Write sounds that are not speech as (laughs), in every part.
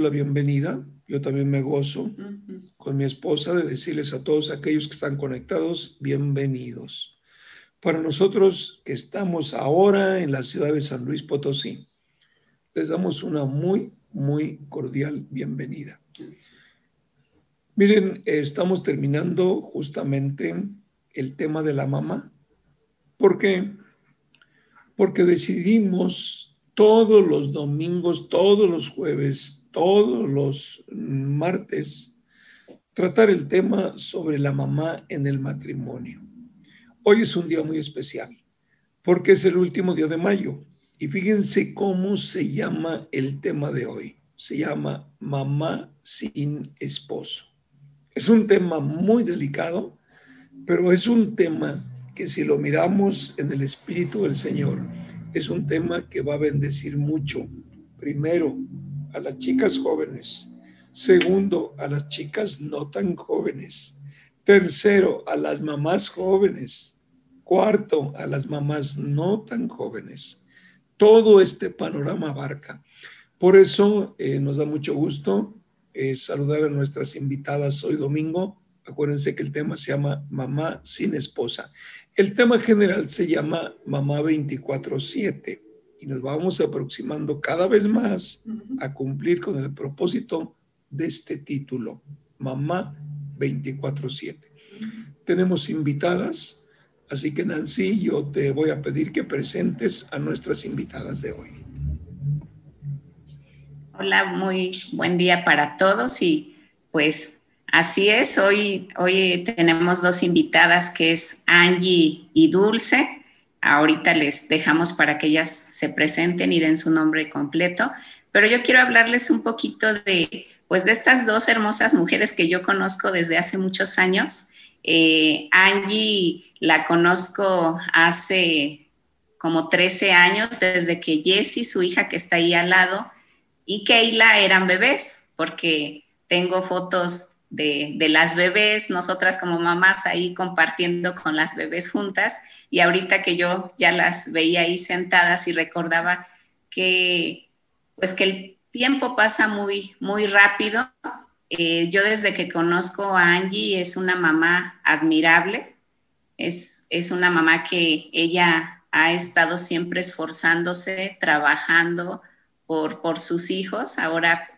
la bienvenida. Yo también me gozo con mi esposa de decirles a todos aquellos que están conectados, bienvenidos. Para nosotros que estamos ahora en la ciudad de San Luis Potosí, les damos una muy, muy cordial bienvenida. Miren, estamos terminando justamente el tema de la mamá. ¿Por qué? Porque decidimos todos los domingos, todos los jueves, todos los martes, tratar el tema sobre la mamá en el matrimonio. Hoy es un día muy especial porque es el último día de mayo y fíjense cómo se llama el tema de hoy. Se llama mamá sin esposo. Es un tema muy delicado, pero es un tema que si lo miramos en el Espíritu del Señor, es un tema que va a bendecir mucho. Primero, a las chicas jóvenes. Segundo, a las chicas no tan jóvenes. Tercero, a las mamás jóvenes. Cuarto, a las mamás no tan jóvenes. Todo este panorama abarca. Por eso eh, nos da mucho gusto eh, saludar a nuestras invitadas hoy domingo. Acuérdense que el tema se llama Mamá sin esposa. El tema general se llama Mamá 24/7 y nos vamos aproximando cada vez más a cumplir con el propósito de este título, Mamá 24/7. Tenemos invitadas, así que Nancy, yo te voy a pedir que presentes a nuestras invitadas de hoy. Hola, muy buen día para todos y pues así es, hoy, hoy tenemos dos invitadas que es Angie y Dulce. Ahorita les dejamos para que ellas se presenten y den su nombre completo, pero yo quiero hablarles un poquito de, pues, de estas dos hermosas mujeres que yo conozco desde hace muchos años. Eh, Angie la conozco hace como 13 años, desde que Jessie, su hija que está ahí al lado, y Keila eran bebés, porque tengo fotos de, las bebés, nosotras como mamás ahí compartiendo con las bebés juntas, y ahorita que yo ya las veía ahí sentadas y recordaba que, pues que el tiempo pasa muy, muy rápido. Eh, yo desde que conozco a Angie es una mamá admirable, es, es una mamá que ella ha estado siempre esforzándose, trabajando, por, sus hijos, ahora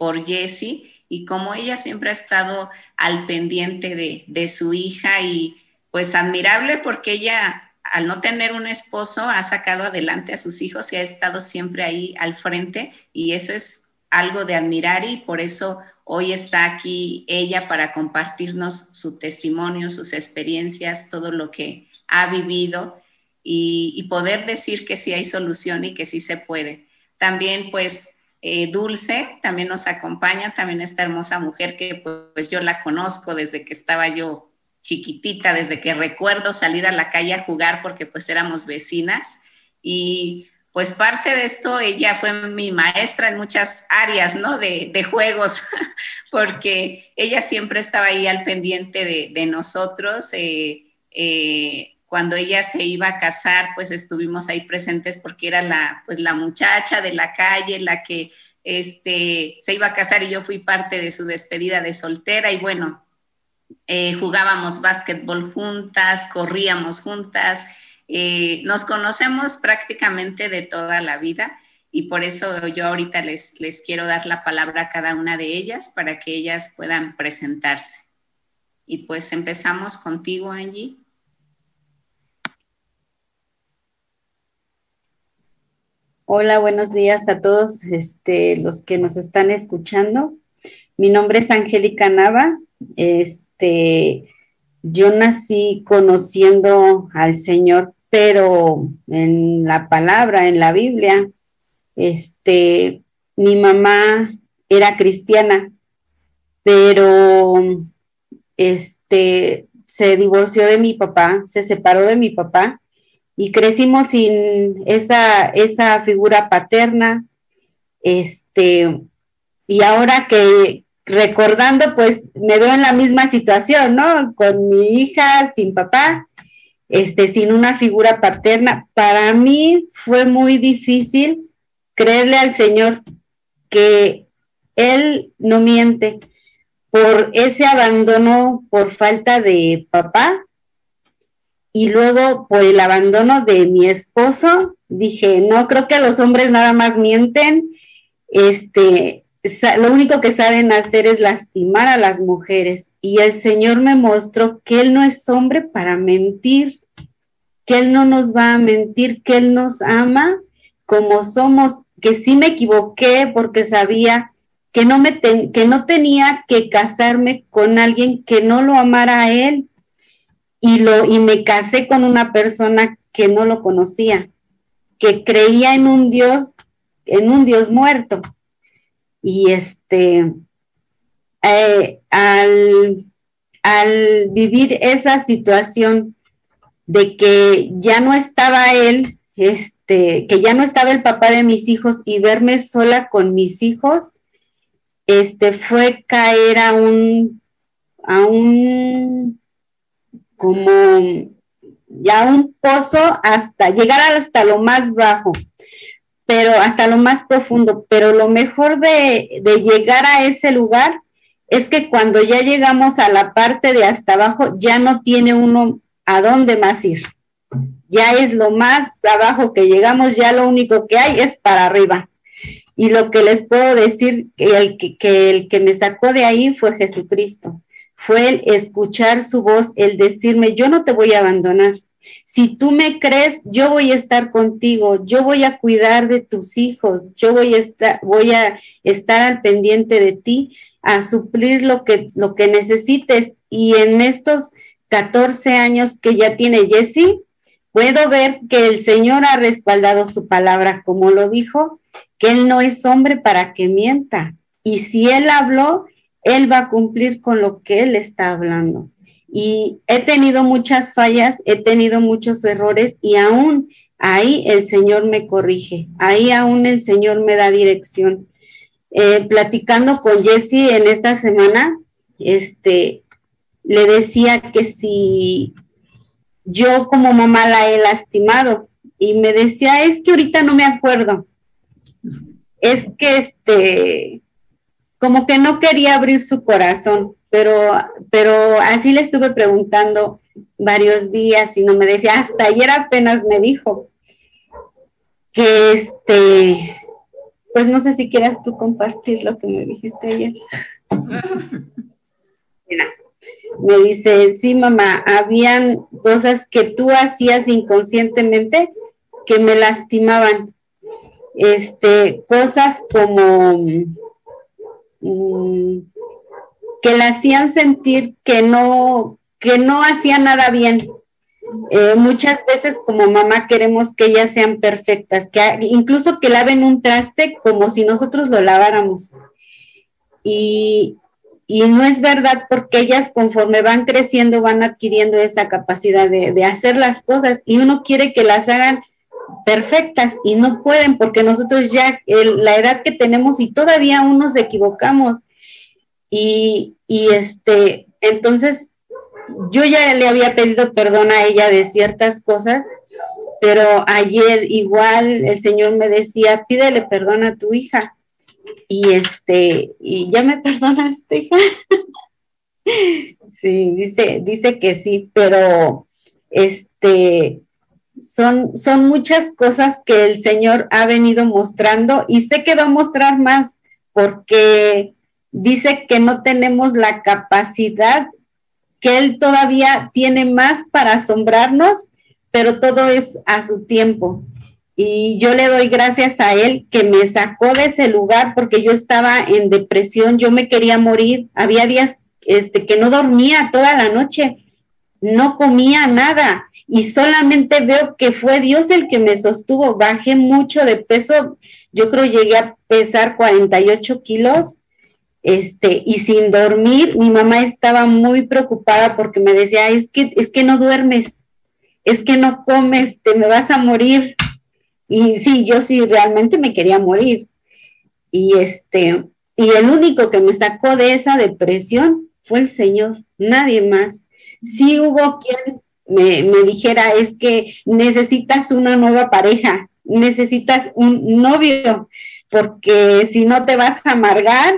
por Jessie, y como ella siempre ha estado al pendiente de, de su hija y pues admirable porque ella al no tener un esposo ha sacado adelante a sus hijos y ha estado siempre ahí al frente y eso es algo de admirar y por eso hoy está aquí ella para compartirnos su testimonio, sus experiencias, todo lo que ha vivido y, y poder decir que sí hay solución y que sí se puede. También pues eh, Dulce también nos acompaña, también esta hermosa mujer que pues yo la conozco desde que estaba yo chiquitita, desde que recuerdo salir a la calle a jugar porque pues éramos vecinas y pues parte de esto ella fue mi maestra en muchas áreas, ¿no? De, juegos, (laughs) porque ella siempre estaba ahí al pendiente de, nosotros. Eh, eh, cuando ella se iba a casar, pues estuvimos ahí presentes porque era la, pues la muchacha de la calle, la que este, se iba a casar y yo fui parte de su despedida de soltera y bueno, eh, jugábamos básquetbol juntas, corríamos juntas, eh, nos conocemos prácticamente de toda la vida y por eso yo ahorita les, les quiero dar la palabra a cada una de ellas para que ellas puedan presentarse. Y pues empezamos contigo, Angie. Hola, buenos días a todos este, los que nos están escuchando. Mi nombre es Angélica Nava. Este, yo nací conociendo al Señor, pero en la palabra, en la Biblia, este, mi mamá era cristiana, pero este, se divorció de mi papá, se separó de mi papá y crecimos sin esa, esa figura paterna, este, y ahora que recordando, pues me veo en la misma situación, ¿no? Con mi hija sin papá, este, sin una figura paterna. Para mí fue muy difícil creerle al Señor que él no miente. Por ese abandono por falta de papá y luego por el abandono de mi esposo, dije, no creo que los hombres nada más mienten, este, lo único que saben hacer es lastimar a las mujeres. Y el Señor me mostró que Él no es hombre para mentir, que Él no nos va a mentir, que Él nos ama como somos, que sí me equivoqué porque sabía que no, me que no tenía que casarme con alguien que no lo amara a Él. Y, lo, y me casé con una persona que no lo conocía, que creía en un Dios, en un Dios muerto. Y este, eh, al, vivir esa situación de que ya no estaba él, este, que ya no estaba el papá de mis hijos y verme sola con mis hijos, este, fue caer a un, a un, como, ya un pozo hasta llegar hasta lo más bajo pero hasta lo más profundo. Pero lo mejor de, llegar a ese lugar es que cuando ya llegamos a la parte de hasta abajo, ya no tiene uno a dónde más ir. Ya es lo más abajo que llegamos, ya lo único que hay es para arriba. Y lo que les puedo decir, que el que, que el que me sacó de ahí fue Jesucristo. Fue el escuchar su voz, el decirme, yo no te voy a abandonar si tú me crees, yo voy a estar contigo, yo voy a cuidar de tus hijos, yo voy a estar, al pendiente de ti, a suplir lo que, lo que necesites. Y en estos 14 años que ya tiene Jesse, puedo ver que el Señor ha respaldado su palabra, como lo dijo, que Él no es hombre para que mienta. Y si Él habló, Él va a cumplir con lo que Él está hablando y he tenido muchas fallas, he tenido muchos errores y aún ahí el Señor me corrige, ahí aún el Señor me da dirección. Eh, platicando con Jesse en esta semana, este, le decía que si yo como mamá la he lastimado y me decía, es que ahorita no me acuerdo, es que este, como que no quería abrir su corazón pero, pero así le estuve preguntando varios días y no me decía, hasta ayer apenas me dijo que este, pues no sé si quieras tú compartir lo que me dijiste ayer. Mira, me dice, sí, mamá, habían cosas que tú hacías inconscientemente que me lastimaban. Este, cosas como mm, que la hacían sentir que no, que no hacía nada bien. Eh, muchas veces como mamá queremos que ellas sean perfectas, que incluso que laven un traste como si nosotros lo laváramos. Y, y no es verdad porque ellas conforme van creciendo van adquiriendo esa capacidad de, de hacer las cosas y uno quiere que las hagan perfectas y no pueden porque nosotros ya la edad que tenemos y todavía aún nos equivocamos y, este, entonces yo ya le había pedido perdón a ella de ciertas cosas, pero ayer igual el Señor me decía, pídele perdón a tu hija. Y este, y ya me (laughs) perdonaste, hija. sí, dice, dice que sí, pero este, son, son muchas cosas que el Señor ha venido mostrando y sé que va a mostrar más porque dice que no tenemos la capacidad, que Él todavía tiene más para asombrarnos, pero todo es a su tiempo. Y yo le doy gracias a Él que me sacó de ese lugar porque yo estaba en depresión, yo me quería morir, había días este, que no dormía toda la noche, no comía nada y solamente veo que fue Dios el que me sostuvo. Bajé mucho de peso, yo creo llegué a pesar 48 kilos este, y sin dormir, mi mamá estaba muy preocupada porque me decía, es que, es que no duermes, es que no comes, te me vas a morir. Y sí, yo sí realmente me quería morir. Y este, y el único que me sacó de esa depresión fue el Señor, nadie más. Sí hubo quien me, me dijera, es que necesitas una nueva pareja, necesitas un novio, porque si no te vas a amargar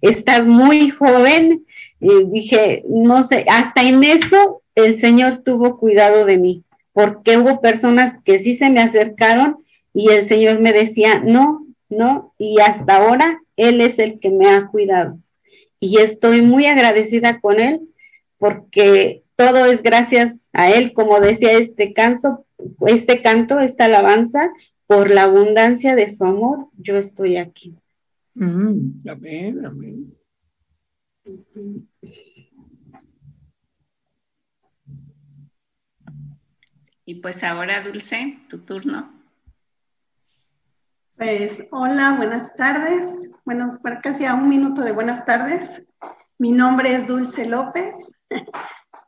estás muy joven. Y dije, no sé, hasta en eso el Señor tuvo cuidado de mí, porque hubo personas que sí se me acercaron y el Señor me decía, no, no, y hasta ahora Él es el que me ha cuidado. Y estoy muy agradecida con Él porque todo es gracias a Él, como decía este canto, este canto, esta alabanza, por la abundancia de su amor, yo estoy aquí. Mm, amén, amén. Y pues ahora, Dulce, tu turno. Pues hola, buenas tardes. Bueno, casi a un minuto de buenas tardes. Mi nombre es Dulce López.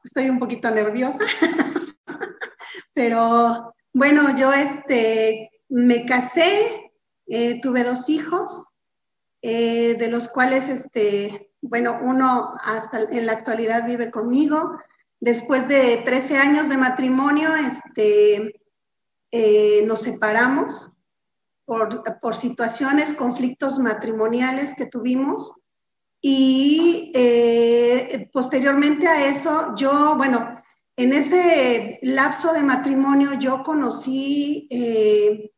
Estoy un poquito nerviosa, (laughs) pero bueno, yo este, me casé, eh, tuve dos hijos, eh, de los cuales, este, bueno, uno hasta en la actualidad vive conmigo. Después de 13 años de matrimonio, este, eh, nos separamos por, situaciones, conflictos matrimoniales que tuvimos. Y eh, posteriormente a eso, yo, bueno, en ese lapso de matrimonio yo conocí eh,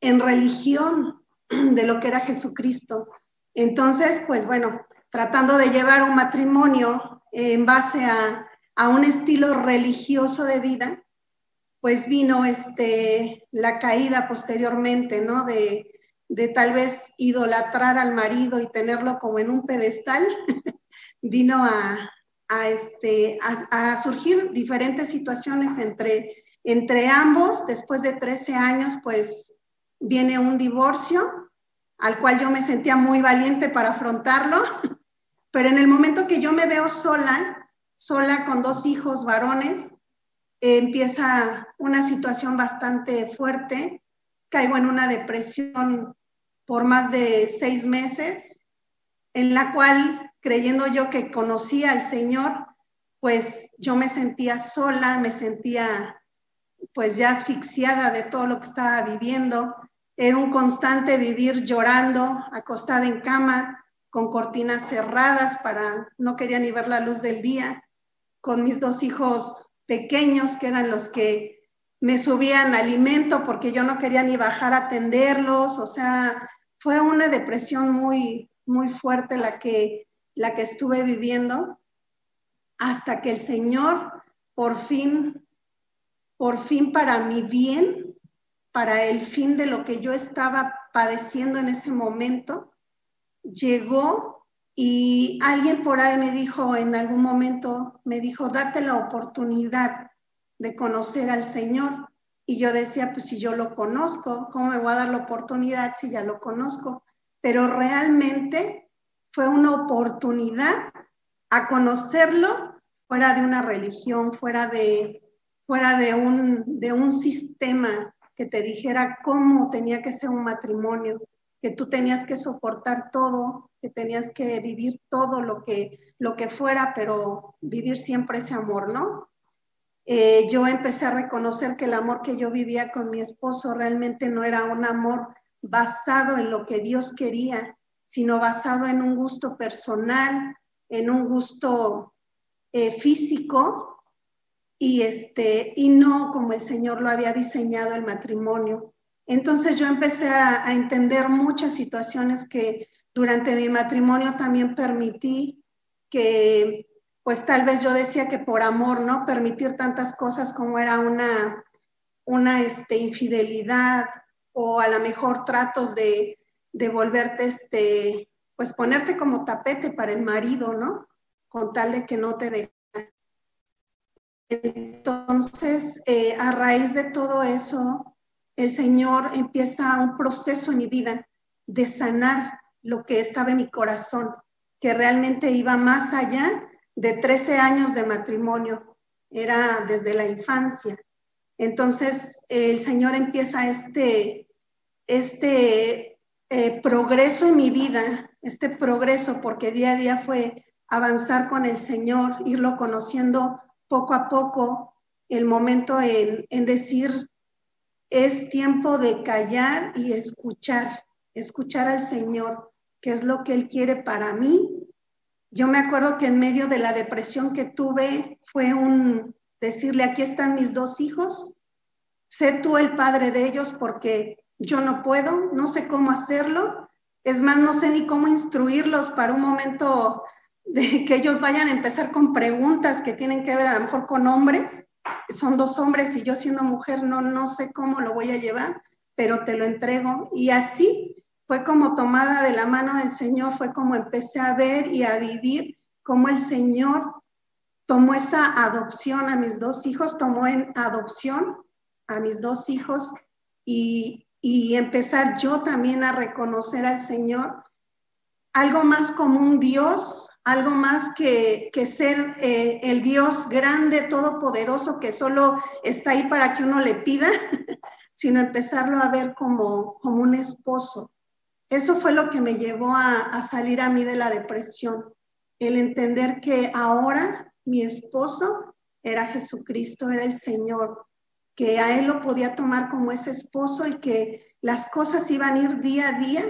en religión de lo que era Jesucristo. Entonces, pues bueno, tratando de llevar un matrimonio en base a, a un estilo religioso de vida, pues vino este, la caída posteriormente, ¿no? De, tal vez idolatrar al marido y tenerlo como en un pedestal, (laughs) vino a, este, a, surgir diferentes situaciones entre, entre ambos. Después de 13 años, pues viene un divorcio, al cual yo me sentía muy valiente para afrontarlo, (laughs) pero en el momento que yo me veo sola, sola con dos hijos varones, empieza una situación bastante fuerte, caigo en una depresión por más de seis meses, en la cual, creyendo yo que conocía al Señor, pues yo me sentía sola, me sentía pues ya asfixiada de todo lo que estaba viviendo. Era un constante vivir llorando, acostada en cama, con cortinas cerradas para no quería ni ver la luz del día, con mis dos hijos pequeños que eran los que me subían alimento porque yo no quería ni bajar a atenderlos, o sea, fue una depresión muy, muy fuerte la que, la que estuve viviendo hasta que el Señor por fin, por fin para mi bien, para el fin de lo que yo estaba padeciendo en ese momento, llegó y alguien por ahí me dijo en algún momento, me dijo, date la oportunidad de conocer al Señor. Y yo decía, pues si yo lo conozco, ¿cómo me voy a dar la oportunidad si ya lo conozco? Pero realmente fue una oportunidad a conocerlo fuera de una religión, fuera de, fuera de, un, de un sistema que te dijera cómo tenía que ser un matrimonio, que tú tenías que soportar todo, que tenías que vivir todo lo que, lo que fuera, pero vivir siempre ese amor, ¿no? Eh, yo empecé a reconocer que el amor que yo vivía con mi esposo realmente no era un amor basado en lo que Dios quería, sino basado en un gusto personal, en un gusto eh, físico y, este, y no como el Señor lo había diseñado el matrimonio. Entonces yo empecé a, entender muchas situaciones que durante mi matrimonio también permití que, pues tal vez yo decía que por amor, ¿no? Permitir tantas cosas como era una, una este, infidelidad o a lo mejor tratos de, de volverte, este, pues ponerte como tapete para el marido, ¿no? Con tal de que no te deje. Entonces, eh, a raíz de todo eso, el Señor empieza un proceso en mi vida de sanar lo que estaba en mi corazón, que realmente iba más allá de 13 años de matrimonio, era desde la infancia. Entonces el Señor empieza este, este eh, progreso en mi vida, este progreso, porque día a día fue avanzar con el Señor, irlo conociendo poco a poco, el momento en, en decir, es tiempo de callar y escuchar, escuchar al Señor, qué es lo que Él quiere para mí Yo me acuerdo que en medio de la depresión que tuve fue un decirle, aquí están mis dos hijos, sé tú el padre de ellos porque yo no puedo, no sé cómo hacerlo, es más, no sé ni cómo instruirlos para un momento de que ellos vayan a empezar con preguntas que tienen que ver a lo mejor con hombres, son dos hombres y yo siendo mujer no, no sé cómo lo voy a llevar, pero te lo entrego. Y así fue como tomada de la mano del Señor, fue como empecé a ver y a vivir como el Señor tomó esa adopción a mis dos hijos, tomó en adopción a mis dos hijos y, y empezar yo también a reconocer al Señor. Algo más como un Dios, algo más que, que ser eh, el Dios grande, todopoderoso, que solo está ahí para que uno le pida, (laughs) sino empezarlo a ver como, como un esposo, eso fue lo que me llevó a, salir a mí de la depresión, el entender que ahora mi esposo era Jesucristo, era el Señor, que a él lo podía tomar como ese esposo y que las cosas iban a ir día a día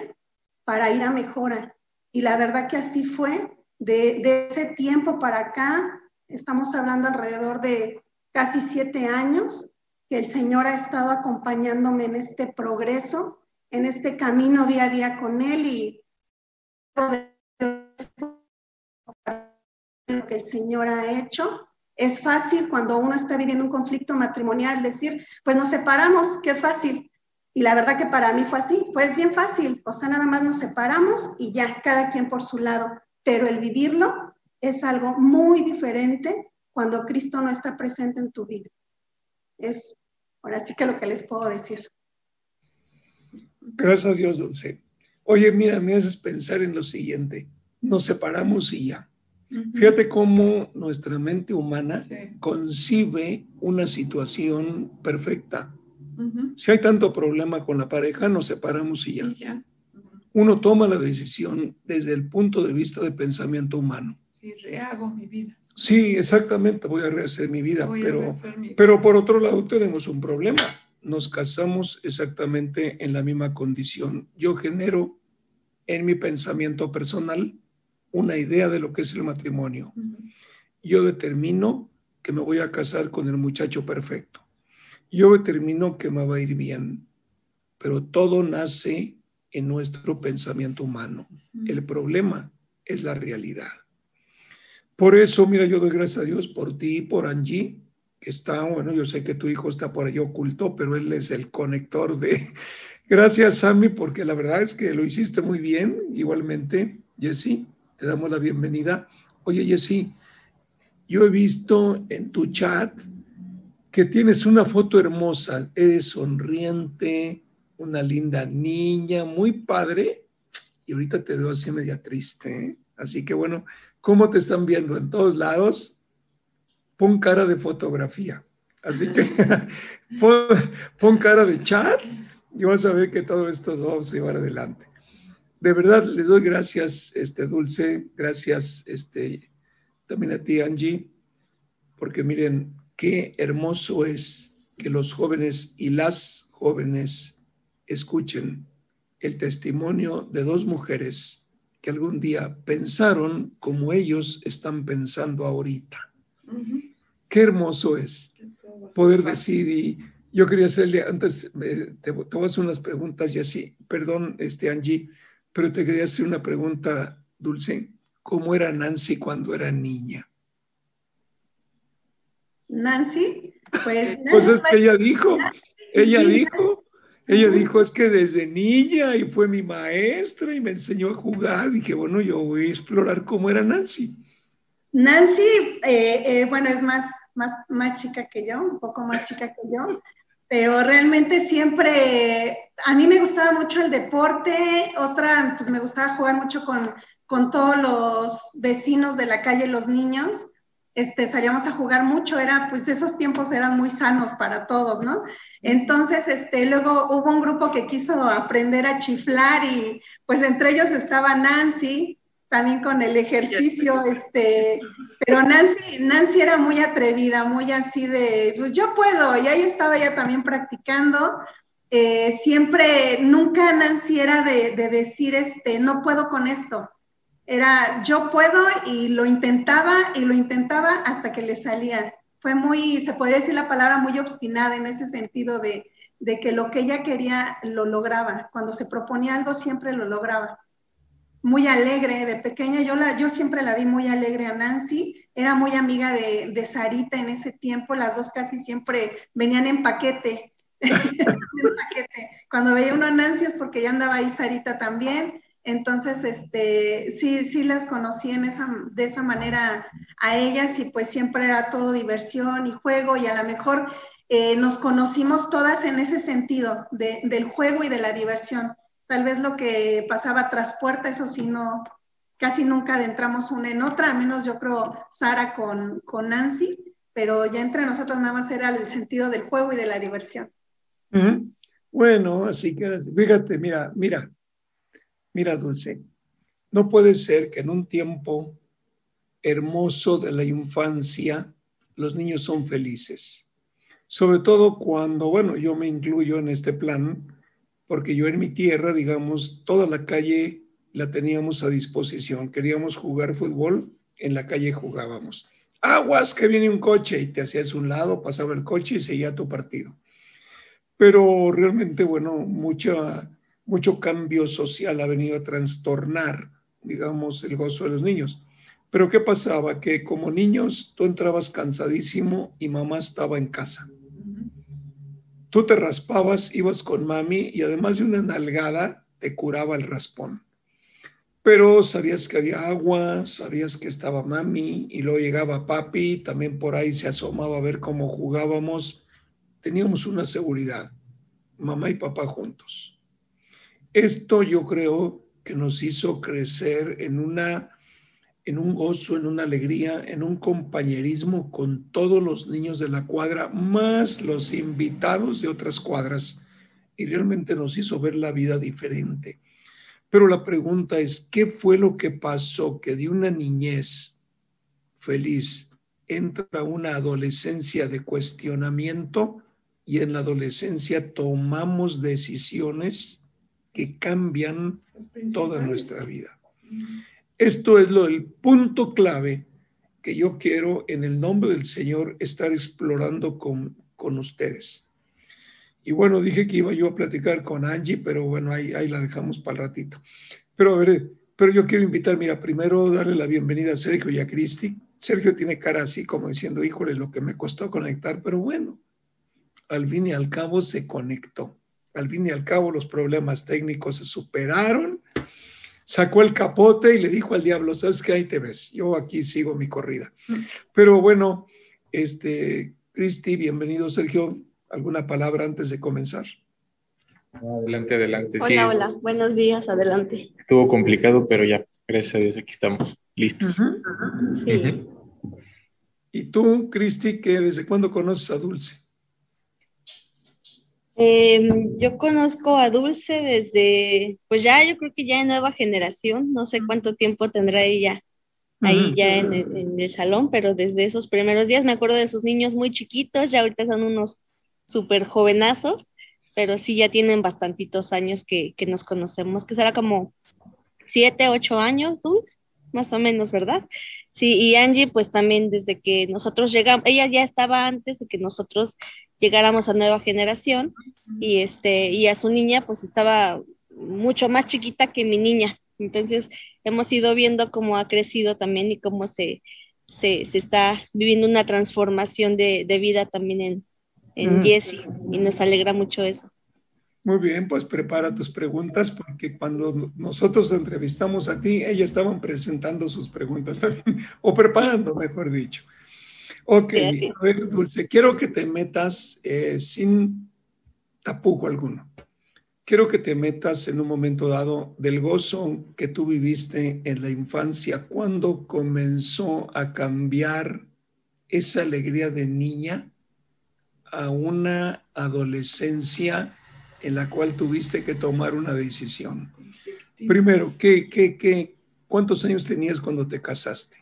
para ir a mejora. Y la verdad que así fue. De, ese tiempo para acá, estamos hablando alrededor de casi siete años, que el Señor ha estado acompañándome en este progreso en este camino día a día con Él y lo que el Señor ha hecho. Es fácil cuando uno está viviendo un conflicto matrimonial decir, pues nos separamos, qué fácil. Y la verdad que para mí fue así, fue bien fácil, o sea, nada más nos separamos y ya, cada quien por su lado. Pero el vivirlo es algo muy diferente cuando Cristo no está presente en tu vida. Es ahora sí que lo que les puedo decir. Gracias a Dios, Dulce. Oye, mira, me haces pensar en lo siguiente. Nos separamos y ya. Fíjate cómo nuestra mente humana concibe una situación perfecta. Si hay tanto problema con la pareja, nos separamos y ya. Uno toma la decisión desde el punto de vista de pensamiento humano. Sí, rehago mi vida. Sí, exactamente, voy a rehacer mi vida, pero, pero por otro lado tenemos un problema nos casamos exactamente en la misma condición. Yo genero en mi pensamiento personal una idea de lo que es el matrimonio. Yo determino que me voy a casar con el muchacho perfecto. Yo determino que me va a ir bien, pero todo nace en nuestro pensamiento humano. El problema es la realidad. Por eso, mira, yo doy gracias a Dios por ti, por Angie, que está, bueno, yo sé que tu hijo está por ahí oculto, pero él es el conector de... (laughs) Gracias, Sammy, porque la verdad es que lo hiciste muy bien. Igualmente, Jessy, te damos la bienvenida. Oye, Jessy, yo he visto en tu chat que tienes una foto hermosa, eres sonriente, una linda niña, muy padre, y ahorita te veo así media triste. ¿eh? Así que bueno, ¿cómo te están viendo en todos lados? Pon cara de fotografía. Así que (laughs) pon, cara de chat y vas a ver que todo esto lo vamos a llevar adelante. De verdad, les doy gracias, este Dulce, gracias este, también a ti, Angie, porque miren, qué hermoso es que los jóvenes y las jóvenes escuchen el testimonio de dos mujeres que algún día pensaron como ellos están pensando ahorita. Qué hermoso es poder decir, y yo quería hacerle, antes te, voy a hacer unas preguntas y así, perdón, este Angie, pero te quería hacer una pregunta, Dulce. ¿Cómo era Nancy cuando era niña? Nancy, pues... (laughs) pues es que ella dijo, ella dijo, ella dijo, es que desde niña y fue mi maestra y me enseñó a jugar. Dije, bueno, yo voy a explorar cómo era Nancy. Nancy, eh, eh, bueno, es más, más, más chica que yo, un poco más chica que yo, pero realmente siempre, a mí me gustaba mucho el deporte, otra, pues me gustaba jugar mucho con, con todos los vecinos de la calle, los niños. Este, salíamos a jugar mucho, era, pues esos tiempos eran muy sanos para todos, ¿no? Entonces, este, luego hubo un grupo que quiso aprender a chiflar y pues entre ellos estaba Nancy, también con el ejercicio, este, pero Nancy, Nancy era muy atrevida, muy así de, pues yo puedo, y ahí estaba ella también practicando. Eh, siempre, nunca Nancy era de, decir, este, no puedo con esto. Era yo puedo y lo intentaba y lo intentaba hasta que le salía. Fue muy, se podría decir la palabra, muy obstinada en ese sentido de, de que lo que ella quería lo lograba. Cuando se proponía algo siempre lo lograba muy alegre de pequeña. Yo, la, yo siempre la vi muy alegre a Nancy. Era muy amiga de, Sarita en ese tiempo. Las dos casi siempre venían en paquete. (laughs) en paquete. Cuando veía uno a Nancy es porque ya andaba ahí Sarita también. Entonces, este, sí, sí las conocí en esa, de esa manera a ellas y pues siempre era todo diversión y juego y a lo mejor eh, nos conocimos todas en ese sentido de, del juego y de la diversión Tal vez lo que pasaba tras puerta, eso sí, no, casi nunca adentramos una en otra, a menos yo creo Sara con, con Nancy, pero ya entre nosotros nada más era el sentido del juego y de la diversión. Bueno, así que fíjate, mira, mira, mira, Dulce, no puede ser que en un tiempo hermoso de la infancia los niños son felices. Sobre todo cuando, bueno, yo me incluyo en este plan, porque yo en mi tierra, digamos, toda la calle la teníamos a disposición. Queríamos jugar fútbol, en la calle jugábamos. Aguas, que viene un coche y te hacías un lado, pasaba el coche y seguía tu partido. Pero realmente, bueno, mucha, mucho cambio social ha venido a trastornar, digamos, el gozo de los niños. Pero ¿qué pasaba? Que como niños tú entrabas cansadísimo y mamá estaba en casa Tú te raspabas, ibas con mami y además de una nalgada, te curaba el raspón. Pero sabías que había agua, sabías que estaba mami y luego llegaba papi, también por ahí se asomaba a ver cómo jugábamos. Teníamos una seguridad, mamá y papá juntos. Esto yo creo que nos hizo crecer en una en un gozo, en una alegría, en un compañerismo con todos los niños de la cuadra, más los invitados de otras cuadras, y realmente nos hizo ver la vida diferente. Pero la pregunta es, ¿qué fue lo que pasó que de una niñez feliz entra una adolescencia de cuestionamiento y en la adolescencia tomamos decisiones que cambian toda nuestra vida? Esto es lo del punto clave que yo quiero en el nombre del Señor estar explorando con, con ustedes. Y bueno, dije que iba yo a platicar con Angie, pero bueno, ahí, ahí la dejamos para el ratito. Pero a ver, pero yo quiero invitar, mira, primero darle la bienvenida a Sergio y a Cristi. Sergio tiene cara así como diciendo, híjole, lo que me costó conectar, pero bueno, al fin y al cabo se conectó. Al fin y al cabo los problemas técnicos se superaron sacó el capote y le dijo al diablo, sabes que ahí te ves, yo aquí sigo mi corrida. Pero bueno, este, Cristi, bienvenido Sergio, ¿alguna palabra antes de comenzar? Adelante, adelante. Hola, hola, buenos días, adelante. Estuvo complicado, pero ya, gracias a Dios, aquí estamos, listos. Sí. ¿Y tú, Cristi, que desde cuándo conoces a Dulce? Em, yo conozco a Dulce desde, pues ya yo creo que ya en nueva generación, no sé cuánto tiempo tendrá ella ahí ya en el, salón, pero desde esos primeros días me acuerdo de sus niños muy chiquitos, ya ahorita son unos súper jovenazos, pero sí ya tienen bastantitos años que, que, nos conocemos, que será como siete, ocho años, Dulce, más o menos, ¿verdad? Sí, y Angie, pues también desde que nosotros llegamos, ella ya estaba antes de que nosotros llegáramos a nueva generación y este y a su niña pues estaba mucho más chiquita que mi niña. Entonces hemos ido viendo cómo ha crecido también y cómo se, se, está viviendo una transformación de, vida también en, en Jessie y nos alegra mucho eso. Muy bien, pues prepara tus preguntas porque cuando nosotros entrevistamos a ti, ellas estaban presentando sus preguntas también, (laughs) o preparando, mejor dicho. Ok, a ver, Dulce, quiero que te metas eh, sin tapujo alguno. Quiero que te metas en un momento dado del gozo que tú viviste en la infancia, cuando comenzó a cambiar esa alegría de niña a una adolescencia en la cual tuviste que tomar una decisión. Primero, ¿qué, qué, qué, ¿cuántos años tenías cuando te casaste?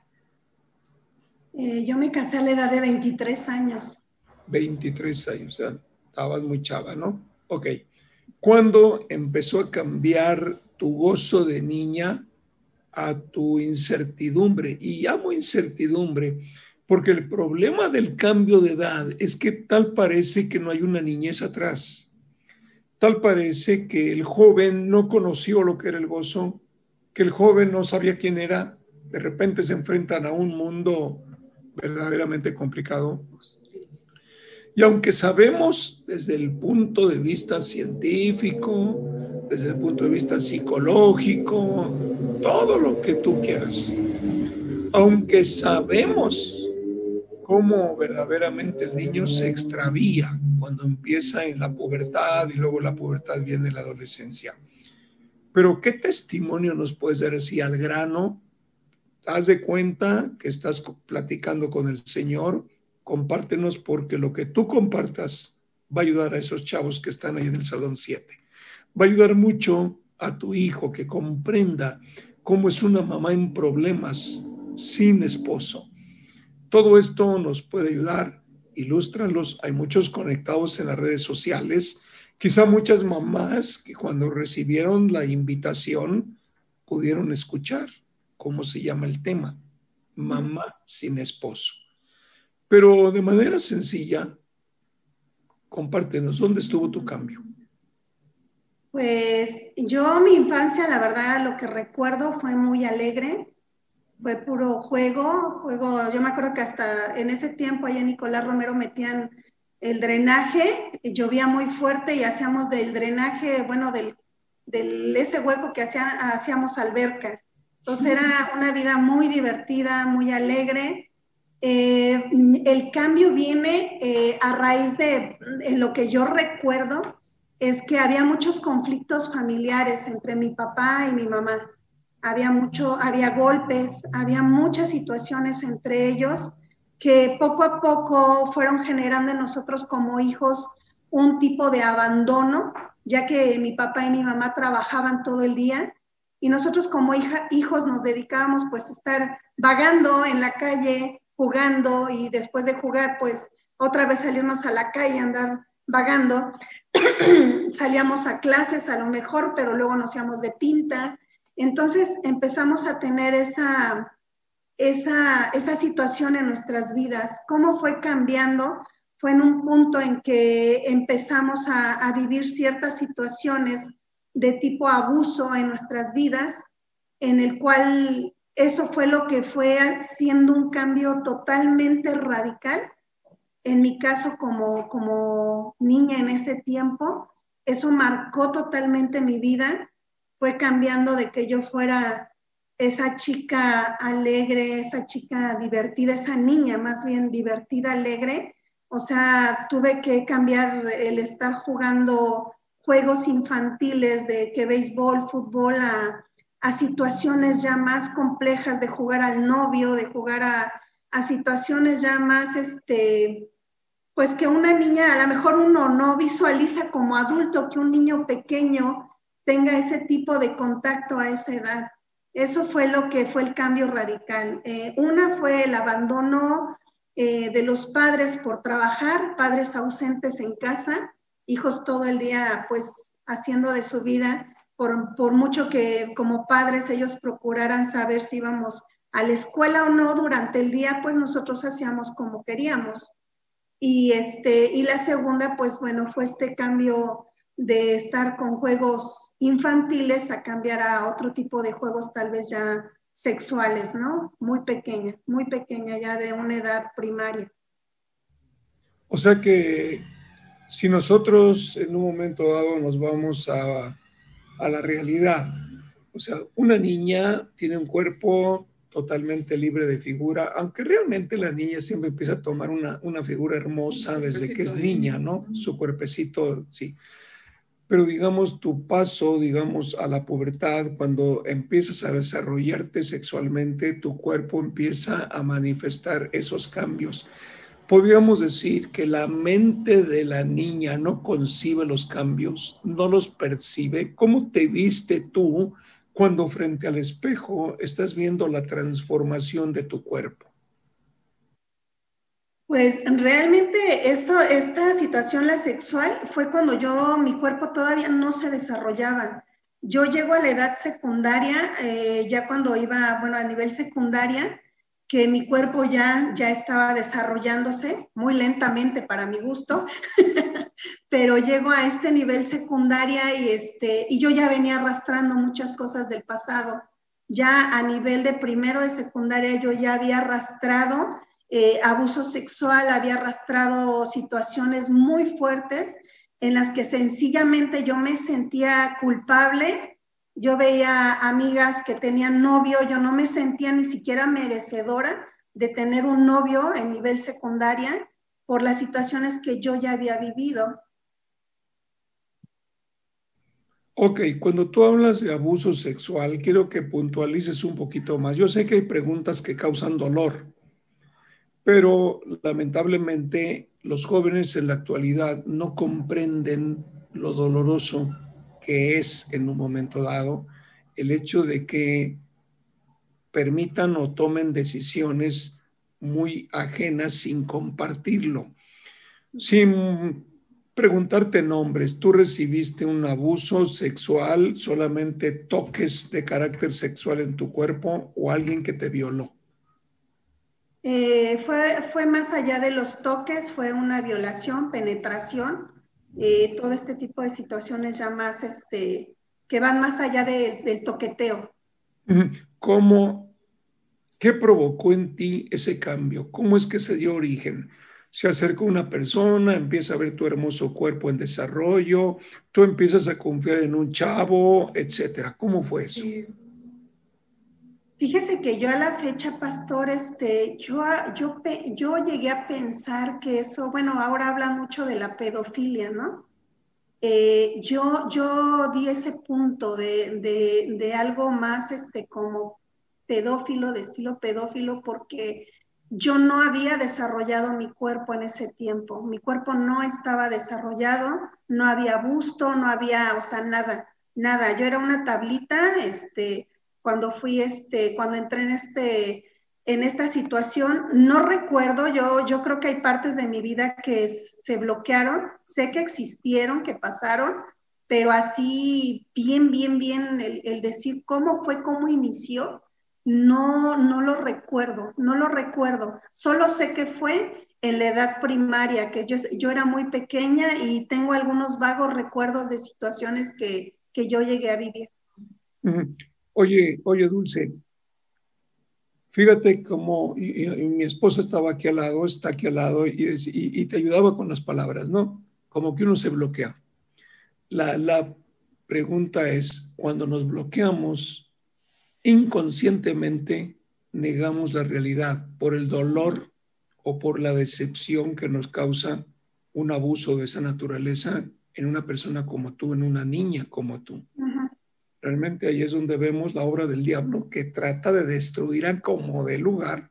Eh, yo me casé a la edad de 23 años. 23 años, o sea, estabas muy chava, ¿no? Ok. ¿Cuándo empezó a cambiar tu gozo de niña a tu incertidumbre. Y llamo incertidumbre porque el problema del cambio de edad es que tal parece que no hay una niñez atrás. Tal parece que el joven no conoció lo que era el gozo, que el joven no sabía quién era. De repente se enfrentan a un mundo verdaderamente complicado. Y aunque sabemos desde el punto de vista científico, desde el punto de vista psicológico, todo lo que tú quieras, aunque sabemos cómo verdaderamente el niño se extravía cuando empieza en la pubertad y luego la pubertad viene en la adolescencia. Pero ¿qué testimonio nos puedes dar así al grano? Haz de cuenta que estás platicando con el Señor, compártenos porque lo que tú compartas va a ayudar a esos chavos que están ahí en el Salón 7. Va a ayudar mucho a tu hijo que comprenda cómo es una mamá en problemas sin esposo todo esto nos puede ayudar. Ilústralos. Hay muchos conectados en las redes sociales. Quizá muchas mamás que cuando recibieron la invitación pudieron escuchar cómo se llama el tema. Mamá sin esposo. Pero de manera sencilla, compártenos, ¿dónde estuvo tu cambio? Pues yo mi infancia, la verdad, lo que recuerdo fue muy alegre fue puro juego, juego, yo me acuerdo que hasta en ese tiempo allá en Nicolás Romero metían el drenaje, llovía muy fuerte y hacíamos del drenaje, bueno, del, del ese hueco que hacíamos alberca. Entonces era una vida muy divertida, muy alegre. Eh, el cambio viene eh, a raíz de lo que yo recuerdo, es que había muchos conflictos familiares entre mi papá y mi mamá había mucho, había golpes, había muchas situaciones entre ellos que poco a poco fueron generando en nosotros como hijos un tipo de abandono, ya que mi papá y mi mamá trabajaban todo el día y nosotros como hija, hijos nos dedicábamos pues a estar vagando en la calle, jugando y después de jugar pues otra vez salirnos a la calle, andar vagando. (clears throat) Salíamos a clases a lo mejor, pero luego nos íbamos de pinta, entonces empezamos a tener esa, esa, situación en nuestras vidas. ¿Cómo fue cambiando? Fue en un punto en que empezamos a, a vivir ciertas situaciones de tipo abuso en nuestras vidas, en el cual eso fue lo que fue siendo un cambio totalmente radical. En mi caso, como, como niña en ese tiempo, eso marcó totalmente mi vida fue cambiando de que yo fuera esa chica alegre, esa chica divertida, esa niña más bien divertida, alegre. O sea, tuve que cambiar el estar jugando juegos infantiles de que béisbol, fútbol, a, situaciones ya más complejas de jugar al novio, de jugar a, situaciones ya más, este, pues que una niña, a lo mejor uno no visualiza como adulto que un niño pequeño tenga ese tipo de contacto a esa edad. Eso fue lo que fue el cambio radical. Eh, una fue el abandono eh, de los padres por trabajar, padres ausentes en casa, hijos todo el día pues haciendo de su vida, por, por mucho que como padres ellos procuraran saber si íbamos a la escuela o no durante el día, pues nosotros hacíamos como queríamos. Y, este, y la segunda, pues bueno, fue este cambio de estar con juegos infantiles a cambiar a otro tipo de juegos tal vez ya sexuales, ¿no? Muy pequeña, muy pequeña ya de una edad primaria. O sea que si nosotros en un momento dado nos vamos a, a la realidad, o sea, una niña tiene un cuerpo totalmente libre de figura, aunque realmente la niña siempre empieza a tomar una, una figura hermosa desde que es niña, ¿no? Su cuerpecito, sí pero digamos tu paso, digamos, a la pubertad, cuando empiezas a desarrollarte sexualmente, tu cuerpo empieza a manifestar esos cambios. Podríamos decir que la mente de la niña no concibe los cambios, no los percibe. ¿Cómo te viste tú cuando frente al espejo estás viendo la transformación de tu cuerpo? Pues realmente esta situación, la sexual, fue cuando yo, mi cuerpo todavía no se desarrollaba. Yo llego a la edad secundaria, eh, ya cuando iba, bueno, a nivel secundaria, que mi cuerpo ya, ya estaba desarrollándose muy lentamente para mi gusto, (laughs) pero llego a este nivel secundaria y, este, y yo ya venía arrastrando muchas cosas del pasado. Ya a nivel de primero de secundaria yo ya había arrastrado eh, abuso sexual, había arrastrado situaciones muy fuertes en las que sencillamente yo me sentía culpable. Yo veía amigas que tenían novio, yo no me sentía ni siquiera merecedora de tener un novio en nivel secundaria por las situaciones que yo ya había vivido. Ok, cuando tú hablas de abuso sexual, quiero que puntualices un poquito más. Yo sé que hay preguntas que causan dolor, pero lamentablemente los jóvenes en la actualidad no comprenden lo doloroso que es en un momento dado el hecho de que permitan o tomen decisiones muy ajenas sin compartirlo. Sin preguntarte nombres, ¿tú recibiste un abuso sexual, solamente toques de carácter sexual en tu cuerpo o alguien que te violó? Eh, fue, fue más allá de los toques, fue una violación, penetración, eh, todo este tipo de situaciones ya más, este, que van más allá del toqueteo. ¿Cómo, qué provocó en ti ese cambio? ¿Cómo es que se dio origen? Se acerca una persona, empieza a ver tu hermoso cuerpo en desarrollo, tú empiezas a confiar en un chavo, etcétera. ¿Cómo fue eso? Fíjese que yo a la fecha, pastor, este, yo, yo, yo llegué a pensar que eso, bueno, ahora habla mucho de la pedofilia, ¿no? Eh, yo, yo di ese punto de, de, de, algo más este, como pedófilo, de estilo pedófilo, porque yo no había desarrollado mi cuerpo en ese tiempo. Mi cuerpo no estaba desarrollado, no había busto, no había, o sea, nada, nada. Yo era una tablita, este, cuando fui, este, cuando entré en este, en esta situación. No recuerdo, yo, yo creo que hay partes de mi vida que se bloquearon, sé que existieron, que pasaron, pero así bien, bien, bien, el, el, decir cómo fue, cómo inició, no, no lo recuerdo, no lo recuerdo. Solo sé que fue en la edad primaria, que yo, yo era muy pequeña y tengo algunos vagos recuerdos de situaciones que, que yo llegué a vivir. Oye, oye, Dulce, fíjate cómo mi esposa estaba aquí al lado, está aquí al lado y, te ayudaba con las palabras, ¿no? Como que uno se bloquea. La, la pregunta es, cuando nos bloqueamos, inconscientemente negamos la realidad por el dolor o por la decepción que nos causa un abuso de esa naturaleza en una persona como tú, en una niña como tú. Realmente ahí es donde vemos la obra del diablo que trata de destruir a como de lugar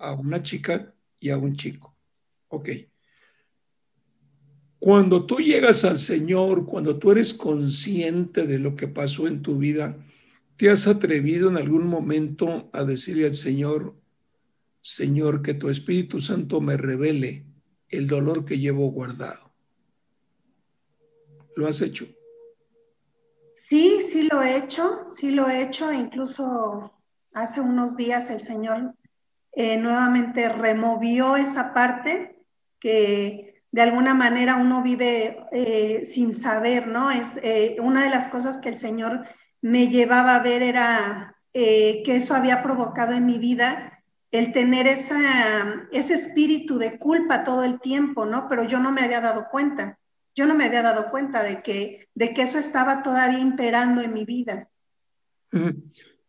a una chica y a un chico. Ok. Cuando tú llegas al Señor, cuando tú eres consciente de lo que pasó en tu vida, ¿te has atrevido en algún momento a decirle al Señor, Señor, que tu Espíritu Santo me revele el dolor que llevo guardado? ¿Lo has hecho? Sí, sí lo he hecho, sí lo he hecho. Incluso hace unos días el Señor eh, nuevamente removió esa parte que de alguna manera uno vive eh, sin saber, ¿no? Es eh, una de las cosas que el Señor me llevaba a ver era que eso había provocado en mi vida el tener ese espíritu de culpa todo el tiempo, ¿no? Pero yo no me había dado cuenta yo no me había dado cuenta de que, de que eso estaba todavía imperando en mi vida.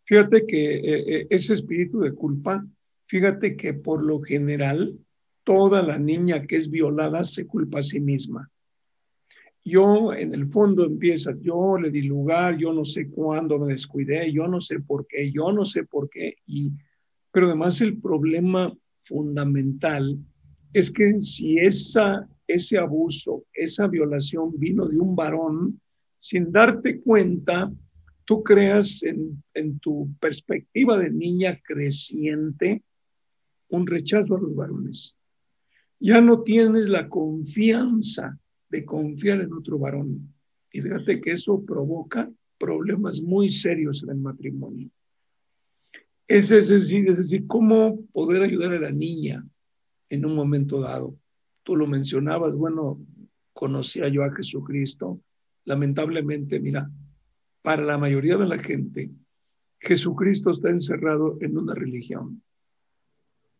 Fíjate que eh, eh, ese espíritu de culpa, fíjate que por lo general toda la niña que es violada se culpa a sí misma. Yo en el fondo empieza, yo le di lugar, yo no sé cuándo me descuidé, yo no sé por qué, yo no sé por qué, y, pero además el problema fundamental es que si esa ese abuso, esa violación vino de un varón, sin darte cuenta, tú creas en, tu perspectiva de niña creciente un rechazo a los varones. Ya no tienes la confianza de confiar en otro varón. Y fíjate que eso provoca problemas muy serios en el matrimonio. Es, es decir, cómo poder ayudar a la niña en un momento dado. Tú lo mencionabas, bueno, conocía yo a Jesucristo. Lamentablemente, mira, para la mayoría de la gente, Jesucristo está encerrado en una religión.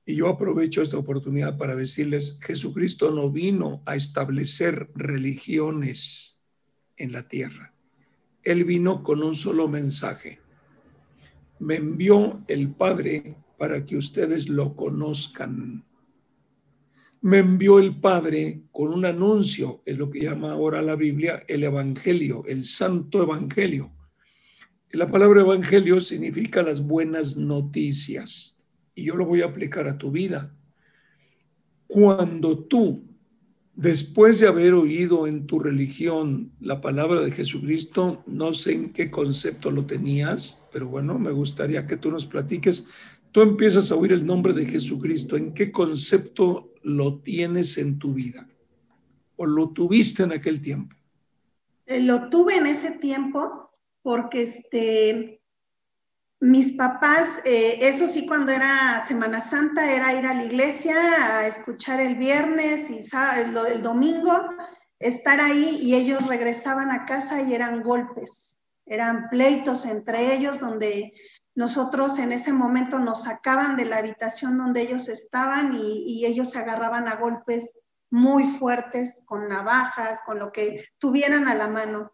Y yo aprovecho esta oportunidad para decirles, Jesucristo no vino a establecer religiones en la tierra. Él vino con un solo mensaje. Me envió el Padre para que ustedes lo conozcan. Me envió el Padre con un anuncio, es lo que llama ahora la Biblia el Evangelio, el Santo Evangelio. La palabra Evangelio significa las buenas noticias y yo lo voy a aplicar a tu vida. Cuando tú, después de haber oído en tu religión la palabra de Jesucristo, no sé en qué concepto lo tenías, pero bueno, me gustaría que tú nos platiques. Tú empiezas a oír el nombre de Jesucristo, ¿en qué concepto lo tienes en tu vida? ¿O lo tuviste en aquel tiempo? Eh, lo tuve en ese tiempo porque este, mis papás, eh, eso sí, cuando era Semana Santa, era ir a la iglesia a escuchar el viernes y el domingo, estar ahí y ellos regresaban a casa y eran golpes, eran pleitos entre ellos donde nosotros en ese momento nos sacaban de la habitación donde ellos estaban y, ellos se agarraban a golpes muy fuertes con navajas, con lo que tuvieran a la mano.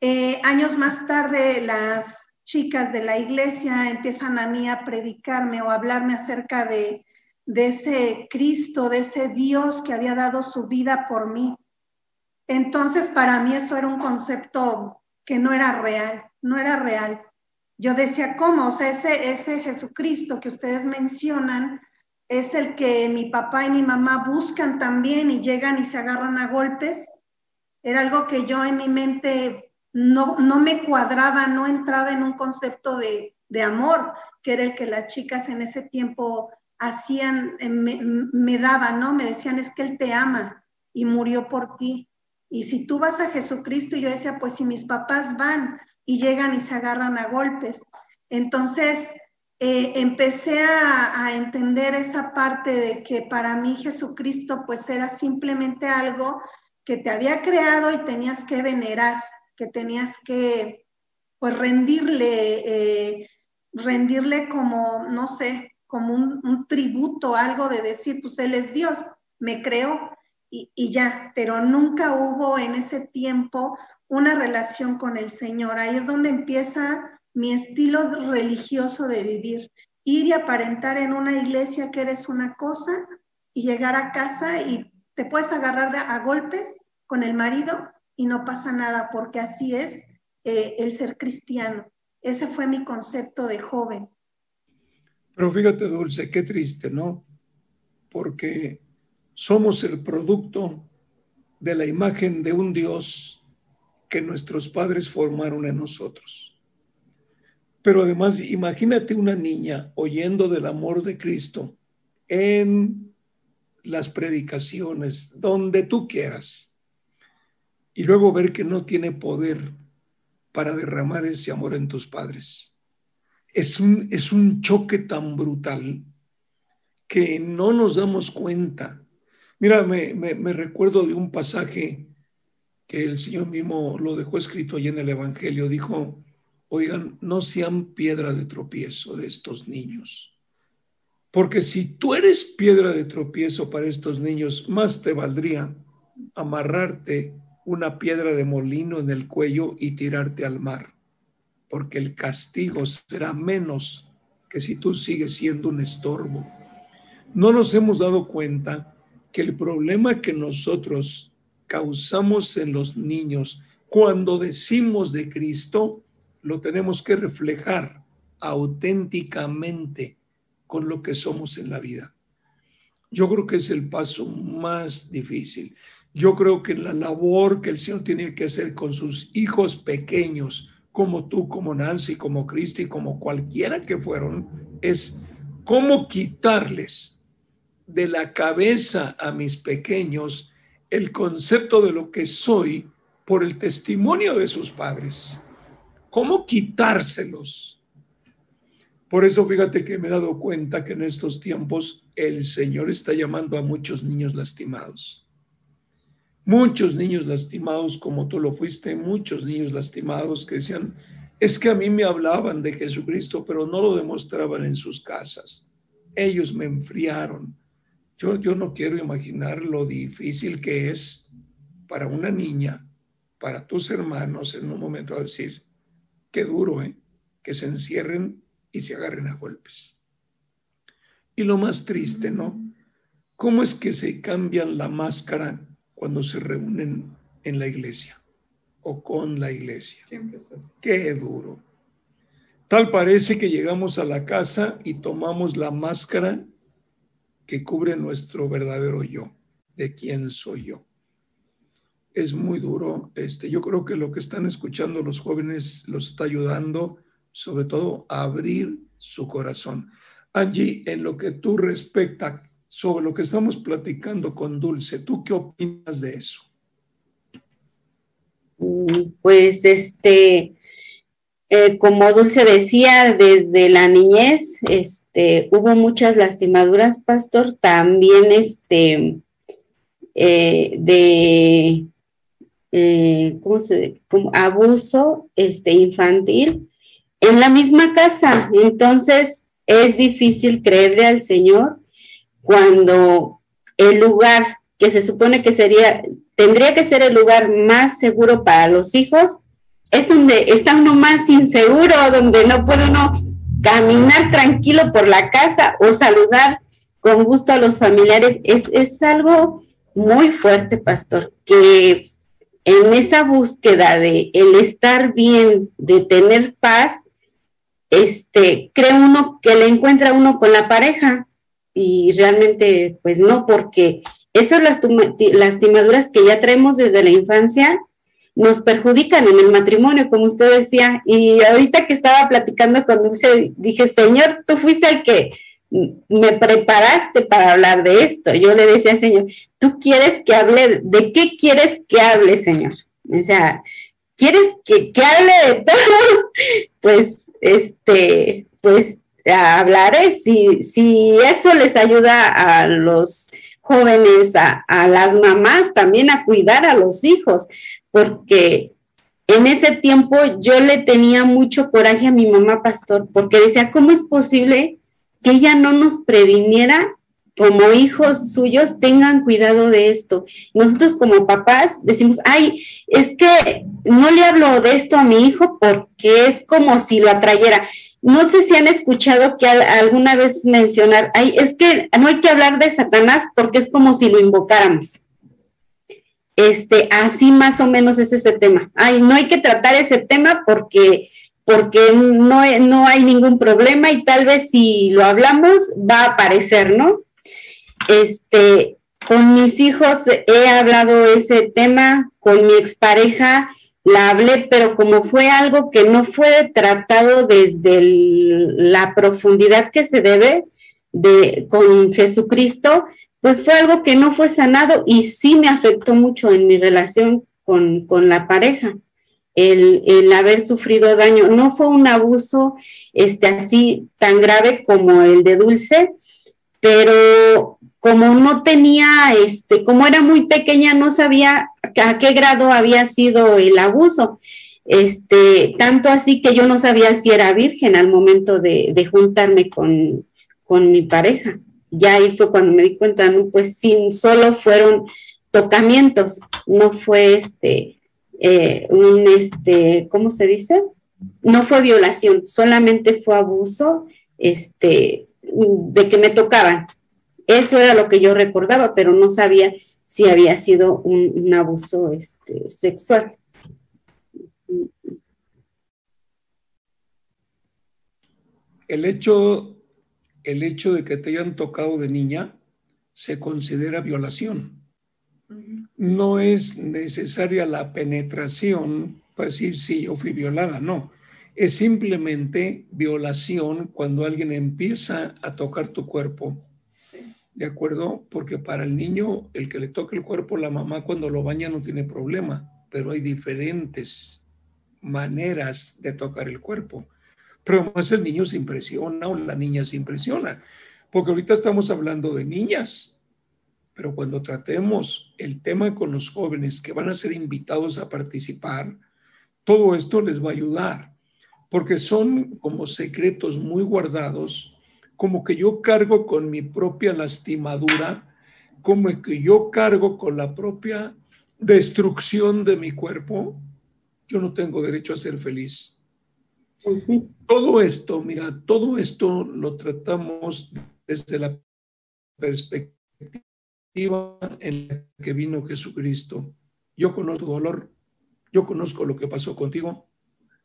Eh, años más tarde, las chicas de la iglesia empiezan a mí a predicarme o a hablarme acerca de, de ese Cristo, de ese Dios que había dado su vida por mí. Entonces, para mí eso era un concepto que no era real, no era real. Yo decía, ¿cómo? O sea, ese, ese Jesucristo que ustedes mencionan es el que mi papá y mi mamá buscan también y llegan y se agarran a golpes. Era algo que yo en mi mente no, no me cuadraba, no entraba en un concepto de, amor, que era el que las chicas en ese tiempo hacían, eh, me, me, daban, ¿no? Me decían, es que Él te ama y murió por ti. Y si tú vas a Jesucristo, yo decía, pues si mis papás van y llegan y se agarran a golpes. Entonces, eh, empecé a, a, entender esa parte de que para mí Jesucristo pues era simplemente algo que te había creado y tenías que venerar que tenías que pues rendirle, eh, rendirle como, no sé, como un, tributo, algo de decir, pues Él es Dios, me creo y, y, ya, pero nunca hubo en ese tiempo una relación con el Señor. Ahí es donde empieza mi estilo religioso de vivir, ir y aparentar en una iglesia que eres una cosa y llegar a casa y te puedes agarrar a golpes con el marido y no pasa nada porque así es eh, el ser cristiano. Ese fue mi concepto de joven. Pero fíjate, Dulce, qué triste, ¿no? Porque somos el producto de la imagen de un Dios que nuestros padres formaron en nosotros. Pero además, imagínate una niña oyendo del amor de Cristo en las predicaciones, donde tú quieras y luego ver que no tiene poder para derramar ese amor en tus padres. Es un, es un choque tan brutal que no nos damos cuenta. Mira, me, me, recuerdo de un pasaje que el Señor mismo lo dejó escrito allí en el Evangelio. Dijo, oigan, no sean piedra de tropiezo de estos niños. Porque si tú eres piedra de tropiezo para estos niños, más te valdría amarrarte una piedra de molino en el cuello y tirarte al mar, porque el castigo será menos que si tú sigues siendo un estorbo. No nos hemos dado cuenta que el problema que nosotros causamos en los niños cuando decimos de Cristo, lo tenemos que reflejar auténticamente con lo que somos en la vida. Yo creo que es el paso más difícil. Yo creo que la labor que el Señor tiene que hacer con sus hijos pequeños, como tú, como Nancy, como Cristi, como cualquiera que fueron, es cómo quitarles de la cabeza a mis pequeños el concepto de lo que soy por el testimonio de sus padres. cómo quitárselos. Por eso fíjate que me he dado cuenta que en estos tiempos el Señor está llamando a muchos niños lastimados. Muchos niños lastimados como tú lo fuiste, muchos niños lastimados que decían, es que a mí me hablaban de Jesucristo, pero no lo demostraban en sus casas. Ellos me enfriaron. Yo, yo no quiero imaginar lo difícil que es para una niña, para tus hermanos en un momento a decir, qué duro, ¿eh? Que se encierren y se agarren a golpes. Y lo más triste, ¿no? ¿Cómo es que se cambian la máscara cuando se reúnen en la iglesia o con la iglesia? Qué duro. Tal parece que llegamos a la casa y tomamos la máscara que cubre nuestro verdadero yo, de quién soy yo. Es muy duro. Este, yo creo que lo que están escuchando los jóvenes los está ayudando, sobre todo, a abrir su corazón. Angie, en lo que tú respecta sobre lo que estamos platicando con Dulce, ¿tú qué opinas de eso? Mm, pues este, eh, como Dulce decía, desde la niñez, este, hubo muchas lastimaduras, pastor, también este, eh, de, eh, ¿cómo se como abuso este, infantil en la misma casa. Entonces, es difícil creerle al Señor cuando el lugar que se supone que sería, tendría que ser el lugar más seguro para los hijos, es donde está uno más inseguro, donde no puede uno caminar tranquilo por la casa o saludar con gusto a los familiares. Es, es algo muy fuerte, pastor, que en esa búsqueda de el estar bien, de tener paz, este, cree uno que le encuentra uno con la pareja y realmente pues no, porque esas lastimaduras que ya traemos desde la infancia nos perjudican en el matrimonio, como usted decía, y ahorita que estaba platicando con Dulce, dije, Señor, tú fuiste el que me preparaste para hablar de esto. Yo le decía al Señor, tú quieres que hable, ¿de qué quieres que hable, Señor? O sea, ¿quieres que, que hable de todo? (laughs) Pues este, pues hablaré. Si, si eso les ayuda a los jóvenes, a, a las mamás también a cuidar a los hijos, porque en ese tiempo yo le tenía mucho coraje a mi mamá pastor, porque decía, ¿cómo es posible que ella no nos previniera como hijos suyos tengan cuidado de esto. Nosotros como papás decimos, ay, es que no le hablo de esto a mi hijo porque es como si lo atrayera. No sé si han escuchado que alguna vez mencionar, ay, es que no hay que hablar de Satanás porque es como si lo invocáramos. Este, así más o menos es ese tema. Ay, no hay que tratar ese tema porque porque no, no hay ningún problema y tal vez si lo hablamos va a aparecer, ¿no? Este, con mis hijos he hablado ese tema, con mi expareja la hablé, pero como fue algo que no fue tratado desde la profundidad que se debe de, con Jesucristo, pues fue algo que no fue sanado y sí me afectó mucho en mi relación con, con la pareja. El, el, haber sufrido daño. No fue un abuso este, así tan grave como el de Dulce, pero como no tenía, este, como era muy pequeña, no sabía a qué grado había sido el abuso. Este, tanto así que yo no sabía si era virgen al momento de, juntarme con, con, mi pareja. Ya ahí fue cuando me di cuenta, no, pues sí, solo fueron tocamientos, no fue este, eh, un, este, ¿cómo se dice? No fue violación, solamente fue abuso, este, de que me tocaban, eso era lo que yo recordaba, pero no sabía si había sido un, abuso este, sexual. El hecho, el hecho de que te hayan tocado de niña se considera violación. No es necesaria la penetración para decir sí, yo fui violada, no. Es simplemente violación cuando alguien empieza a tocar tu cuerpo ¿de acuerdo? Porque para el niño, el que le toque el cuerpo, la mamá cuando lo baña no tiene problema, pero hay diferentes maneras de tocar el cuerpo. Pero además el niño se impresiona o la niña se impresiona, porque ahorita estamos hablando de niñas, pero cuando tratemos el tema con los jóvenes que van a ser invitados a participar, todo esto les va a ayudar, porque son como secretos muy guardados, como que yo cargo con mi propia lastimadura, como que yo cargo con la propia destrucción de mi cuerpo, yo no tengo derecho a ser feliz. Todo esto, mira, todo esto lo tratamos desde la perspectiva en la que vino Jesucristo. Yo conozco tu dolor, yo conozco lo que pasó contigo.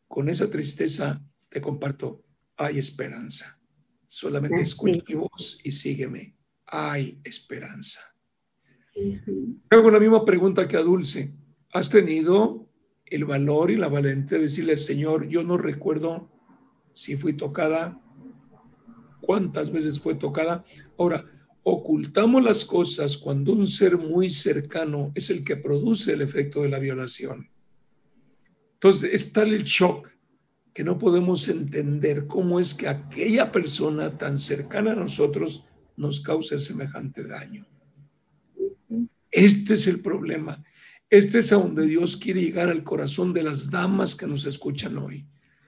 Con esa tristeza te comparto, hay esperanza. Solamente escucha mi voz y sígueme. Hay esperanza. Hago la misma pregunta que a Dulce. ¿Has tenido el valor y la valentía de decirle, Señor, yo no recuerdo si fui tocada, cuántas veces fue tocada? Ahora, ocultamos las cosas cuando un ser muy cercano es el que produce el efecto de la violación. Entonces, es tal el shock que no podemos entender cómo es que aquella persona tan cercana a nosotros nos causa semejante daño. Este es el problema. Este es a donde Dios quiere llegar al corazón de las damas que nos escuchan hoy.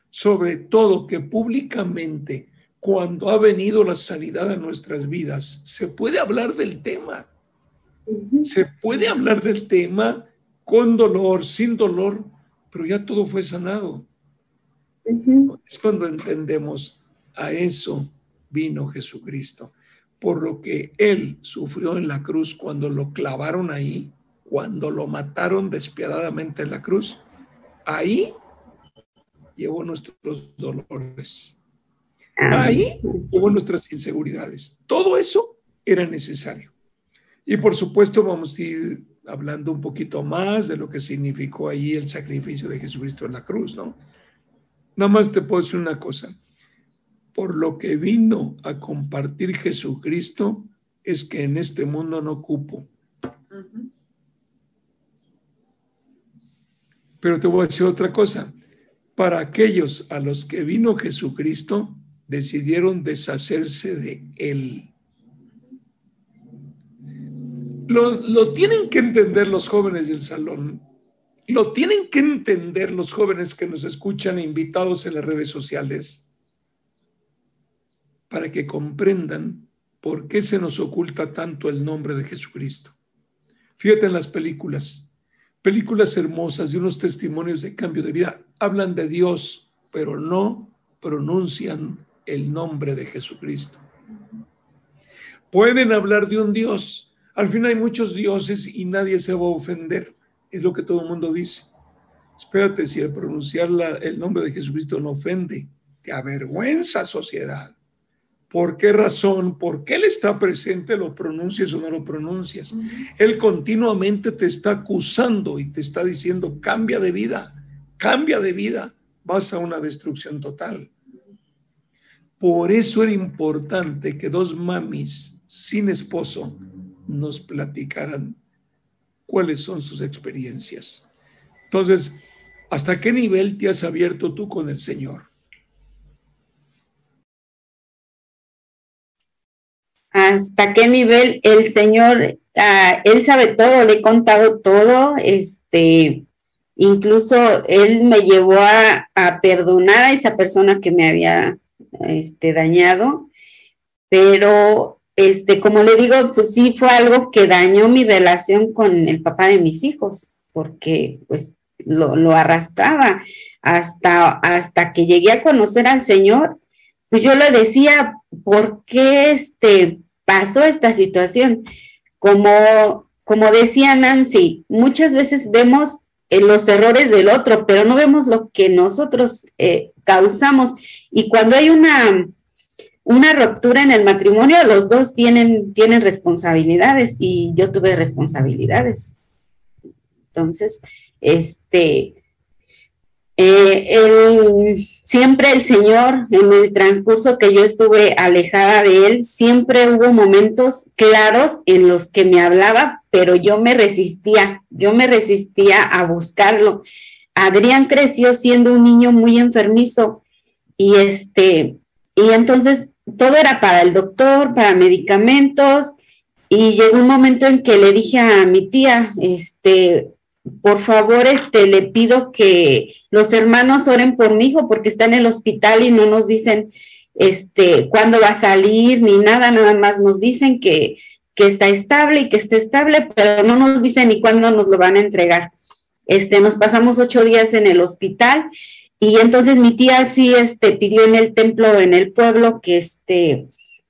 Sobre todo que públicamente cuando ha venido la sanidad a nuestras vidas, se puede hablar del tema. Se puede hablar del tema con dolor, sin dolor, pero ya todo fue sanado. Es cuando entendemos a eso vino Jesucristo. Por lo que Él sufrió en la cruz cuando lo clavaron ahí, cuando lo mataron despiadadamente en la cruz, ahí llevó nuestros dolores. Ahí hubo nuestras inseguridades. Todo eso era necesario. Y por supuesto vamos a ir hablando un poquito más de lo que significó ahí el sacrificio de Jesucristo en la cruz, ¿no? Nada más te puedo decir una cosa. Por lo que vino a compartir Jesucristo es que en este mundo no cupo. Pero te voy a decir otra cosa. Para aquellos a los que vino Jesucristo, decidieron deshacerse de él. Lo, tienen que entender los jóvenes del salón, lo tienen que entender los jóvenes que nos escuchan invitados en las redes sociales para que comprendan por qué se nos oculta tanto el nombre de Jesucristo. Fíjate en las películas, películas hermosas de unos testimonios de cambio de vida, hablan de Dios, pero no pronuncian el nombre de Jesucristo. Pueden hablar de un Dios. Al fin hay muchos dioses y nadie se va a ofender. Es lo que todo el mundo dice. Espérate, si al pronunciar el nombre de Jesucristo no ofende, te avergüenza sociedad. ¿Por qué razón? ¿Por qué Él está presente, lo pronuncias o no lo pronuncias? Él continuamente te está acusando y te está diciendo, cambia de vida, cambia de vida, vas a una destrucción total. Por eso era importante que dos mamis sin esposo nos platicaran cuáles son sus experiencias. Entonces, ¿hasta qué nivel te has abierto tú con el Señor? Hasta qué nivel el Señor, ah, Él sabe todo, le he contado todo, este, incluso Él me llevó a, a, perdonar a esa persona que me había este, dañado, pero este, como le digo, pues sí fue algo que dañó mi relación con el papá de mis hijos, porque pues lo, arrastraba. Hasta, hasta que llegué a conocer al Señor, pues yo le decía, ¿por qué este, pasó esta situación? Como, como decía Nancy, muchas veces vemos eh, los errores del otro, pero no vemos lo que nosotros eh, causamos. Y cuando hay una, una ruptura en el matrimonio, los dos tienen, tienen responsabilidades y yo tuve responsabilidades. Entonces, este, eh, siempre el Señor, en el transcurso que yo estuve alejada de Él, siempre hubo momentos claros en los que me hablaba, pero yo me resistía, yo me resistía a buscarlo. Adrián creció siendo un niño muy enfermizo y este, y entonces todo era para el doctor, para medicamentos, y llegó un momento en que le dije a mi tía, este, por favor, este, le pido que los hermanos oren por mi hijo porque está en el hospital y no nos dicen, este, cuándo va a salir ni nada, nada más nos dicen que, que está estable y que está estable, pero no nos dicen ni cuándo nos lo van a entregar. Este, nos pasamos ocho días en el hospital y entonces mi tía sí, este, pidió en el templo, en el pueblo, que este,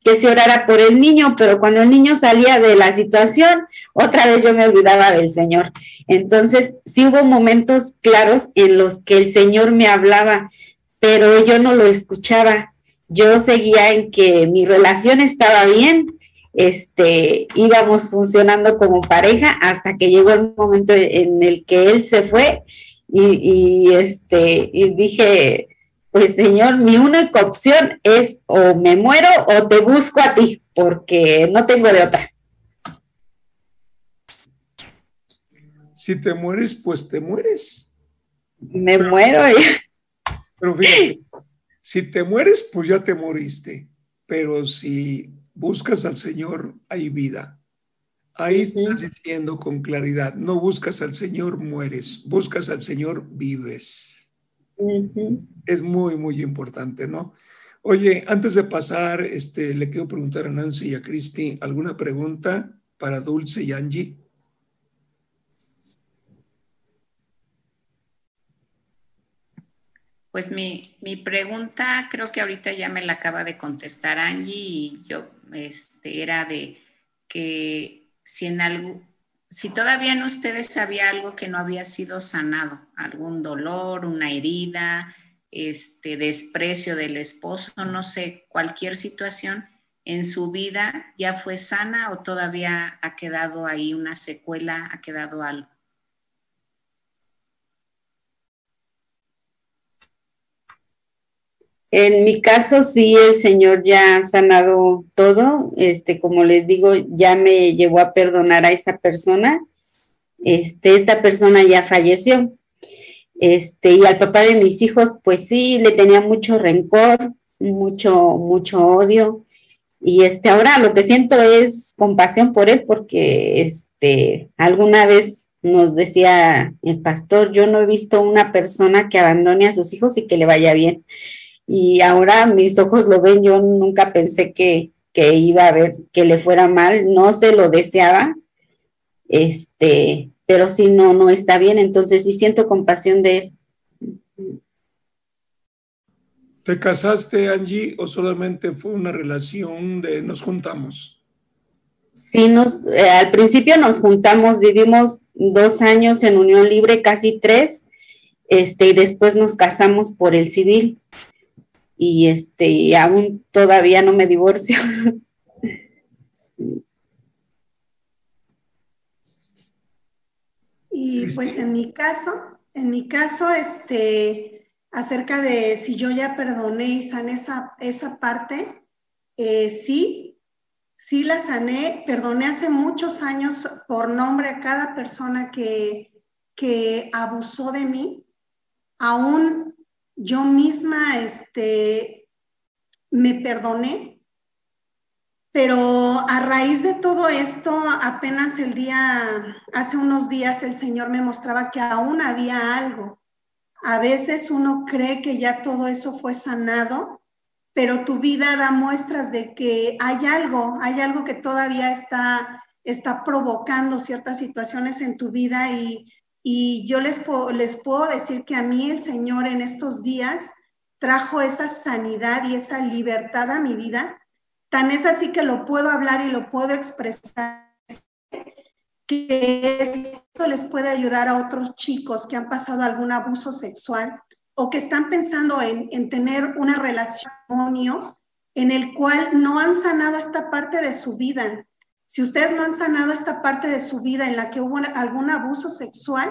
que se orara por el niño, pero cuando el niño salía de la situación, otra vez yo me olvidaba del Señor. Entonces, sí hubo momentos claros en los que el Señor me hablaba, pero yo no lo escuchaba. Yo seguía en que mi relación estaba bien, este, íbamos funcionando como pareja hasta que llegó el momento en el que él se fue y, este, y dije, pues Señor, mi única opción es o me muero o te busco a ti, porque no tengo de otra. Si te mueres, pues te mueres. Me muero. (laughs) Pero fíjate, si te mueres, pues ya te moriste. Pero si buscas al Señor, hay vida. Ahí estás diciendo con claridad, no buscas al Señor, mueres. Buscas al Señor, vives. Es muy, muy importante, ¿no? Oye, antes de pasar, este, le quiero preguntar a Nancy y a Cristi, ¿alguna pregunta para Dulce y Angie? Pues mi, mi, pregunta creo que ahorita ya me la acaba de contestar Angie y yo este, era de que si en algo, si todavía en ustedes había algo que no había sido sanado, algún dolor, una herida, este desprecio del esposo, no sé, cualquier situación en su vida ya fue sana o todavía ha quedado ahí una secuela, ha quedado algo. En mi caso, sí, el Señor ya ha sanado todo. Este, como les digo, ya me llevó a perdonar a esa persona. Este, esta persona ya falleció. Este, y al papá de mis hijos, pues sí, le tenía mucho rencor, mucho, mucho odio. Y este, ahora lo que siento es compasión por él, porque este, alguna vez nos decía el pastor, yo no he visto una persona que abandone a sus hijos y que le vaya bien y ahora mis ojos lo ven, yo nunca pensé que, iba a ver que le fuera mal, no se lo deseaba, este, pero si no, no está bien, entonces sí siento compasión de él. ¿Te casaste, Angie, o solamente fue una relación de nos juntamos? Sí, nos, eh, al principio nos juntamos, vivimos dos años en unión libre, casi tres, este, y después nos casamos por el civil y este, aún todavía no me divorcio. (laughs) Y pues en mi caso, en mi caso, este, acerca de si yo ya perdoné y sané esa, esa parte, eh, sí, sí la sané, perdoné hace muchos años por nombre a cada persona que, que abusó de mí, aún yo misma este, me perdoné, pero a raíz de todo esto, apenas el día, hace unos días el Señor me mostraba que aún había algo. A veces uno cree que ya todo eso fue sanado, pero tu vida da muestras de que hay algo, hay algo que todavía está, está provocando ciertas situaciones en tu vida y y yo les puedo, les puedo decir que a mí el Señor en estos días trajo esa sanidad y esa libertad a mi vida. Tan es así que lo puedo hablar y lo puedo expresar, que esto les puede ayudar a otros chicos que han pasado algún abuso sexual o que están pensando en, en tener una relación en el cual no han sanado esta parte de su vida. Si ustedes no han sanado esta parte de su vida en la que hubo algún abuso sexual,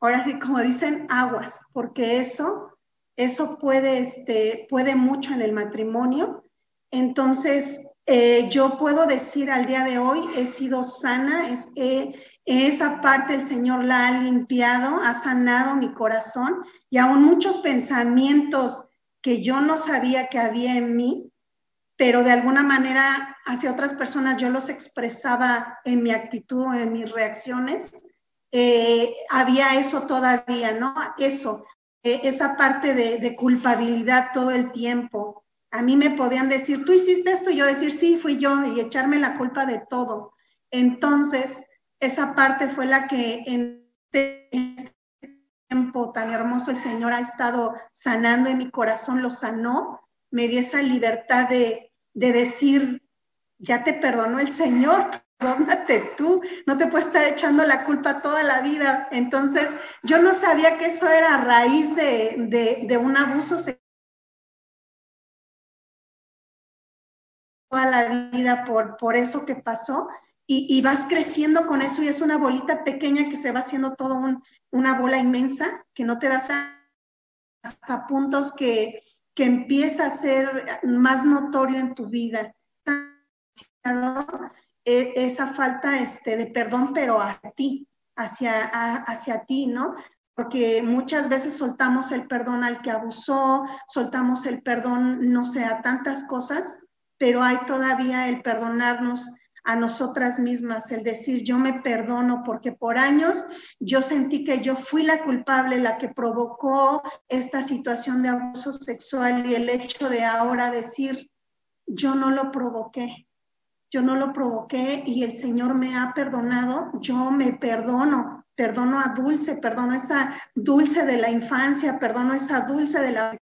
ahora sí, como dicen, aguas, porque eso, eso puede, este, puede mucho en el matrimonio. Entonces, eh, yo puedo decir al día de hoy, he sido sana, he, esa parte el Señor la ha limpiado, ha sanado mi corazón y aún muchos pensamientos que yo no sabía que había en mí, pero de alguna manera hacia otras personas yo los expresaba en mi actitud, en mis reacciones. Eh, había eso todavía, ¿no? Eso, eh, esa parte de, culpabilidad todo el tiempo. A mí me podían decir, tú hiciste esto, y yo decir, sí, fui yo, y echarme la culpa de todo. Entonces, esa parte fue la que en este tiempo tan hermoso el Señor ha estado sanando en mi corazón, lo sanó, me dio esa libertad de, de decir, ya te perdonó el Señor, perdónate tú, no te puedes estar echando la culpa toda la vida. Entonces, yo no sabía que eso era a raíz de, de, de un abuso sexual toda la vida por, por eso que pasó, y, vas creciendo con eso y es una bolita pequeña que se va haciendo todo un, una bola inmensa que no te das hasta puntos que, que empieza a ser más notorio en tu vida. E, esa falta este, de perdón, pero a ti, hacia, hacia ti, ¿no? Porque muchas veces soltamos el perdón al que abusó, soltamos el perdón, no sé, a tantas cosas, pero hay todavía el perdonarnos a nosotras mismas, el decir yo me perdono porque por años yo sentí que yo fui la culpable, la que provocó esta situación de abuso sexual y el hecho de ahora decir yo no lo provoqué, yo no lo provoqué y el Señor me ha perdonado, yo me perdono, perdono a Dulce, perdono a esa Dulce de la infancia, perdono a esa Dulce de la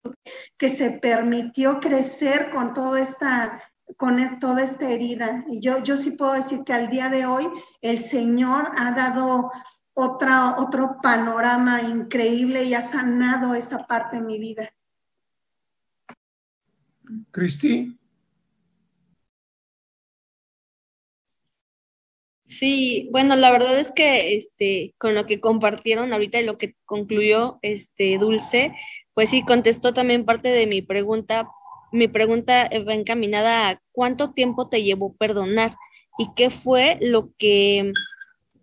que se permitió crecer con toda esta con toda esta herida. Y yo, yo sí puedo decir que al día de hoy el Señor ha dado otra, otro panorama increíble y ha sanado esa parte de mi vida. Cristi. Sí, bueno, la verdad es que este, con lo que compartieron ahorita y lo que concluyó este Dulce, pues sí contestó también parte de mi pregunta mi pregunta va encaminada a cuánto tiempo te llevó perdonar y qué fue lo que,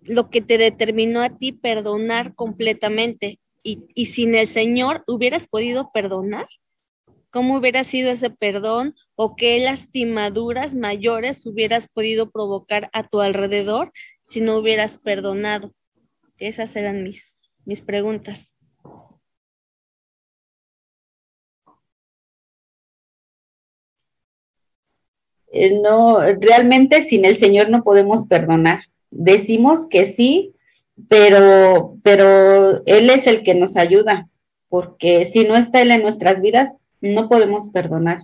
lo que te determinó a ti perdonar completamente. Y, y sin el Señor, ¿hubieras podido perdonar? ¿Cómo hubiera sido ese perdón o qué lastimaduras mayores hubieras podido provocar a tu alrededor si no hubieras perdonado? Esas eran mis, mis preguntas. No, realmente sin el Señor no podemos perdonar. Decimos que sí, pero, pero Él es el que nos ayuda, porque si no está Él en nuestras vidas, no podemos perdonar.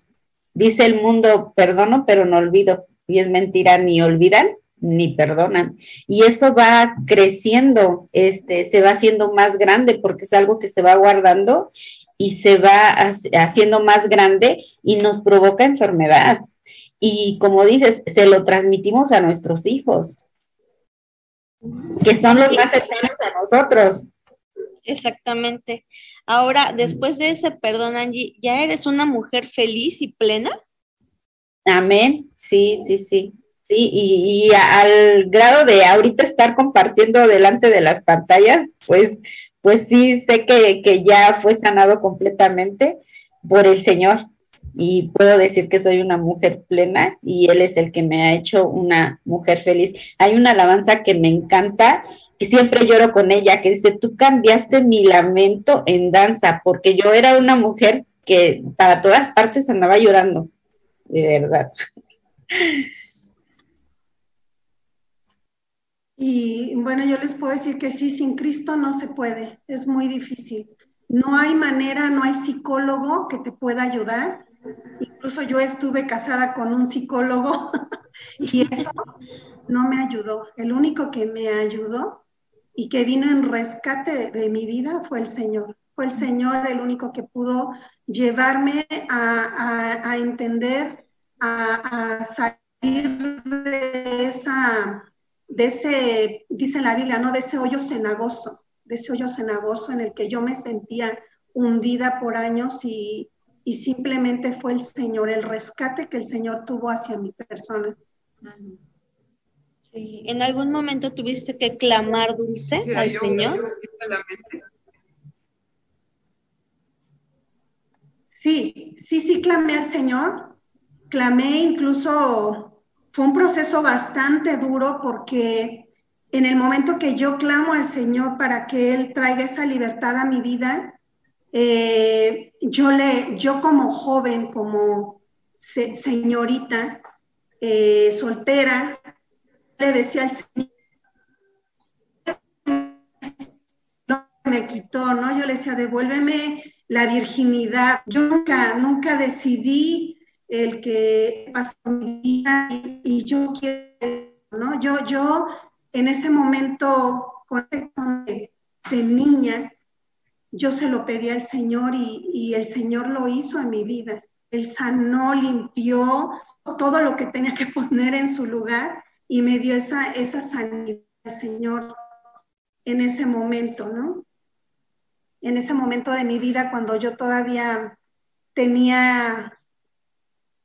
Dice el mundo, perdono, pero no olvido. Y es mentira, ni olvidan ni perdonan. Y eso va creciendo, este, se va haciendo más grande porque es algo que se va guardando y se va haciendo más grande y nos provoca enfermedad y como dices, se lo transmitimos a nuestros hijos, que son los más cercanos a nosotros. Exactamente. Ahora, después de ese perdón, Angie, ¿ya eres una mujer feliz y plena? Amén. Sí, sí, sí. Sí, y, al grado de ahorita estar compartiendo delante de las pantallas, pues, pues sí, sé que, que ya fue sanado completamente por el Señor y puedo decir que soy una mujer plena y Él es el que me ha hecho una mujer feliz. Hay una alabanza que me encanta, que siempre lloro con ella, que dice, tú cambiaste mi lamento en danza, porque yo era una mujer que para todas partes andaba llorando, de verdad. (laughs) Y bueno, yo les puedo decir que sí, sin Cristo no se puede, es muy difícil. No hay manera, no hay psicólogo que te pueda ayudar Incluso yo estuve casada con un psicólogo (laughs) y eso no me ayudó. El único que me ayudó y que vino en rescate de, mi vida fue el Señor. Fue el Señor el único que pudo llevarme a, entender, a, a, salir de esa, de ese, dice la Biblia, ¿no? De ese hoyo cenagoso, de ese hoyo cenagoso en el que yo me sentía hundida por años y, y simplemente fue el Señor, el rescate que el Señor tuvo hacia mi persona. ¿En algún momento tuviste que clamar dulce al Señor? Sí, sí, sí clamé al Señor. Clamé incluso, fue un proceso bastante duro porque en el momento que yo clamo al Señor para que Él traiga esa libertad a mi vida, eh, yo, le, yo como joven, como señorita, eh, soltera, le decía al Señor, me quitó, ¿no? Yo le decía, devuélveme la virginidad. Yo nunca, nunca decidí el que pasa mi vida y, yo quiero, ¿no? Yo, yo en ese momento, con de niña, yo se lo pedí al Señor y, el Señor lo hizo en mi vida. Él sanó, limpió todo lo que tenía que poner en su lugar y me dio esa, esa sanidad, Señor, en ese momento, ¿no? En ese momento de mi vida cuando yo todavía tenía,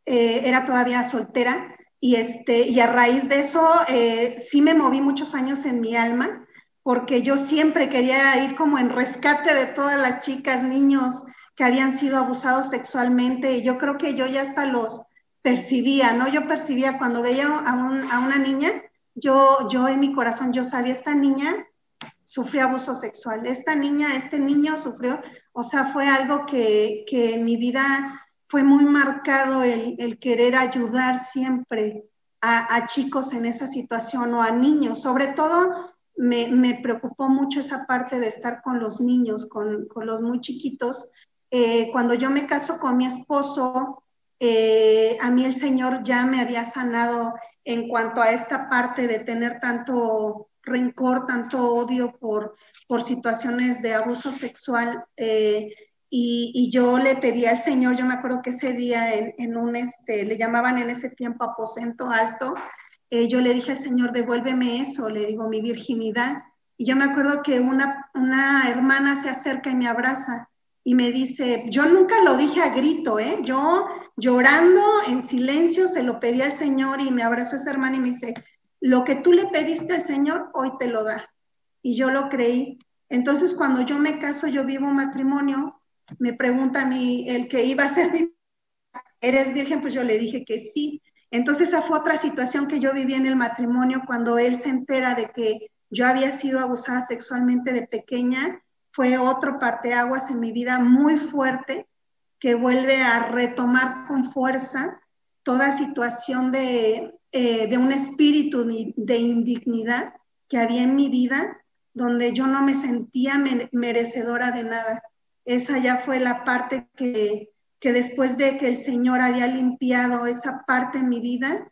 eh, era todavía soltera y, este, y a raíz de eso eh, sí me moví muchos años en mi alma porque yo siempre quería ir como en rescate de todas las chicas, niños que habían sido abusados sexualmente y yo creo que yo ya hasta los percibía, ¿no? Yo percibía cuando veía a, una niña, yo, yo en mi corazón, yo sabía, esta niña sufrió abuso sexual, esta niña, este niño sufrió, o sea, fue algo que, en mi vida fue muy marcado el, querer ayudar siempre a, chicos en esa situación o a niños, sobre todo me, preocupó mucho esa parte de estar con los niños, con, los muy chiquitos. Eh, cuando yo me caso con mi esposo, eh, a mí el Señor ya me había sanado en cuanto a esta parte de tener tanto rencor, tanto odio por, por situaciones de abuso sexual. Eh, y, yo le pedí al Señor, yo me acuerdo que ese día en, un, este, le llamaban en ese tiempo aposento alto, eh, yo le dije al Señor, devuélveme eso, le digo, mi virginidad. Y yo me acuerdo que una, una hermana se acerca y me abraza y me dice, yo nunca lo dije a grito, ¿eh? Yo llorando en silencio se lo pedí al Señor y me abrazó esa hermana y me dice, lo que tú le pediste al Señor, hoy te lo da. Y yo lo creí. Entonces, cuando yo me caso, yo vivo matrimonio, me pregunta a mí, el que iba a ser mi, ¿eres virgen? Pues yo le dije que sí. Entonces, esa fue otra situación que yo viví en el matrimonio cuando él se entera de que yo había sido abusada sexualmente de pequeña fue otro parteaguas en mi vida muy fuerte que vuelve a retomar con fuerza toda situación de, eh, un espíritu de indignidad que había en mi vida, donde yo no me sentía merecedora de nada. Esa ya fue la parte que, después de que el Señor había limpiado esa parte en mi vida,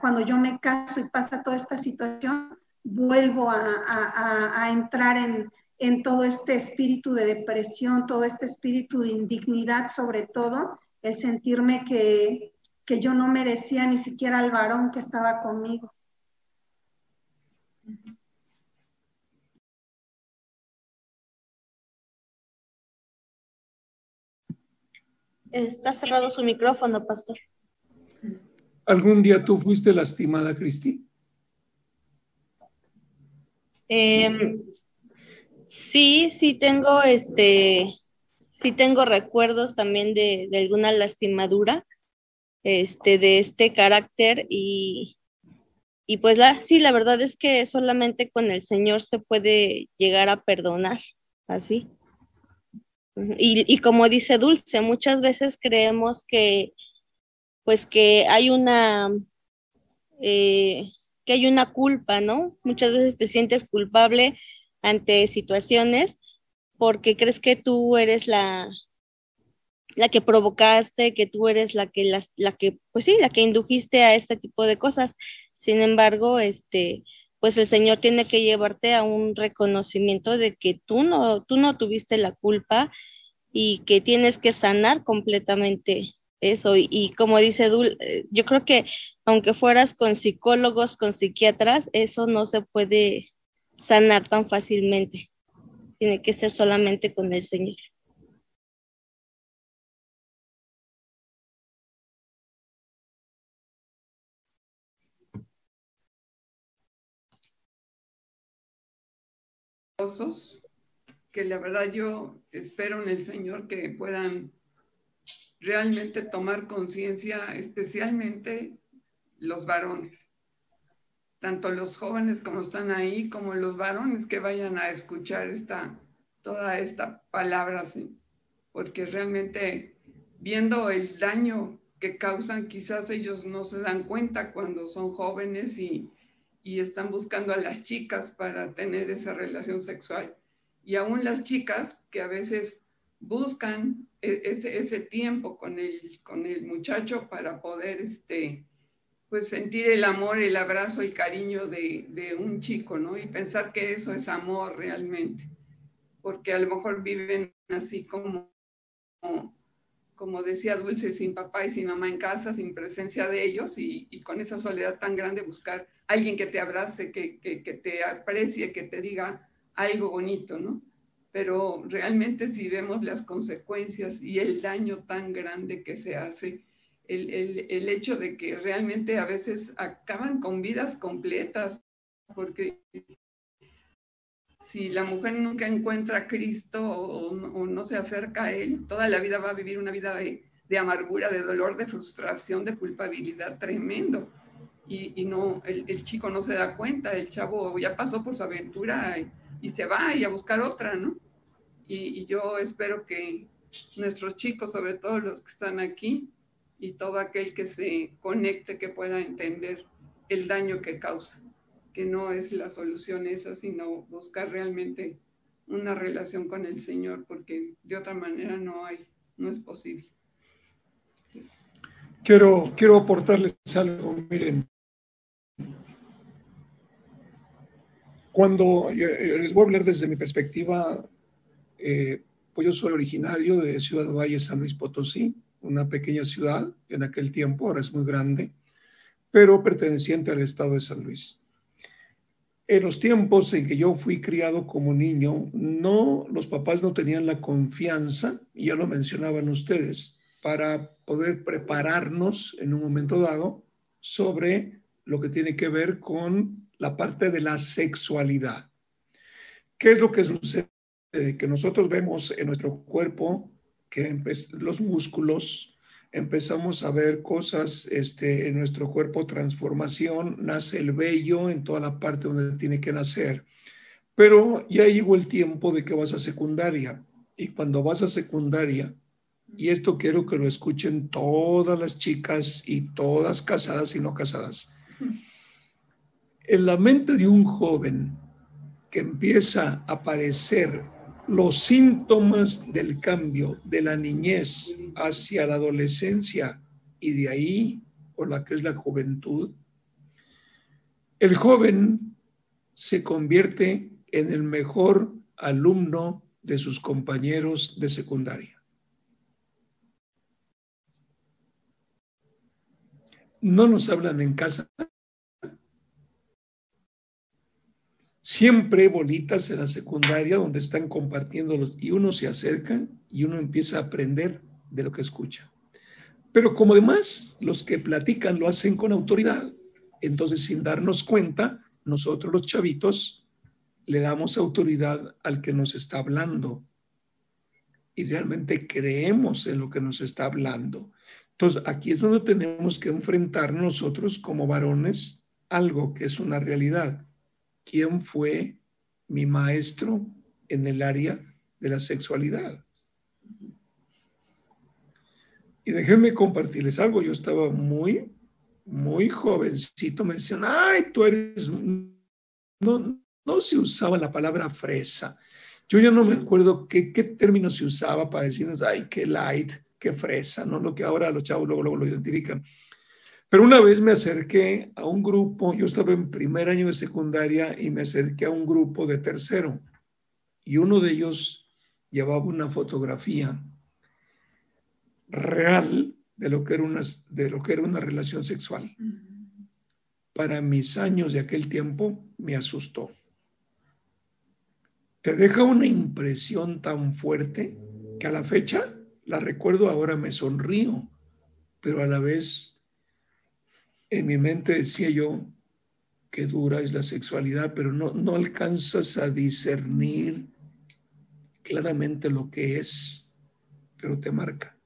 cuando yo me caso y pasa toda esta situación, vuelvo a entrar en, en todo este espíritu de depresión, todo este espíritu de indignidad, sobre todo, el sentirme que, yo no merecía ni siquiera al varón que estaba conmigo. Está cerrado su micrófono, pastor. ¿Algún día tú fuiste lastimada, Cristi? Eh, Sí, sí tengo este, sí tengo recuerdos también de, alguna lastimadura este, de este carácter y, y pues la, sí, la verdad es que solamente con el Señor se puede llegar a perdonar, así. Y, y, como dice Dulce, muchas veces creemos que, pues que hay una, eh, que hay una culpa, ¿no? Muchas veces te sientes culpable ante situaciones porque crees que tú eres la, la que provocaste, que tú eres la que, la, la, que, pues sí, la que indujiste a este tipo de cosas. Sin embargo, este, pues el Señor tiene que llevarte a un reconocimiento de que tú no, tú no tuviste la culpa y que tienes que sanar completamente eso. Y, y como dice Dul, eh, yo creo que aunque fueras con psicólogos, con psiquiatras, eso no se puede sanar tan fácilmente. Tiene que ser solamente con el Señor. Que la verdad yo espero en el Señor que puedan realmente tomar conciencia, especialmente los varones, tanto los jóvenes como están ahí, como los varones que vayan a escuchar esta, toda esta palabra, porque realmente viendo el daño que causan, quizás ellos no se dan cuenta cuando son jóvenes y, y están buscando a las chicas para tener esa relación sexual. Y aún las chicas que a veces buscan e, ese, ese tiempo con el, con el muchacho para poder este, pues sentir el amor, el abrazo, el cariño de, de, un chico, ¿no? Y pensar que eso es amor realmente, porque a lo mejor viven así como, como decía Dulce, sin papá y sin mamá en casa, sin presencia de ellos y, y con esa soledad tan grande buscar alguien que te abrace, que, que, que te aprecie, que te diga algo bonito, ¿no? pero realmente si vemos las consecuencias y el daño tan grande que se hace, el, el, el, hecho de que realmente a veces acaban con vidas completas, porque si la mujer nunca encuentra a Cristo o, no se acerca a Él, toda la vida va a vivir una vida de, amargura, de dolor, de frustración, de culpabilidad tremendo. Y, no, el, chico no se da cuenta, el chavo ya pasó por su aventura y, se va y a buscar otra, ¿no? Y, yo espero que nuestros chicos, sobre todo los que están aquí, y todo aquel que se conecte, que pueda entender el daño que causa, que no es la solución esa, sino buscar realmente una relación con el Señor, porque de otra manera no hay, no es posible. Quiero, quiero aportarles algo, miren. Cuando les voy a hablar desde mi perspectiva eh, pues yo soy originario de Ciudad Valle, San Luis Potosí, una pequeña ciudad en aquel tiempo, ahora es muy grande, pero perteneciente al estado de San Luis. En los tiempos en que yo fui criado como niño, no, los papás no tenían la confianza, y ya lo mencionaban ustedes, para poder prepararnos en un momento dado sobre lo que tiene que ver con la parte de la sexualidad. ¿Qué es lo que sucede? que nosotros vemos en nuestro cuerpo, que los músculos, empezamos a ver cosas este, en nuestro cuerpo, transformación, nace el vello en toda la parte donde tiene que nacer. Pero ya llegó el tiempo de que vas a secundaria. Y cuando vas a secundaria, y esto quiero que lo escuchen todas las chicas y todas casadas y no casadas, en la mente de un joven que empieza a aparecer los síntomas del cambio de la niñez hacia la adolescencia y de ahí por la que es la juventud, el joven se convierte en el mejor alumno de sus compañeros de secundaria. No nos hablan en casa siempre bolitas en la secundaria donde están compartiendo los, y uno se acerca y uno empieza a aprender de lo que escucha. Pero como además los que platican lo hacen con autoridad, entonces sin darnos cuenta, nosotros los chavitos le damos autoridad al que nos está hablando y realmente creemos en lo que nos está hablando. Entonces aquí es donde tenemos que enfrentar nosotros como varones algo que es una realidad quién fue mi maestro en el área de la sexualidad. Y déjenme compartirles algo. Yo estaba muy, muy jovencito. Me decían, ay, tú eres... No, no se usaba la palabra fresa. Yo ya no me acuerdo qué, qué término se usaba para decirnos, ay, qué light, qué fresa, ¿no? Lo que ahora los chavos luego, luego lo identifican. Pero una vez me acerqué a un grupo, yo estaba en primer año de secundaria y me acerqué a un grupo de tercero y uno de ellos llevaba una fotografía real de lo que era una, de lo que era una relación sexual. Para mis años de aquel tiempo me asustó. Te deja una impresión tan fuerte que a la fecha la recuerdo ahora me sonrío, pero a la vez en mi mente decía yo, qué dura es la sexualidad, pero no, no alcanzas a discernir claramente lo que es, pero te marca.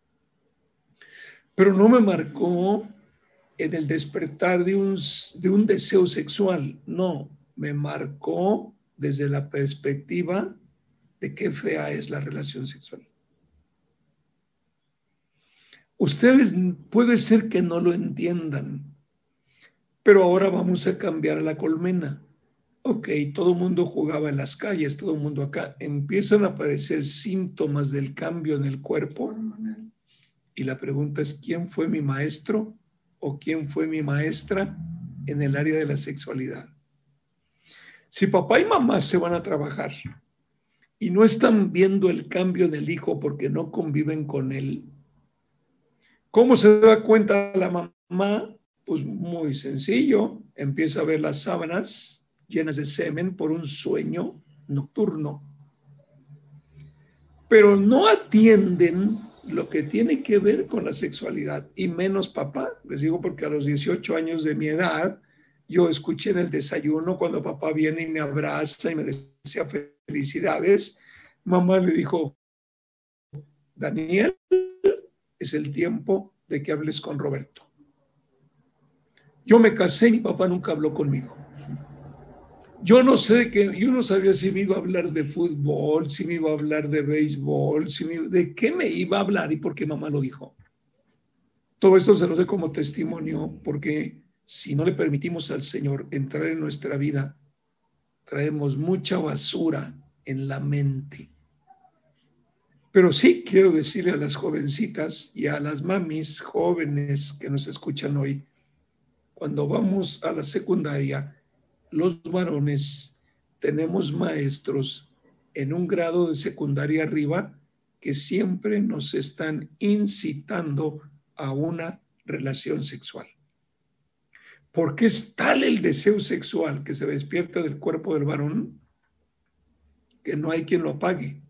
Pero no me marcó en el despertar de un, de un deseo sexual, no, me marcó desde la perspectiva de qué fea es la relación sexual. Ustedes puede ser que no lo entiendan, pero ahora vamos a cambiar la colmena. Ok, todo el mundo jugaba en las calles, todo el mundo acá. Empiezan a aparecer síntomas del cambio en el cuerpo. Y la pregunta es, ¿quién fue mi maestro o quién fue mi maestra en el área de la sexualidad? Si papá y mamá se van a trabajar y no están viendo el cambio del hijo porque no conviven con él, ¿cómo se da cuenta la mamá? Pues muy sencillo, empieza a ver las sábanas llenas de semen por un sueño nocturno. Pero no atienden lo que tiene que ver con la sexualidad y menos papá. Les digo porque a los 18 años de mi edad, yo escuché en el desayuno cuando papá viene y me abraza y me desea felicidades. Mamá le dijo, Daniel, es el tiempo de que hables con Roberto. Yo me casé y mi papá nunca habló conmigo. Yo no sé que yo no sabía si me iba a hablar de fútbol, si me iba a hablar de béisbol, si de qué me iba a hablar y por qué mamá lo dijo. Todo esto se lo doy como testimonio porque si no le permitimos al Señor entrar en nuestra vida, traemos mucha basura en la mente. Pero sí quiero decirle a las jovencitas y a las mamis jóvenes que nos escuchan hoy, cuando vamos a la secundaria, los varones tenemos maestros en un grado de secundaria arriba que siempre nos están incitando a una relación sexual. Porque es tal el deseo sexual que se despierta del cuerpo del varón que no hay quien lo apague.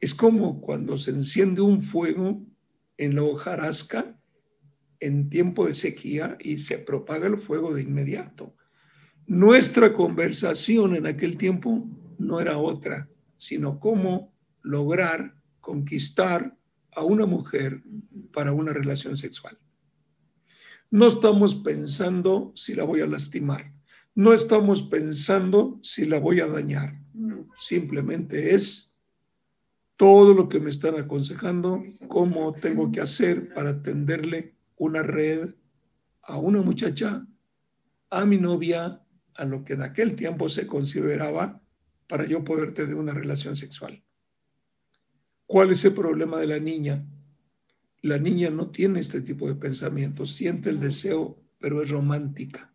Es como cuando se enciende un fuego en la hojarasca en tiempo de sequía y se propaga el fuego de inmediato. Nuestra conversación en aquel tiempo no era otra, sino cómo lograr conquistar a una mujer para una relación sexual. No estamos pensando si la voy a lastimar, no estamos pensando si la voy a dañar, simplemente es todo lo que me están aconsejando, cómo tengo que hacer para tenderle una red a una muchacha, a mi novia, a lo que en aquel tiempo se consideraba para yo poder tener una relación sexual. ¿Cuál es el problema de la niña? La niña no tiene este tipo de pensamientos, siente el deseo, pero es romántica.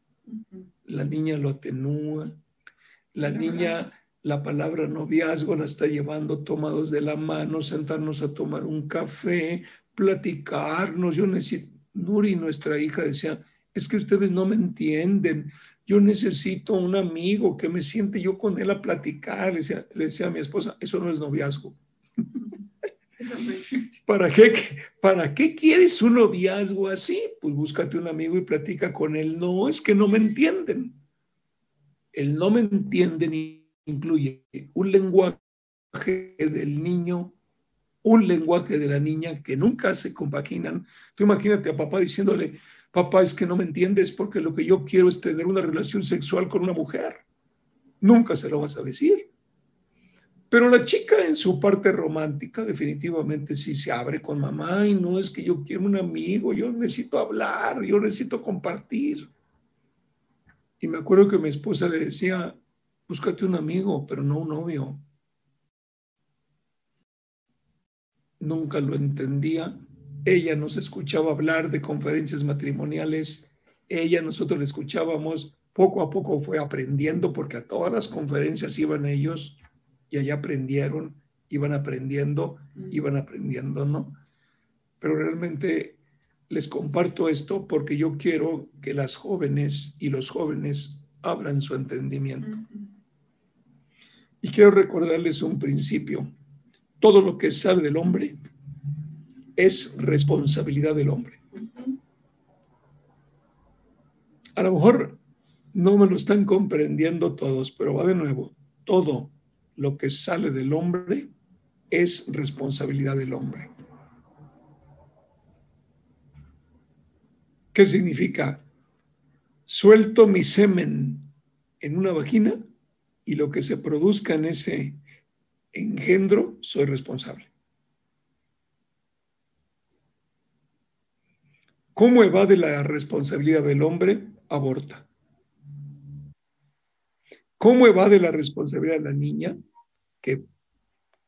La niña lo atenúa. La niña, la palabra noviazgo la está llevando tomados de la mano, sentarnos a tomar un café, platicarnos. Yo necesito, Nuri, nuestra hija, decía, es que ustedes no me entienden yo necesito un amigo que me siente yo con él a platicar, le decía, a mi esposa, eso no es noviazgo. (laughs) ¿Para qué, ¿Para qué quieres un noviazgo así? Pues búscate un amigo y platica con él. No, es que no me entienden. El no me entienden incluye un lenguaje del niño, un lenguaje de la niña que nunca se compaginan. Tú imagínate a papá diciéndole, papá, es que no me entiendes porque lo que yo quiero es tener una relación sexual con una mujer. Nunca se lo vas a decir. Pero la chica en su parte romántica definitivamente sí se abre con mamá y no es que yo quiero un amigo, yo necesito hablar, yo necesito compartir. Y me acuerdo que mi esposa le decía, búscate un amigo, pero no un novio. Nunca lo entendía ella nos escuchaba hablar de conferencias matrimoniales, ella nosotros le escuchábamos, poco a poco fue aprendiendo porque a todas las conferencias iban ellos y allá aprendieron, iban aprendiendo, iban aprendiendo, ¿no? Pero realmente les comparto esto porque yo quiero que las jóvenes y los jóvenes abran su entendimiento. Y quiero recordarles un principio. Todo lo que sale del hombre es responsabilidad del hombre. A lo mejor No me lo están comprendiendo todos, pero va de nuevo. Todo lo que sale del hombre es responsabilidad del hombre. ¿Qué significa? Suelto mi semen en una vagina y lo que se produzca en ese engendro, soy responsable. ¿Cómo evade la responsabilidad del hombre? Aborta. ¿Cómo evade la responsabilidad de la niña? Que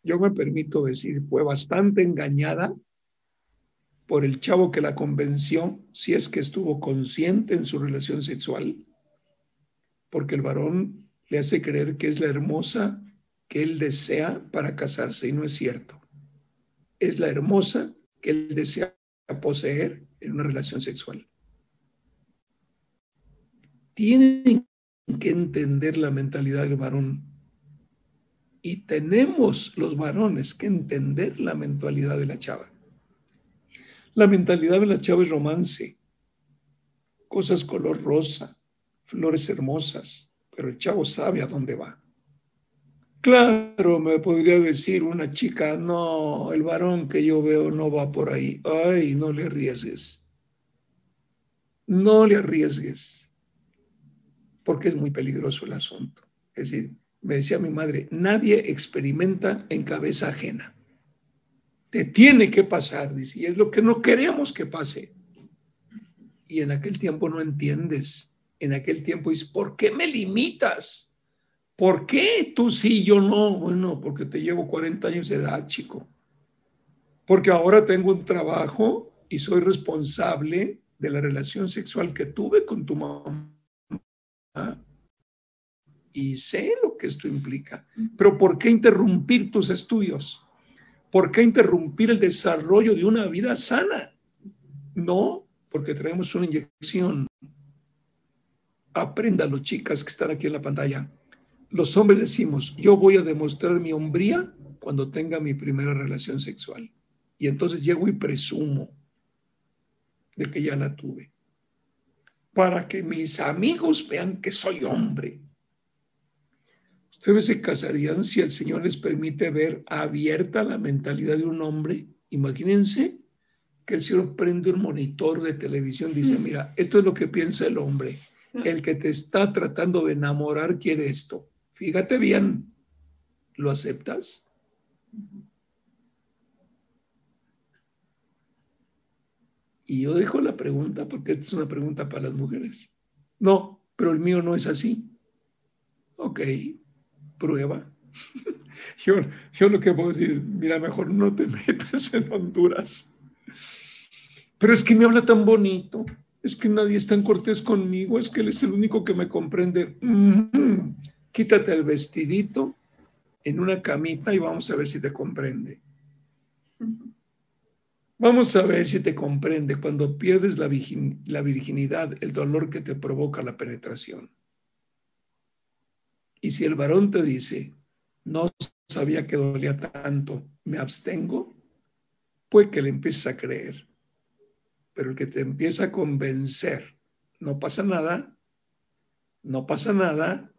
yo me permito decir, fue bastante engañada por el chavo que la convenció, si es que estuvo consciente en su relación sexual, porque el varón le hace creer que es la hermosa que él desea para casarse, y no es cierto. Es la hermosa que él desea poseer en una relación sexual. Tienen que entender la mentalidad del varón. Y tenemos los varones que entender la mentalidad de la chava. La mentalidad de la chava es romance, cosas color rosa, flores hermosas, pero el chavo sabe a dónde va. Claro, me podría decir una chica, no, el varón que yo veo no va por ahí. Ay, no le arriesgues. No le arriesgues, porque es muy peligroso el asunto. Es decir, me decía mi madre, nadie experimenta en cabeza ajena te tiene que pasar, dice, y es lo que no queremos que pase. Y en aquel tiempo no entiendes, en aquel tiempo dices, ¿por qué me limitas? ¿Por qué tú sí, yo no? Bueno, porque te llevo 40 años de edad, chico. Porque ahora tengo un trabajo y soy responsable de la relación sexual que tuve con tu mamá. Y sé lo que esto implica. Pero ¿por qué interrumpir tus estudios? ¿Por qué interrumpir el desarrollo de una vida sana? No, porque traemos una inyección. Apréndalo, chicas que están aquí en la pantalla. Los hombres decimos, yo voy a demostrar mi hombría cuando tenga mi primera relación sexual. Y entonces llego y presumo de que ya la tuve. Para que mis amigos vean que soy hombre. Ustedes se casarían si el Señor les permite ver abierta la mentalidad de un hombre. Imagínense que el Señor prende un monitor de televisión y dice, mira, esto es lo que piensa el hombre. El que te está tratando de enamorar quiere esto. Fíjate bien, ¿lo aceptas? Y yo dejo la pregunta porque esta es una pregunta para las mujeres. No, pero el mío no es así. Ok, prueba. (laughs) Yo, yo lo que puedo decir, mira, mejor no te (laughs) metas en Honduras. Pero es que me habla tan bonito, es que nadie es tan cortés conmigo, es que él es el único que me comprende. Quítate el vestidito en una camita y vamos a ver si te comprende. Vamos a ver si te comprende cuando pierdes la, la virginidad, el dolor que te provoca la penetración. Y si el varón te dice, no sabía que dolía tanto, me abstengo, pues que le empieces a creer. Pero el que te empieza a convencer, no pasa nada, no pasa nada,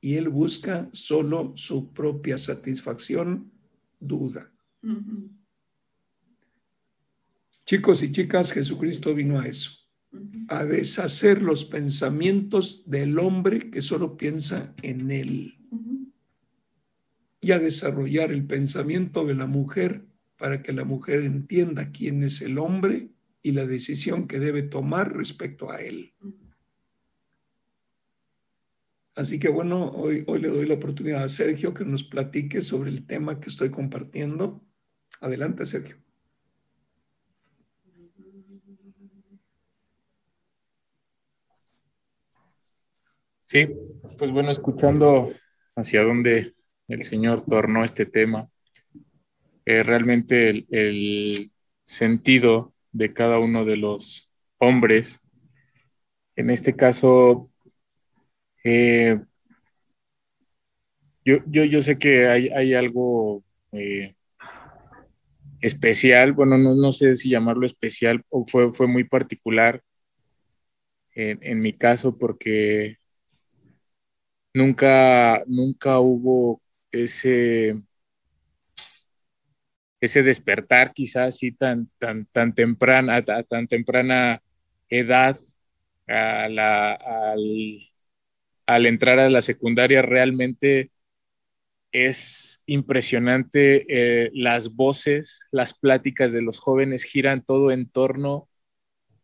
y él busca solo su propia satisfacción, duda. Chicos y chicas, Jesucristo vino a eso a deshacer los pensamientos del hombre que solo piensa en él. Y a desarrollar el pensamiento de la mujer para que la mujer entienda quién es el hombre y la decisión que debe tomar respecto a él. Así que bueno, hoy, hoy le doy la oportunidad a Sergio que nos platique sobre el tema que estoy compartiendo. Adelante, Sergio. Sí, pues bueno, escuchando hacia dónde el Señor tornó este tema, eh, realmente el, sentido de cada uno de los hombres, en este caso, eh, yo, yo, sé que hay, algo eh, especial, bueno, no, no, sé si llamarlo especial o fue, fue muy particular en, en mi caso porque nunca, nunca hubo ese, ese despertar quizás así tan, tan, tan temprana, a, tan temprana edad a la, al, al entrar a la secundaria realmente es impresionante eh, las voces, las pláticas de los jóvenes giran todo en torno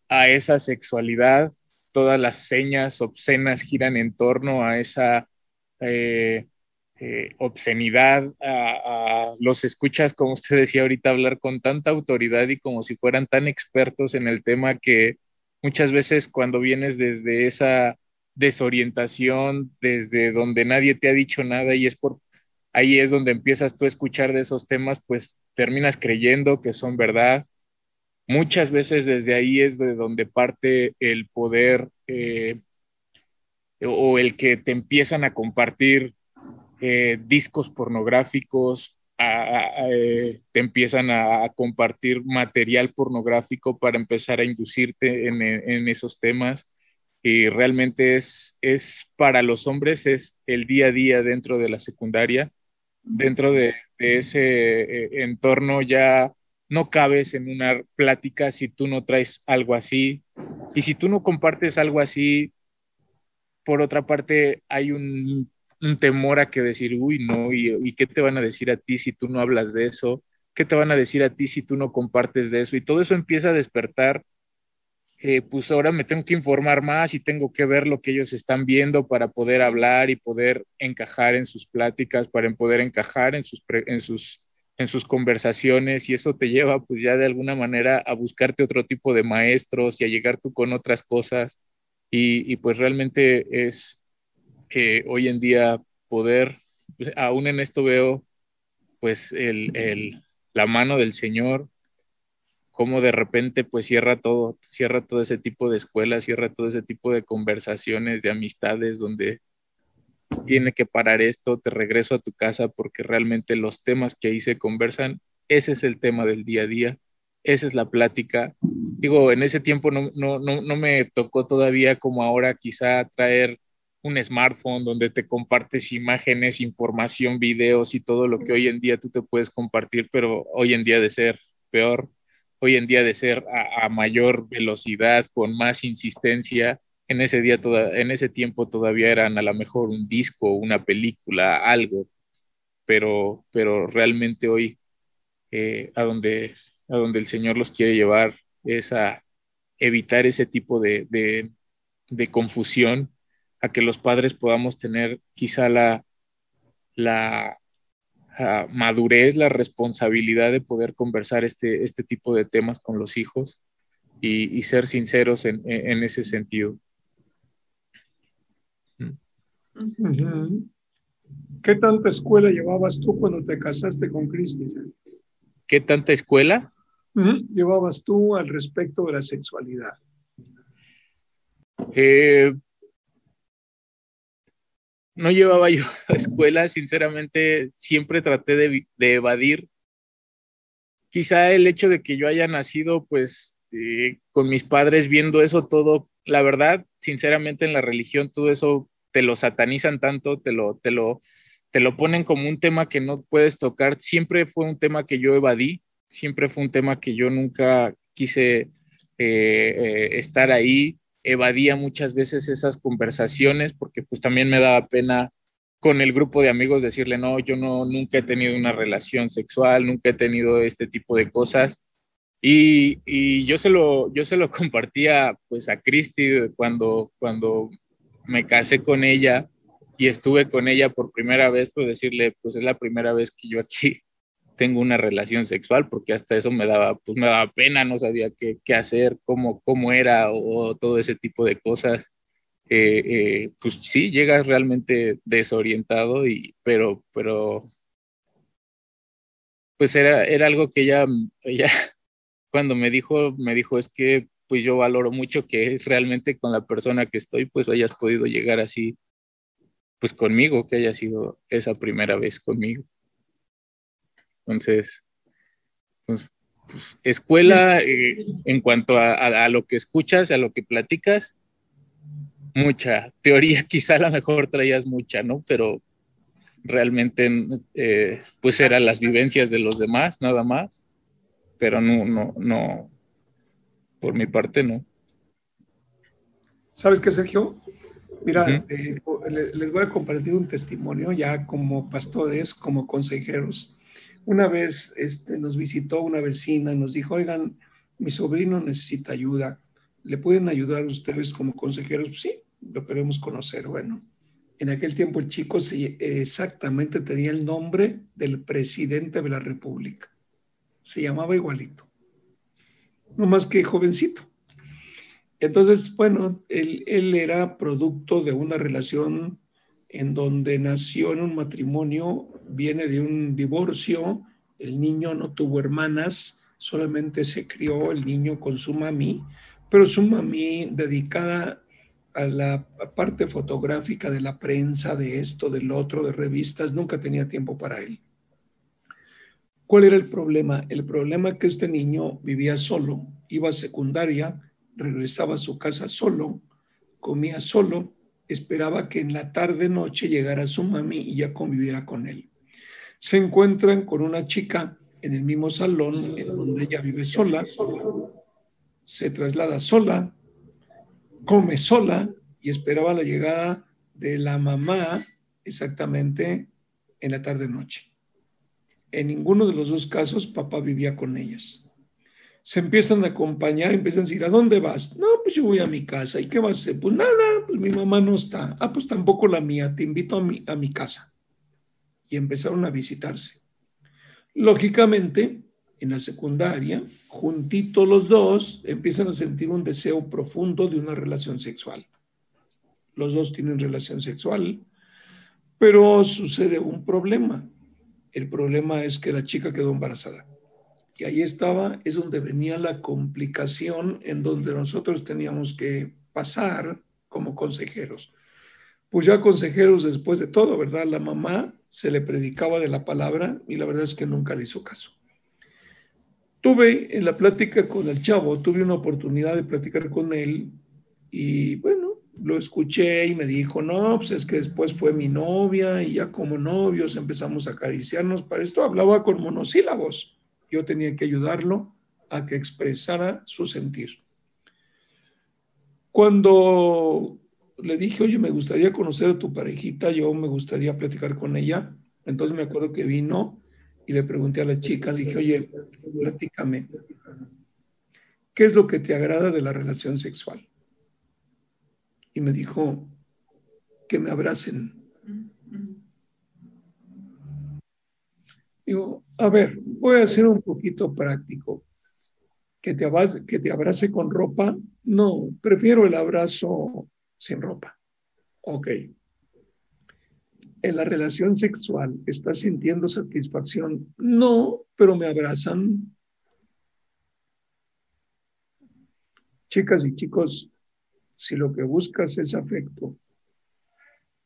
a esa sexualidad, todas las señas obscenas giran en torno a esa eh, eh, obscenidad, los escuchas, como usted decía ahorita, hablar con tanta autoridad y como si fueran tan expertos en el tema que muchas veces cuando vienes desde esa desorientación, desde donde nadie te ha dicho nada y es por ahí es donde empiezas tú a escuchar de esos temas, pues terminas creyendo que son verdad. Muchas veces desde ahí es de donde parte el poder eh, o el que te empiezan a compartir eh, discos pornográficos, eh, te empiezan a, compartir material pornográfico para empezar a inducirte en, en esos temas y realmente es, es para los hombres, es el día a día dentro de la secundaria dentro de, ese eh, entorno ya no cabes en una plática si tú no traes algo así. Y si tú no compartes algo así, por otra parte, hay un, temor a que decir, uy, no, y, qué te van a decir a ti si tú no hablas de eso? ¿Qué te van a decir a ti si tú no compartes de eso? Y todo eso empieza a despertar eh, pues ahora me tengo que informar más y tengo que ver lo que ellos están viendo para poder hablar y poder encajar en sus pláticas, para poder encajar en sus, en sus, conversaciones y eso te lleva pues ya de alguna manera a buscarte otro tipo de maestros y a llegar tú con otras cosas. Y, pues realmente es eh, hoy en día poder, pues, aún en esto veo pues el, el, la mano del Señor cómo de repente pues cierra todo, cierra todo ese tipo de escuelas, cierra todo ese tipo de conversaciones, de amistades donde tiene que parar esto, te regreso a tu casa porque realmente los temas que ahí se conversan, ese es el tema del día a día, esa es la plática. Digo, en ese tiempo no, no, no, no me tocó todavía como ahora quizá traer un smartphone donde te compartes imágenes, información, videos y todo lo que hoy en día tú te puedes compartir, pero hoy en día de ser peor, hoy en día de ser a, mayor velocidad, con más insistencia, en ese, día toda, en ese tiempo todavía eran a lo mejor un disco, una película, algo, pero, pero realmente hoy eh, a, donde, a donde el Señor los quiere llevar es a evitar ese tipo de, de, de confusión, a que los padres podamos tener quizá la, la, madurez, la responsabilidad de poder conversar este, este tipo de temas con los hijos y, ser sinceros en, ese sentido. ¿Qué tanta escuela llevabas tú cuando te casaste con Cristi? ¿Qué tanta escuela? llevabas tú al respecto de la sexualidad? Eh, no llevaba yo (laughs) a escuela, sinceramente siempre traté de, evadir. Quizá el hecho de que yo haya nacido pues eh, con mis padres viendo eso todo, la verdad, sinceramente en la religión todo eso te lo satanizan tanto, te lo, te lo, te lo ponen como un tema que no puedes tocar. Siempre fue un tema que yo evadí, siempre fue un tema que yo nunca quise eh, eh, estar ahí evadía muchas veces esas conversaciones porque pues también me daba pena con el grupo de amigos decirle, no, yo no, nunca he tenido una relación sexual, nunca he tenido este tipo de cosas. Y, y yo, se lo, yo se lo (laughs) compartía pues a Cristi cuando, cuando me casé con ella y estuve con ella por primera vez, pues decirle, pues es la primera vez que yo aquí tengo una relación sexual, porque hasta eso me daba, pues me daba pena, no sabía qué, qué hacer, cómo, cómo era o, todo ese tipo de cosas. Eh, eh, pues sí, llegas realmente desorientado, y, pero, pero pues era, era algo que ella, ella (laughs) cuando me dijo, me dijo, es que pues yo valoro mucho que realmente con la persona que estoy, pues hayas podido llegar así, pues conmigo, que haya sido esa primera vez conmigo. Entonces, pues, pues, escuela eh, en cuanto a, lo que escuchas, a lo que platicas, mucha teoría, (laughs) quizá a lo mejor traías mucha, ¿no? Pero realmente, eh, pues eran las vivencias de los demás, nada más. Pero no, no, no, por mi parte, no. ¿Sabes qué, Sergio? Mira, eh, les voy a compartir un testimonio ya como pastores, como consejeros. Una vez este, nos visitó una vecina y nos dijo, oigan, mi sobrino necesita ayuda. ¿Le pueden ayudar ustedes como consejeros? Sí, lo queremos conocer. Bueno, en aquel tiempo el chico exactamente tenía el nombre del presidente de la República. Se llamaba igualito. No más que jovencito. Entonces, bueno, él, él era producto de una relación en donde nació en un matrimonio, viene de un divorcio, el niño no tuvo hermanas, solamente se crió el niño con su mami, pero su mami dedicada a la parte fotográfica de la prensa, de esto, del otro, de revistas, nunca tenía tiempo para él. ¿Cuál era el problema? El problema es que este niño vivía solo, iba a secundaria, regresaba a su casa solo, comía solo, esperaba que en la tarde noche llegara su mami y ya conviviera con él. Se encuentran con una chica en el mismo salón en donde ella vive sola, se traslada sola, come sola y esperaba la llegada de la mamá exactamente en la tarde-noche. En ninguno de los dos casos papá vivía con ellas. Se empiezan a acompañar, empiezan a decir, ¿a dónde vas? No, pues yo voy a mi casa. ¿Y qué vas a hacer? Pues nada, pues mi mamá no está. Ah, pues tampoco la mía, te invito a mi, a mi casa. Y empezaron a visitarse. Lógicamente, en la secundaria, juntitos los dos, empiezan a sentir un deseo profundo de una relación sexual. Los dos tienen relación sexual, pero sucede un problema. El problema es que la chica quedó embarazada. Y ahí estaba, es donde venía la complicación en donde nosotros teníamos que pasar como consejeros. Pues ya consejeros después de todo, ¿verdad? La mamá se le predicaba de la palabra y la verdad es que nunca le hizo caso. Tuve en la plática con el chavo, tuve una oportunidad de platicar con él y bueno, lo escuché y me dijo, no, pues es que después fue mi novia y ya como novios empezamos a acariciarnos. Para esto hablaba con monosílabos. Yo tenía que ayudarlo a que expresara su sentir. Cuando le dije, oye, me gustaría conocer a tu parejita, yo me gustaría platicar con ella, entonces me acuerdo que vino y le pregunté a la chica, le dije, oye, platícame, ¿qué es lo que te agrada de la relación sexual? Y me dijo, que me abracen. Digo, a ver, voy a ser un poquito práctico. ¿Que te, ¿Que te abrace con ropa? No, prefiero el abrazo sin ropa. Ok en la relación sexual estás sintiendo satisfacción? No, pero me abrazan. Chicas y chicos, si lo que buscas es afecto,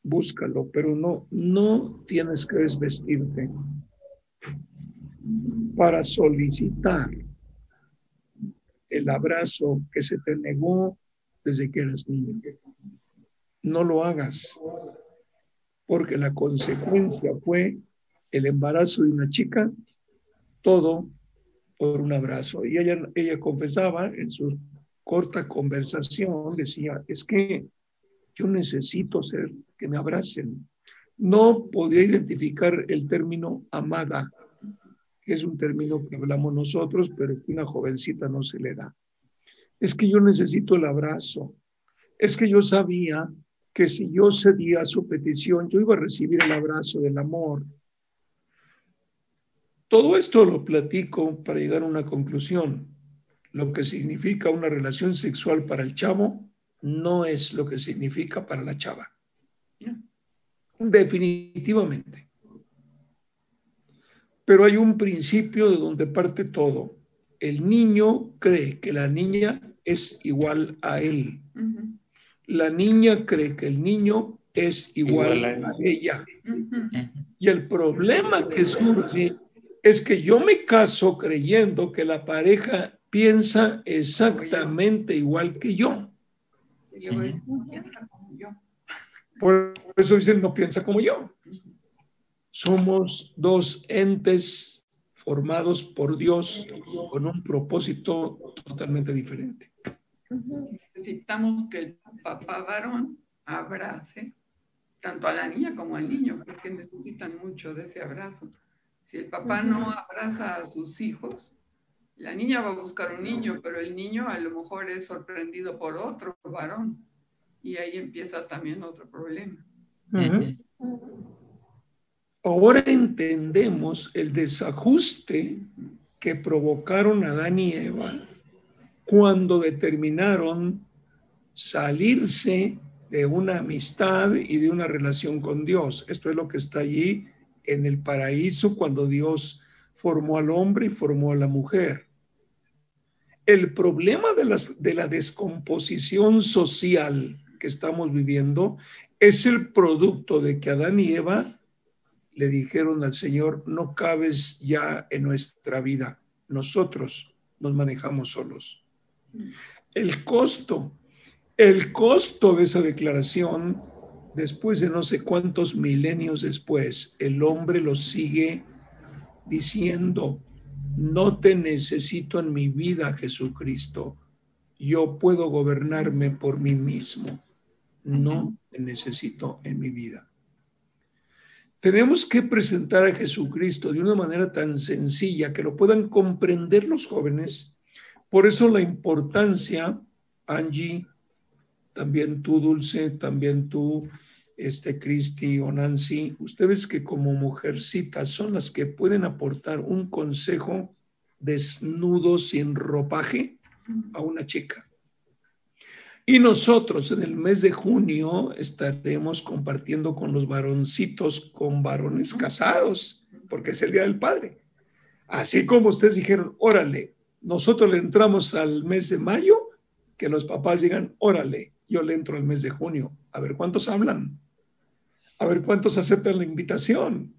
búscalo, pero no, no tienes que desvestirte para solicitar el abrazo que se te negó desde que eras niño. No lo hagas porque la consecuencia fue el embarazo de una chica, todo por un abrazo. Y ella, ella confesaba en su corta conversación, decía, es que yo necesito ser, que me abracen. No podía identificar el término amada, que es un término que hablamos nosotros, pero que una jovencita no se le da. Es que yo necesito el abrazo. Es que yo sabía que si yo cedía a su petición, yo iba a recibir el abrazo del amor. Todo esto lo platico para llegar a una conclusión. Lo que significa una relación sexual para el chavo no es lo que significa para la chava. Definitivamente. Pero hay un principio de donde parte todo. El niño cree que la niña es igual a él la niña cree que el niño es igual, a, ella. Y el problema que surge es que yo me caso creyendo que la pareja piensa exactamente igual que yo. yo. Por eso dicen, no piensa como yo. Somos dos entes formados por Dios con un propósito totalmente diferente. Necesitamos que el papá varón abrace tanto a la niña como al niño, porque necesitan mucho de ese abrazo. Si el papá no abraza a sus hijos, la niña va a buscar un niño, pero el niño a lo mejor es sorprendido por otro varón. Y ahí empieza también otro problema. Ahora entendemos el desajuste que provocaron Adán y Eva cuando determinaron salirse de una amistad y de una relación con Dios. Esto es lo que está allí en el paraíso cuando Dios formó al hombre y formó a la mujer. El problema de, la descomposición social que estamos viviendo es el producto de que Adán y Eva le dijeron al Señor, no cabes ya en nuestra vida, nosotros nos manejamos solos. El costo, el costo de esa declaración, después de no sé cuántos milenios después, el hombre lo sigue diciendo, no te necesito en mi vida, Jesucristo. Yo puedo gobernarme por mí mismo. No te necesito en mi vida. Tenemos que presentar a Jesucristo de una manera tan sencilla que lo puedan comprender los jóvenes. Por eso la importancia, Angie, también tú, Dulce, también tú, este Cristi o Nancy, ustedes que como mujercitas son las que pueden aportar un consejo desnudo sin ropaje a una chica. Y nosotros en el mes de junio estaremos compartiendo con los varoncitos, con varones casados, porque es el Día del Padre. Así como ustedes dijeron, órale, nosotros le entramos al mes de mayo, que los papás digan, órale, yo le entro al mes de junio. A ver cuántos hablan a ver cuántos aceptan la invitación.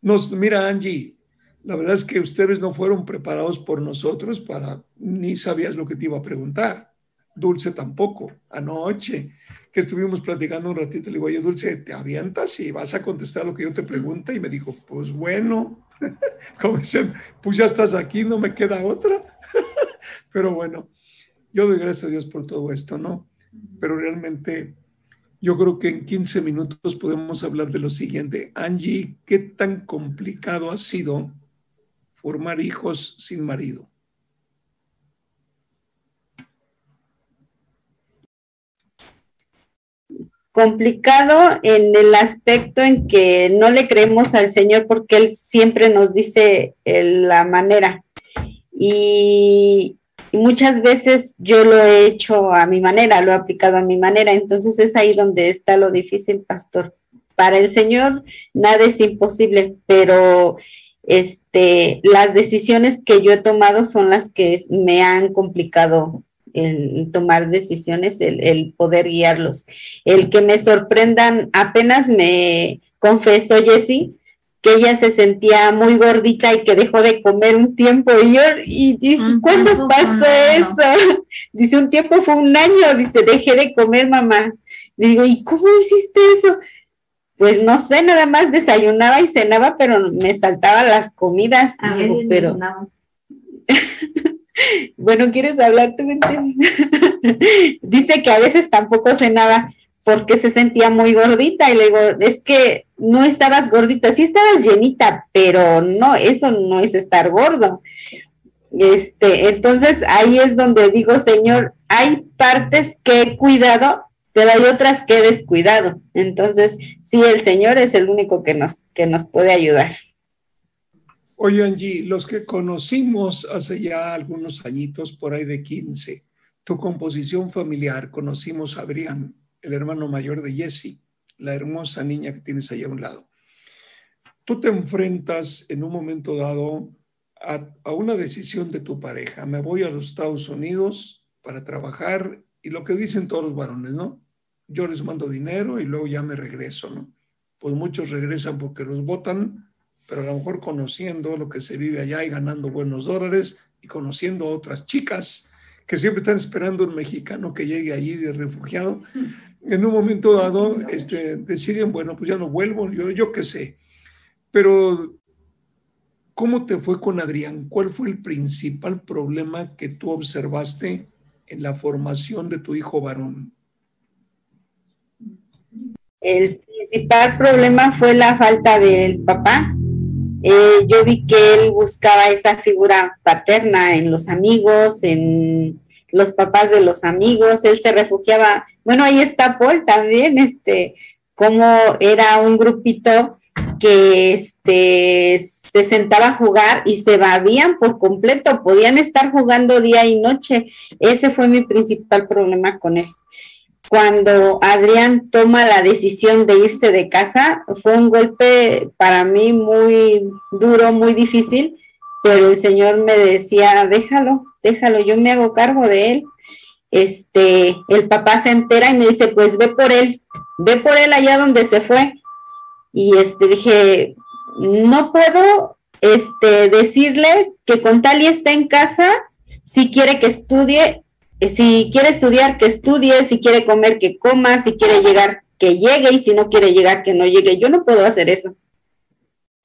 Nos, mira, Angie, la verdad es que ustedes no fueron preparados por nosotros para, ni sabías lo que te iba a preguntar. Dulce tampoco. Anoche que estuvimos platicando un ratito, le digo, oye, Dulce, ¿te avientas y vas a contestar lo que yo te pregunto? Y me dijo, pues bueno, (laughs) como dicen, pues ya estás aquí, no me queda otra. (laughs) Pero bueno, yo doy gracias a Dios por todo esto, ¿no? Pero realmente yo creo que en 15 minutos podemos hablar de lo siguiente. Angie, ¿qué tan complicado ha sido formar hijos sin marido? Complicado en el aspecto en que no le creemos al Señor porque Él siempre nos dice la manera. Y, y muchas veces yo lo he hecho a mi manera, lo he aplicado a mi manera. Entonces es ahí donde está lo difícil, pastor. Para el Señor nada es imposible, pero este, las decisiones que yo he tomado son las que me han complicado el tomar decisiones, el, el, poder guiarlos. El que me sorprendan, apenas me confesó Jessie que ella se sentía muy gordita y que dejó de comer un tiempo. Y yo, y dije, ¿cuándo pasó eso? (laughs) Dice, un tiempo fue un año, dice, dejé de comer, mamá. Le digo, ¿y cómo hiciste eso? Pues no sé, nada más desayunaba y cenaba, pero me saltaba las comidas. digo, pero... (laughs) bueno, ¿quieres hablar? (laughs) Dice que a veces tampoco cenaba porque se sentía muy gordita y le digo, es que no estabas gordita, sí estabas llenita, pero no, eso no es estar gordo. Este, entonces ahí es donde digo, Señor, hay partes que he cuidado, pero hay otras que he descuidado. Entonces, sí, el Señor es el único que nos, que nos puede ayudar. Oye, Angie, los que conocimos hace ya algunos añitos, por ahí de 15, tu composición familiar, conocimos a Adrián, el hermano mayor de Jessie, la hermosa niña que tienes ahí a un lado. Tú te enfrentas en un momento dado a, a, una decisión de tu pareja. Me voy a los Estados Unidos para trabajar y lo que dicen todos los varones, ¿no? Yo les mando dinero y luego ya me regreso, ¿no? Pues muchos regresan porque los votan, pero a lo mejor conociendo lo que se vive allá y ganando buenos dólares y conociendo a otras chicas que siempre están esperando un mexicano que llegue allí de refugiado en un momento dado este, deciden, bueno, pues ya no vuelvo, yo, yo qué sé. Pero, ¿cómo te fue con Adrián? ¿Cuál fue el principal problema que tú observaste en la formación de tu hijo varón? El principal problema fue la falta del papá. Eh, yo vi que él buscaba esa figura paterna en los amigos, en los papás de los amigos, él se refugiaba, bueno, ahí está Paul también, este, como era un grupito que este, se sentaba a jugar y se babían por completo, podían estar jugando día y noche. Ese fue mi principal problema con él. Cuando Adrián toma la decisión de irse de casa, fue un golpe para mí muy duro, muy difícil, pero el Señor me decía, déjalo, déjalo, yo me hago cargo de él. Este, el papá se entera y me dice, pues ve por él, ve por él allá donde se fue. Y este, dije, no puedo este, decirle que con tal y está en casa, si quiere que estudie, si quiere estudiar, que estudie, si quiere comer, que coma, si quiere llegar, que llegue, y si no quiere llegar, que no llegue. Yo no puedo hacer eso.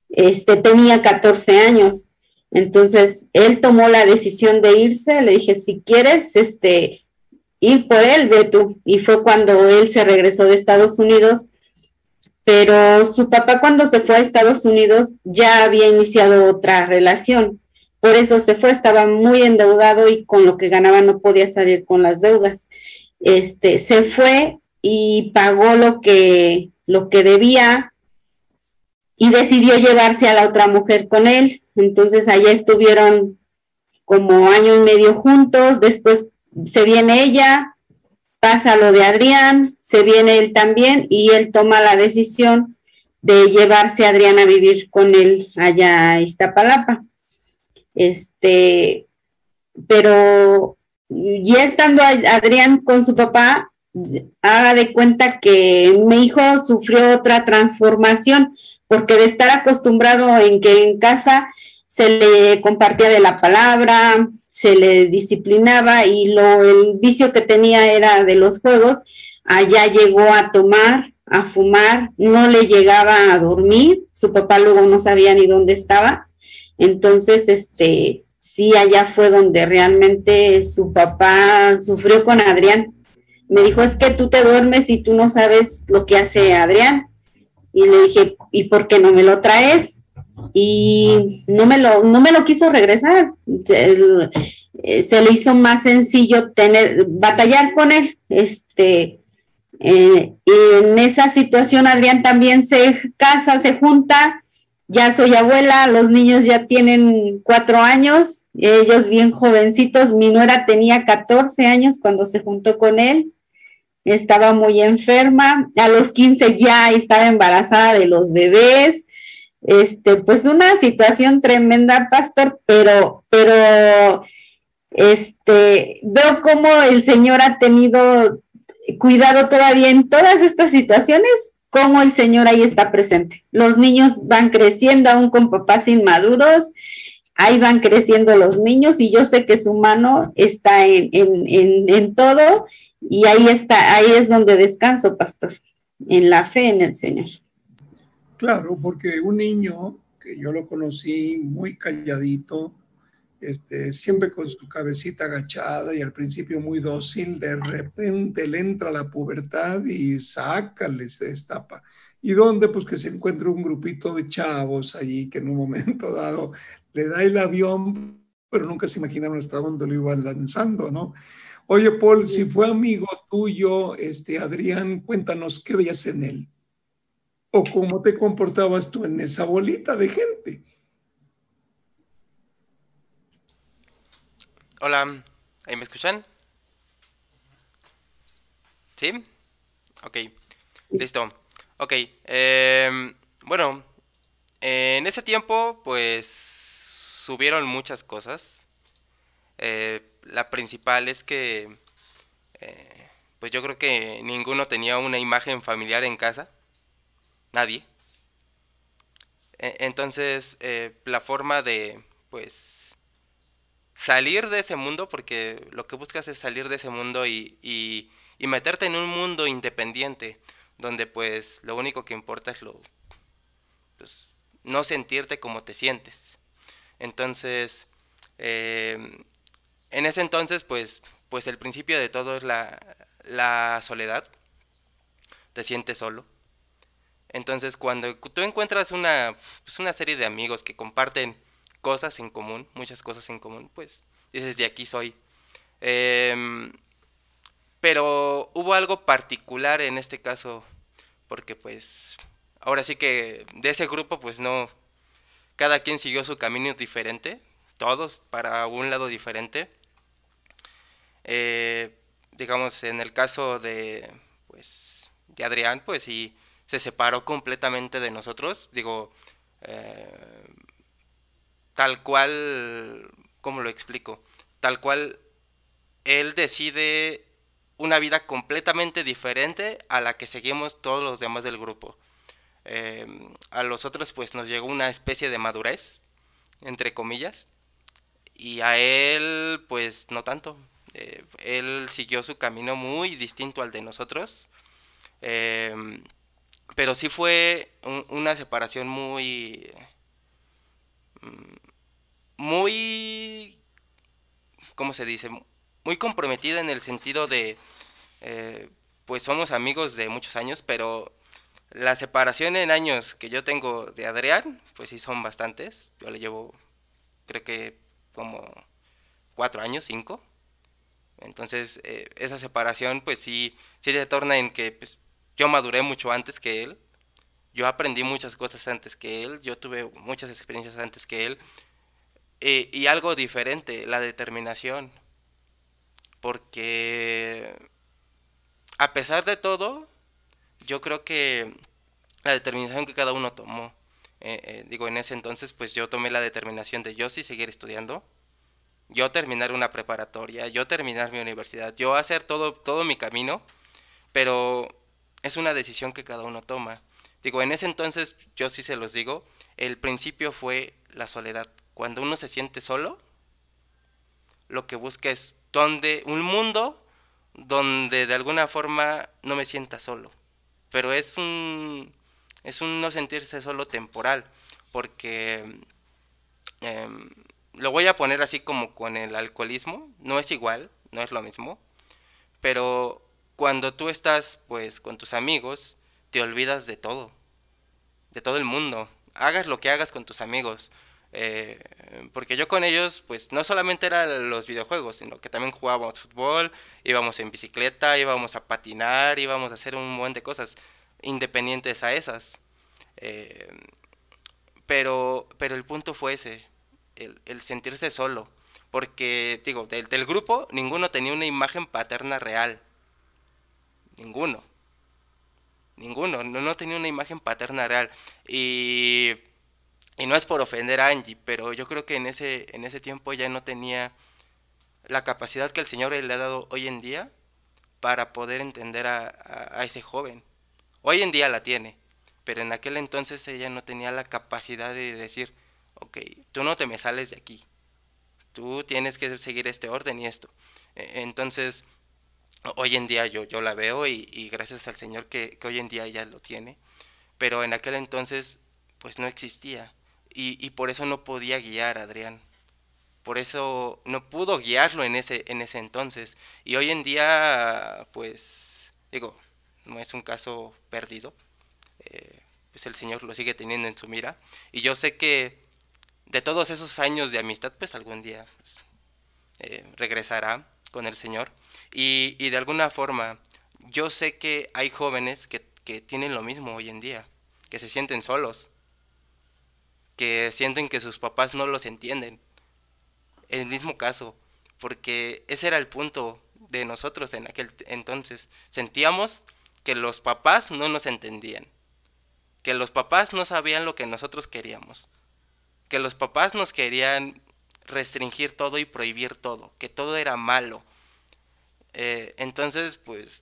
Este, tenía 14 años. Entonces, él tomó la decisión de irse, le dije, si quieres este, ir por él, ve tú. Y fue cuando él se regresó de Estados Unidos, pero su papá cuando se fue a Estados Unidos ya había iniciado otra relación. Por eso se fue, estaba muy endeudado y con lo que ganaba no podía salir con las deudas. Este, se fue y pagó lo que, lo que debía y decidió llevarse a la otra mujer con él. Entonces allá estuvieron como año y medio juntos, después se viene ella, pasa lo de Adrián, se viene él también y él toma la decisión de llevarse a Adrián a vivir con él allá a Iztapalapa. Este, pero ya estando Adrián con su papá, haga de cuenta que mi hijo sufrió otra transformación, porque de estar acostumbrado en que en casa se le compartía de la palabra, se le disciplinaba y lo, el vicio que tenía era de los juegos, allá llegó a tomar, a fumar, no le llegaba a dormir, su papá luego no sabía ni dónde estaba, entonces, este, sí, allá fue donde realmente su papá sufrió con Adrián. Me dijo, es que tú te duermes y tú no sabes lo que hace Adrián. Y le dije, ¿y por qué no me lo traes? y no me lo, no me lo quiso regresar. Eh, se le hizo más sencillo tener, batallar con él. Este, eh, en esa situación, Adrián también se casa, se junta. Ya soy abuela, los niños ya tienen cuatro años, ellos bien jovencitos. Mi nuera tenía 14 años cuando se juntó con él. Estaba muy enferma. A los 15 ya estaba embarazada de los bebés este, pues una situación tremenda, pastor, pero, pero, este, veo cómo el Señor ha tenido cuidado todavía en todas estas situaciones, cómo el Señor ahí está presente. Los niños van creciendo aún con papás inmaduros, ahí van creciendo los niños y yo sé que su mano está en, en, en, en todo y ahí está, ahí es donde descanso, pastor, en la fe en el Señor. Claro, porque un niño que yo lo conocí muy calladito, este, siempre con su cabecita agachada y al principio muy dócil, de repente le entra la pubertad y sácale, se destapa. ¿Y dónde? Pues que se encuentra un grupito de chavos allí que en un momento (laughs) dado le da el avión, pero nunca se imaginaron hasta dónde lo iban lanzando, ¿no? Oye, Paul, si fue amigo tuyo, este, Adrián, cuéntanos qué veías en él o cómo te comportabas tú en esa bolita de gente. Hola, ¿ahí me escuchan? ¿Sí? Ok, listo. Ok, em, bueno, en ese tiempo pues subieron muchas cosas. Eh, la principal es que eh, pues yo creo que ninguno tenía una imagen familiar en casa nadie. E, entonces, eh, la forma de, pues, salir de ese mundo, porque lo que buscas es salir de ese mundo y, y meterte en un mundo independiente donde pues lo único que importa es lo pues, no sentirte como te sientes. Entonces, em, en ese entonces, pues, pues el principio de todo es la, la soledad. Te sientes solo. Entonces, cuando tú encuentras una, pues una serie de amigos que comparten cosas en común, muchas cosas en común, pues dices, de aquí soy. Em, pero hubo algo particular en este caso, porque pues ahora sí que de ese grupo pues no, cada quien siguió su camino diferente, todos para un lado diferente. Eh, digamos, en el caso de, pues, de Adrián, pues sí, se separó completamente de nosotros, digo, eh, tal cual, ¿cómo lo explico? Tal cual él decide una vida completamente diferente a la que seguimos todos los demás del grupo. Em, a los otros pues nos llegó una especie de madurez, entre comillas, y a él pues no tanto. Eh, él siguió su camino muy distinto al de nosotros, em, pero sí fue una separación muy... Mm, muy... ¿Cómo se dice? Muy comprometida en el sentido de... Eh, pues somos amigos de muchos años, pero la separación en años que yo tengo de Adrián, pues sí son bastantes. Yo le llevo, creo que como cuatro años, cinco. Entonces, eh, esa separación, pues sí, sí se torna en que pues, yo maduré mucho antes que él. Yo aprendí muchas cosas antes que él. Yo tuve muchas experiencias antes que él. Eh, y algo diferente, la determinación. Porque a pesar de todo, yo creo que la determinación que cada uno tomó, eh, eh, digo, en ese entonces, pues yo tomé la determinación de yo sí seguir estudiando, yo terminar una preparatoria, yo terminar mi universidad, yo hacer todo, todo mi camino, pero es una decisión que cada uno toma. Digo, en ese entonces, yo sí se los digo, el principio fue la soledad. Cuando uno se siente solo, lo que busca es donde, un mundo donde de alguna forma no me sienta solo. Pero es un, es un no sentirse solo temporal, porque em, lo voy a poner así como con el alcoholismo, no es igual, no es lo mismo, pero cuando tú estás pues con tus amigos, te olvidas de todo, de todo el mundo, hagas lo que hagas con tus amigos, eh, porque yo con ellos, pues no solamente eran los videojuegos, sino que también jugábamos fútbol, íbamos en bicicleta, íbamos a patinar, íbamos a hacer un montón de cosas independientes a esas. Eh, pero, pero el punto fue ese, el, sentirse solo. Porque, digo, del, del grupo ninguno tenía una imagen paterna real. Ninguno. Ninguno, no, no tenía una imagen paterna real. Y y no es por ofender a Angie, pero yo creo que en ese, en ese tiempo ya no tenía la capacidad que el Señor le ha dado hoy en día para poder entender a, ese joven. Hoy en día la tiene, pero en aquel entonces ella no tenía la capacidad de decir, ok, tú no te me sales de aquí, tú tienes que seguir este orden y esto. E, entonces, hoy en día yo, yo la veo y, gracias al Señor que, que, hoy en día ella lo tiene, pero en aquel entonces pues no existía y, por eso no podía guiar a Adrián. Por eso no pudo guiarlo en ese, en ese entonces. Y hoy en día, pues, digo, no es un caso perdido. Eh, pues el Señor lo sigue teniendo en su mira. Y yo sé que de todos esos años de amistad, pues algún día pues, eh, regresará con el Señor. Y, y, de alguna forma, yo sé que hay jóvenes que, que tienen lo mismo hoy en día, que se sienten solos, que sienten que sus papás no los entienden. El mismo caso, porque ese era el punto de nosotros en aquel entonces. Sentíamos que los papás no nos entendían, que los papás no sabían lo que nosotros queríamos, que los papás nos querían restringir todo y prohibir todo, que todo era malo. Eh, entonces, pues,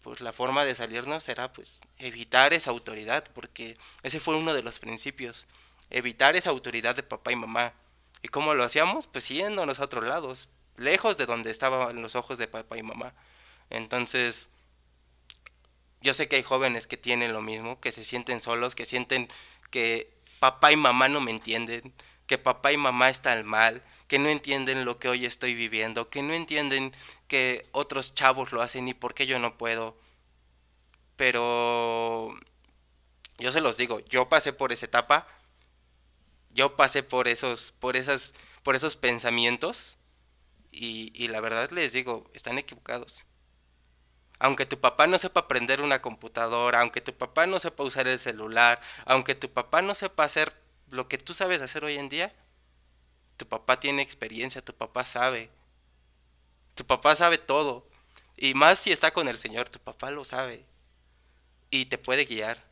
pues la forma de salirnos era pues evitar esa autoridad, porque ese fue uno de los principios evitar esa autoridad de papá y mamá. ¿Y cómo lo hacíamos? Pues yéndonos a otros lados, lejos de donde estaban los ojos de papá y mamá. Entonces, yo sé que hay jóvenes que tienen lo mismo, que se sienten solos, que sienten que papá y mamá no me entienden, que papá y mamá están mal, que no entienden lo que hoy estoy viviendo, que no entienden que otros chavos lo hacen y por qué yo no puedo. Pero yo se los digo, yo pasé por esa etapa, yo pasé por esos, por esas, por esos pensamientos y, la verdad les digo, están equivocados. Aunque tu papá no sepa aprender una computadora, aunque tu papá no sepa usar el celular, aunque tu papá no sepa hacer lo que tú sabes hacer hoy en día, tu papá tiene experiencia, tu papá sabe. Tu papá sabe todo. Y más si está con el Señor, tu papá lo sabe. Y te puede guiar.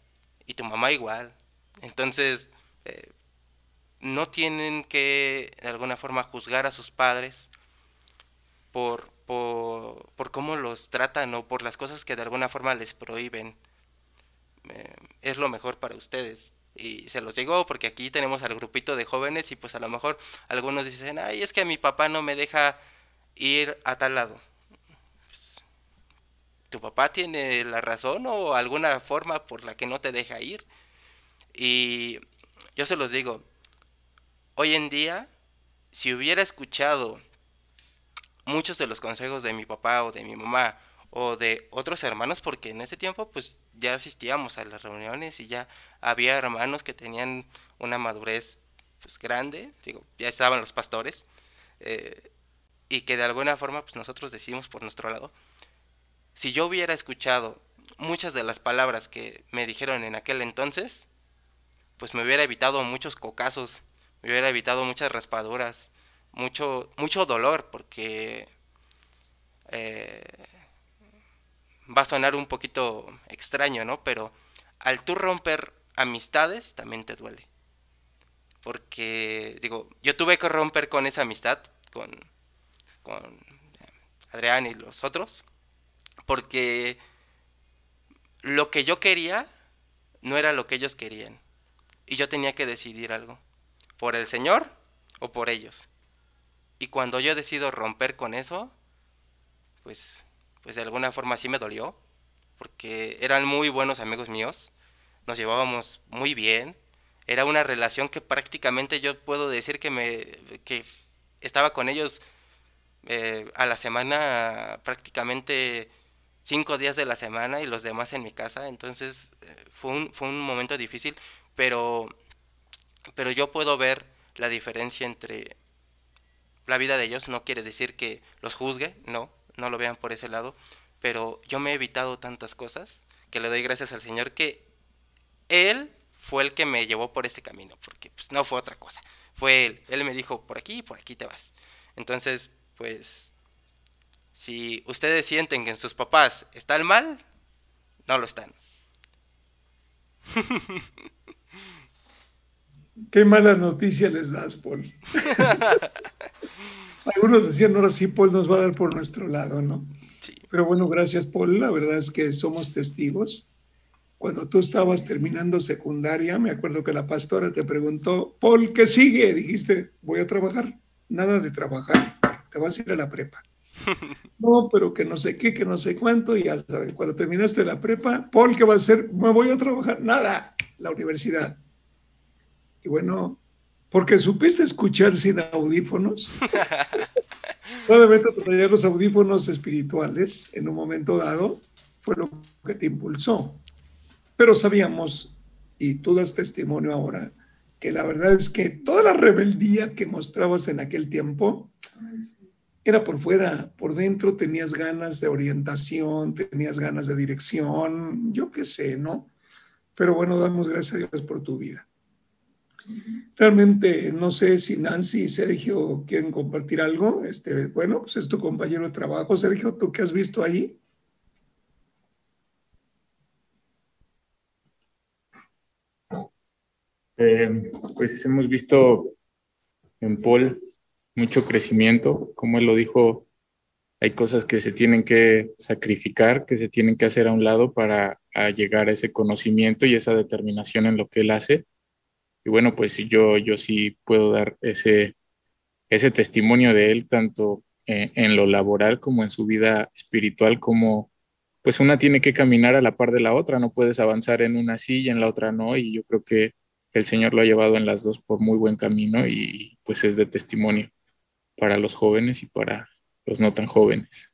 Y tu mamá igual. Entonces, eh, no tienen que de alguna forma juzgar a sus padres por, por, por, cómo los tratan o por las cosas que de alguna forma les prohíben. Eh, es lo mejor para ustedes. Y se los digo porque aquí tenemos al grupito de jóvenes y pues a lo mejor algunos dicen, ay, es que mi papá no me deja ir a tal lado. Pues, ¿Tu papá tiene la razón o alguna forma por la que no te deja ir? Y yo se los digo, hoy en día, si hubiera escuchado muchos de los consejos de mi papá o de mi mamá o de otros hermanos, porque en ese tiempo pues ya asistíamos a las reuniones y ya había hermanos que tenían una madurez pues grande, digo, ya estaban los pastores, eh, y que de alguna forma pues nosotros decimos por nuestro lado, si yo hubiera escuchado muchas de las palabras que me dijeron en aquel entonces, pues me hubiera evitado muchos cocazos, me hubiera evitado muchas raspaduras, mucho, mucho dolor, porque eh, va a sonar un poquito extraño, ¿no? Pero al tú romper amistades, también te duele. Porque, digo, yo tuve que romper con esa amistad, con, con Adrián y los otros, porque lo que yo quería no era lo que ellos querían. Y yo tenía que decidir algo, por el Señor o por ellos. Y cuando yo decido romper con eso, pues pues de alguna forma sí me dolió, porque eran muy buenos amigos míos, nos llevábamos muy bien, era una relación que prácticamente yo puedo decir que me que estaba con ellos eh, a la semana prácticamente cinco días de la semana y los demás en mi casa entonces eh, fue un fue un momento difícil pero pero yo puedo ver la diferencia entre la vida de ellos no quiere decir que los juzgue no no lo vean por ese lado, pero yo me he evitado tantas cosas que le doy gracias al Señor que Él fue el que me llevó por este camino, porque pues no fue otra cosa, fue Él, Él me dijo, por aquí, por aquí te vas. Entonces, pues, si ustedes sienten que sus papás están mal, no lo están. (laughs) Qué mala noticia les das, Paul. (laughs) Algunos decían, ahora sí, Paul nos va a dar por nuestro lado, ¿no? Sí. Pero bueno, gracias, Paul. La verdad es que somos testigos. Cuando tú estabas terminando secundaria, me acuerdo que la pastora te preguntó, Paul, ¿qué sigue? Dijiste, voy a trabajar. Nada de trabajar, te vas a ir a la prepa. (laughs) No, pero que no sé qué, que no sé cuánto, y ya sabes, cuando terminaste la prepa, Paul, ¿qué va a hacer? Me voy a trabajar. Nada, la universidad. Y bueno, porque supiste escuchar sin audífonos. (laughs) Solamente traer los audífonos espirituales en un momento dado fue lo que te impulsó. Pero sabíamos, y tú das testimonio ahora, que la verdad es que toda la rebeldía que mostrabas en aquel tiempo era por fuera, por dentro tenías ganas de orientación, tenías ganas de dirección, yo qué sé, ¿no? Pero bueno, damos gracias a Dios por tu vida. Realmente no sé si Nancy y Sergio quieren compartir algo. Este, bueno, pues es tu compañero de trabajo. Sergio, ¿tú qué has visto ahí? Eh, pues hemos visto en Paul mucho crecimiento, como él lo dijo, hay cosas que se tienen que sacrificar, que se tienen que hacer a un lado para llegar a ese conocimiento y esa determinación en lo que él hace. Y bueno, pues yo, yo sí puedo dar ese, ese testimonio de él, tanto eh, en lo laboral como en su vida espiritual, como pues una tiene que caminar a la par de la otra, no puedes avanzar en una silla, en la otra no, y yo creo que el Señor lo ha llevado en las dos por muy buen camino y pues es de testimonio para los jóvenes y para los no tan jóvenes.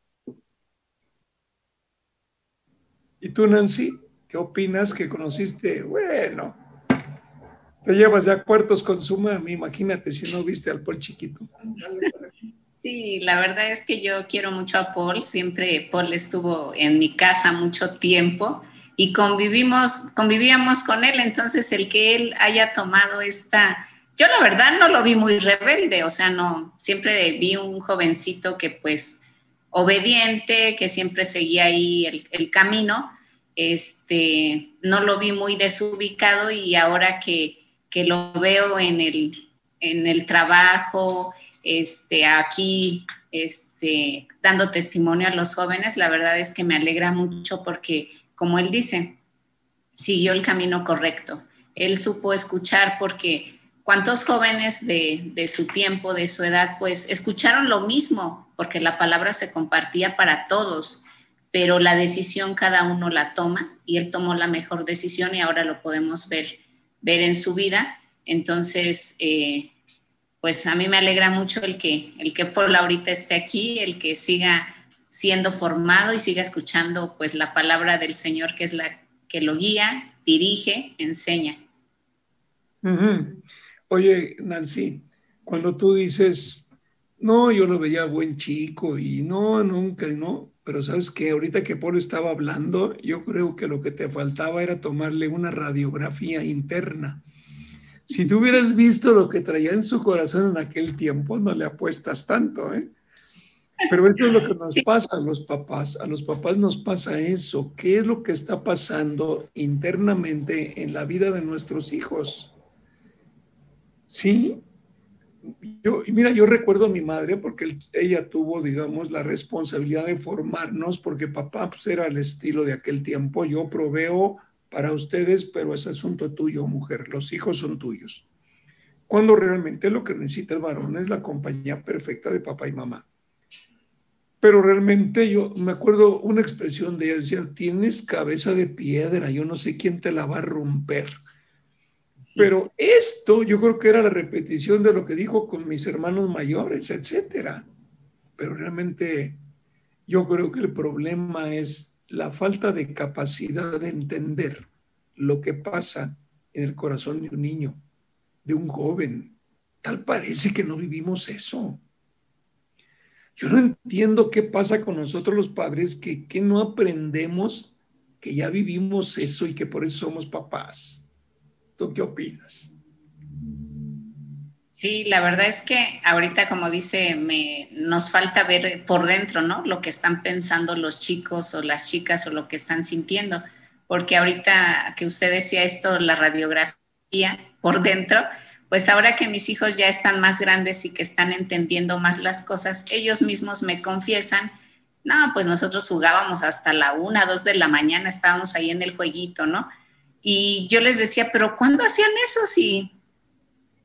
¿Y tú, Nancy? ¿Qué opinas que conociste? Bueno, te llevas ya cuartos con su mami, imagínate si no viste al Paul chiquito. Sí, la verdad es que yo quiero mucho a Paul, siempre Paul estuvo en mi casa mucho tiempo y convivimos, convivíamos con él, entonces el que él haya tomado esta, yo la verdad no lo vi muy rebelde, o sea, no, siempre vi un jovencito que pues obediente, que siempre seguía ahí el, el camino, este, no lo vi muy desubicado y ahora que, que lo veo en el, en el trabajo, este, aquí, este, dando testimonio a los jóvenes, la verdad es que me alegra mucho porque, como él dice, siguió el camino correcto. Él supo escuchar porque cuántos jóvenes de, de, su tiempo, de su edad, pues escucharon lo mismo, porque la palabra se compartía para todos, pero la decisión cada uno la toma y él tomó la mejor decisión y ahora lo podemos ver, ver en su vida. Entonces, eh, pues a mí me alegra mucho el que, el que por ahorita esté aquí, el que siga siendo formado y siga escuchando pues la palabra del Señor que es la que lo guía, dirige, enseña. Oye, Nancy, cuando tú dices, no, yo lo veía buen chico y no, nunca, no, pero sabes que ahorita que Paul estaba hablando, yo creo que lo que te faltaba era tomarle una radiografía interna si tú hubieras visto lo que traía en su corazón en aquel tiempo, no le apuestas tanto, ¿eh? Pero eso es lo que nos pasa a los papás. A los papás nos pasa eso. ¿Qué es lo que está pasando internamente en la vida de nuestros hijos? Sí. Yo, mira, yo recuerdo a mi madre porque ella tuvo, digamos, la responsabilidad de formarnos porque papá pues, era el estilo de aquel tiempo. Yo proveo para ustedes, pero es asunto tuyo, mujer. Los hijos son tuyos. Cuando realmente lo que necesita el varón es la compañía perfecta de papá y mamá. Pero realmente yo me acuerdo una expresión de ella, decía, tienes cabeza de piedra, yo no sé quién te la va a romper. Pero esto yo creo que era la repetición de lo que dijo con mis hermanos mayores, etcétera. Pero realmente yo creo que el problema es la falta de capacidad de entender lo que pasa en el corazón de un niño, de un joven. Tal parece que no vivimos eso. Yo no entiendo qué pasa con nosotros los padres, que, que no aprendemos que ya vivimos eso y que por eso somos papás. ¿Tú qué opinas? Sí, la verdad es que ahorita, como dice, me, nos falta ver por dentro, ¿no? Lo que están pensando los chicos o las chicas o lo que están sintiendo. Porque ahorita que usted decía esto, la radiografía por dentro, pues ahora que mis hijos ya están más grandes y que están entendiendo más las cosas, ellos mismos me confiesan, no, pues nosotros jugábamos hasta la una, dos de la mañana, estábamos ahí en el jueguito, ¿no? Y yo les decía, pero ¿cuándo hacían eso? Si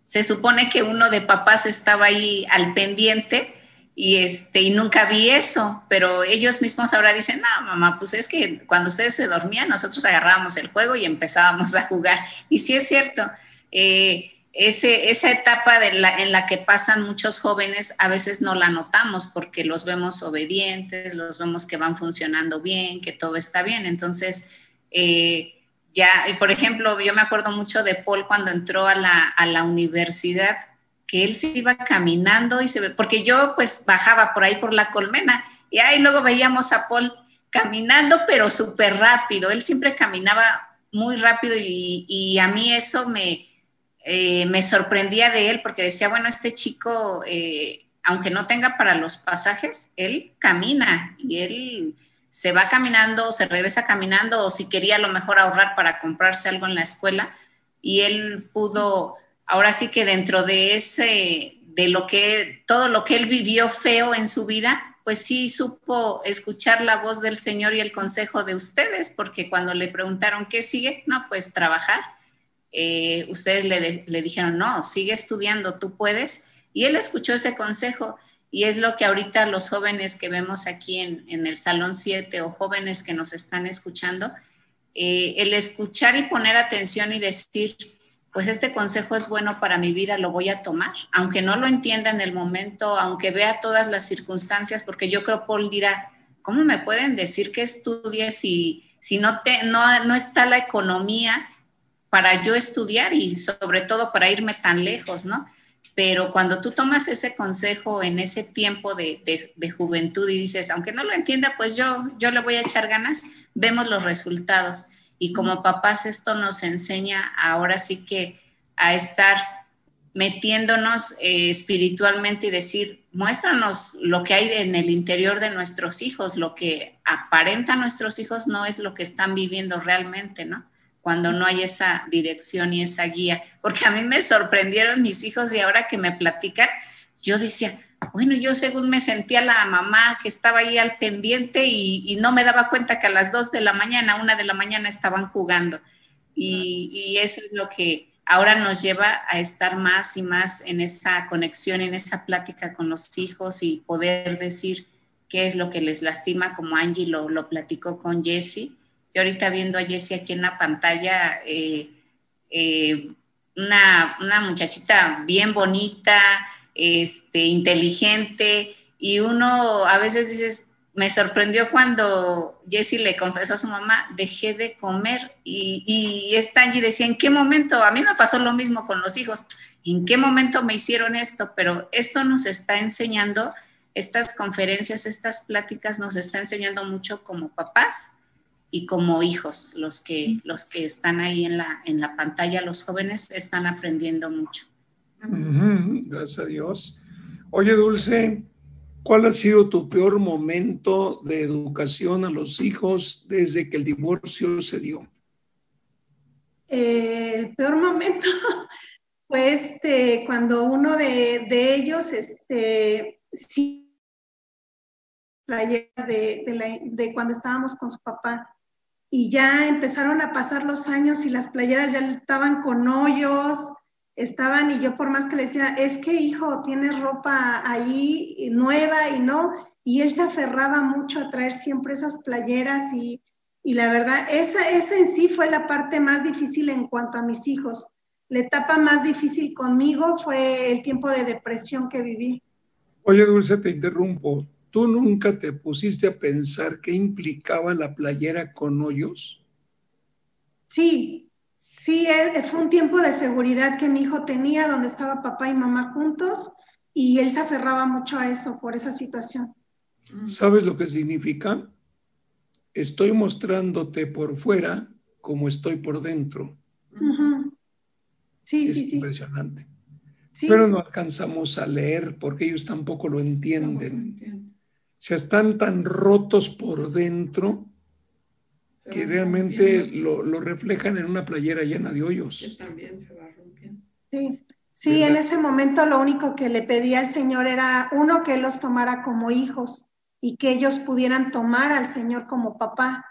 se supone que uno de papás estaba ahí al pendiente y, este, y nunca vi eso, pero ellos mismos ahora dicen, no, mamá, pues es que cuando ustedes se dormían, nosotros agarrábamos el juego y empezábamos a jugar. Y sí es cierto, eh, ese, esa etapa en la que pasan muchos jóvenes a veces no la notamos porque los vemos obedientes, los vemos que van funcionando bien, que todo está bien. Entonces, eh, ya, y por ejemplo, yo me acuerdo mucho de Paul cuando entró a la, a la universidad, que él se iba caminando y se porque yo pues bajaba por ahí por la colmena y ahí luego veíamos a Paul caminando, pero súper rápido. Él siempre caminaba muy rápido y, y a mí eso me, eh, me sorprendía de él porque decía, bueno, este chico, eh, aunque no tenga para los pasajes, él camina y él se va caminando, se regresa caminando, o si quería a lo mejor ahorrar para comprarse algo en la escuela, y él pudo, ahora sí que dentro de ese, de lo que, todo lo que él vivió feo en su vida, pues sí supo escuchar la voz del Señor y el consejo de ustedes, porque cuando le preguntaron qué sigue, no, pues trabajar. Eh, ustedes le, le dijeron, no, sigue estudiando, tú puedes. Y él escuchó ese consejo Y es lo que ahorita los jóvenes que vemos aquí en, el Salón 7 o jóvenes que nos están escuchando, eh, el escuchar y poner atención y decir, pues este consejo es bueno para mi vida, lo voy a tomar, aunque no lo entienda en el momento, aunque vea todas las circunstancias, porque yo creo Paul dirá, ¿cómo me pueden decir que estudie si, si no, te, no, no está la economía para yo estudiar y sobre todo para irme tan lejos, ¿no? Pero cuando tú tomas ese consejo en ese tiempo de, juventud y dices, aunque no lo entienda, pues yo, yo le voy a echar ganas, vemos los resultados. Y como papás esto nos enseña ahora sí que a estar metiéndonos eh, espiritualmente y decir, muéstranos lo que hay en el interior de nuestros hijos, lo que aparenta nuestros hijos no es lo que están viviendo realmente, ¿no? Cuando no hay esa dirección y esa guía. Porque a mí me sorprendieron mis hijos y ahora que me platican, yo decía, bueno, yo según me sentía la mamá que estaba ahí al pendiente y, no me daba cuenta que a las dos de la mañana, una de la mañana estaban jugando. Y, y, eso es lo que ahora nos lleva a estar más y más en esa conexión, en esa plática con los hijos y poder decir qué es lo que les lastima, como Angie lo, lo platicó con Jessie yo ahorita viendo a Jessie aquí en la pantalla, eh, eh, una, muchachita bien bonita, este, inteligente, y uno a veces dices, me sorprendió cuando Jessie le confesó a su mamá, dejé de comer y, y esta Angie decía, ¿en qué momento? A mí me pasó lo mismo con los hijos, ¿en qué momento me hicieron esto? Pero esto nos está enseñando, estas conferencias, estas pláticas nos está enseñando mucho como papás y como hijos, los que, los que están ahí en la, en la pantalla, los jóvenes, están aprendiendo mucho. gracias a Dios. Oye, Dulce, ¿cuál ha sido tu peor momento de educación a los hijos desde que el divorcio se dio? el peor momento (laughs) fue este, cuando uno de, de ellos, este, sí, de, de, de, cuando estábamos con su papá, y ya empezaron a pasar los años y las playeras ya estaban con hoyos, estaban y yo por más que le decía, es que hijo, tienes ropa ahí nueva y no, y él se aferraba mucho a traer siempre esas playeras y, la verdad, esa, esa en sí fue la parte más difícil en cuanto a mis hijos. La etapa más difícil conmigo fue el tiempo de depresión que viví. Oye, Dulce, te interrumpo. ¿Tú nunca te pusiste a pensar qué implicaba la playera con hoyos? Sí, sí, eh, fue un tiempo de seguridad que mi hijo tenía donde estaba papá y mamá juntos y él se aferraba mucho a eso por esa situación. ¿Sabes lo que significa? Estoy mostrándote por fuera como estoy por dentro. Sí, sí, sí. Impresionante. Pero no alcanzamos a leer porque ellos tampoco lo entienden sea, están tan rotos por dentro que realmente lo, reflejan en una playera llena de hoyos. Que también se va rompiendo. Sí, sí en ese momento lo único que le pedía al Señor era, uno, que Él los tomara como hijos y que ellos pudieran tomar al Señor como papá.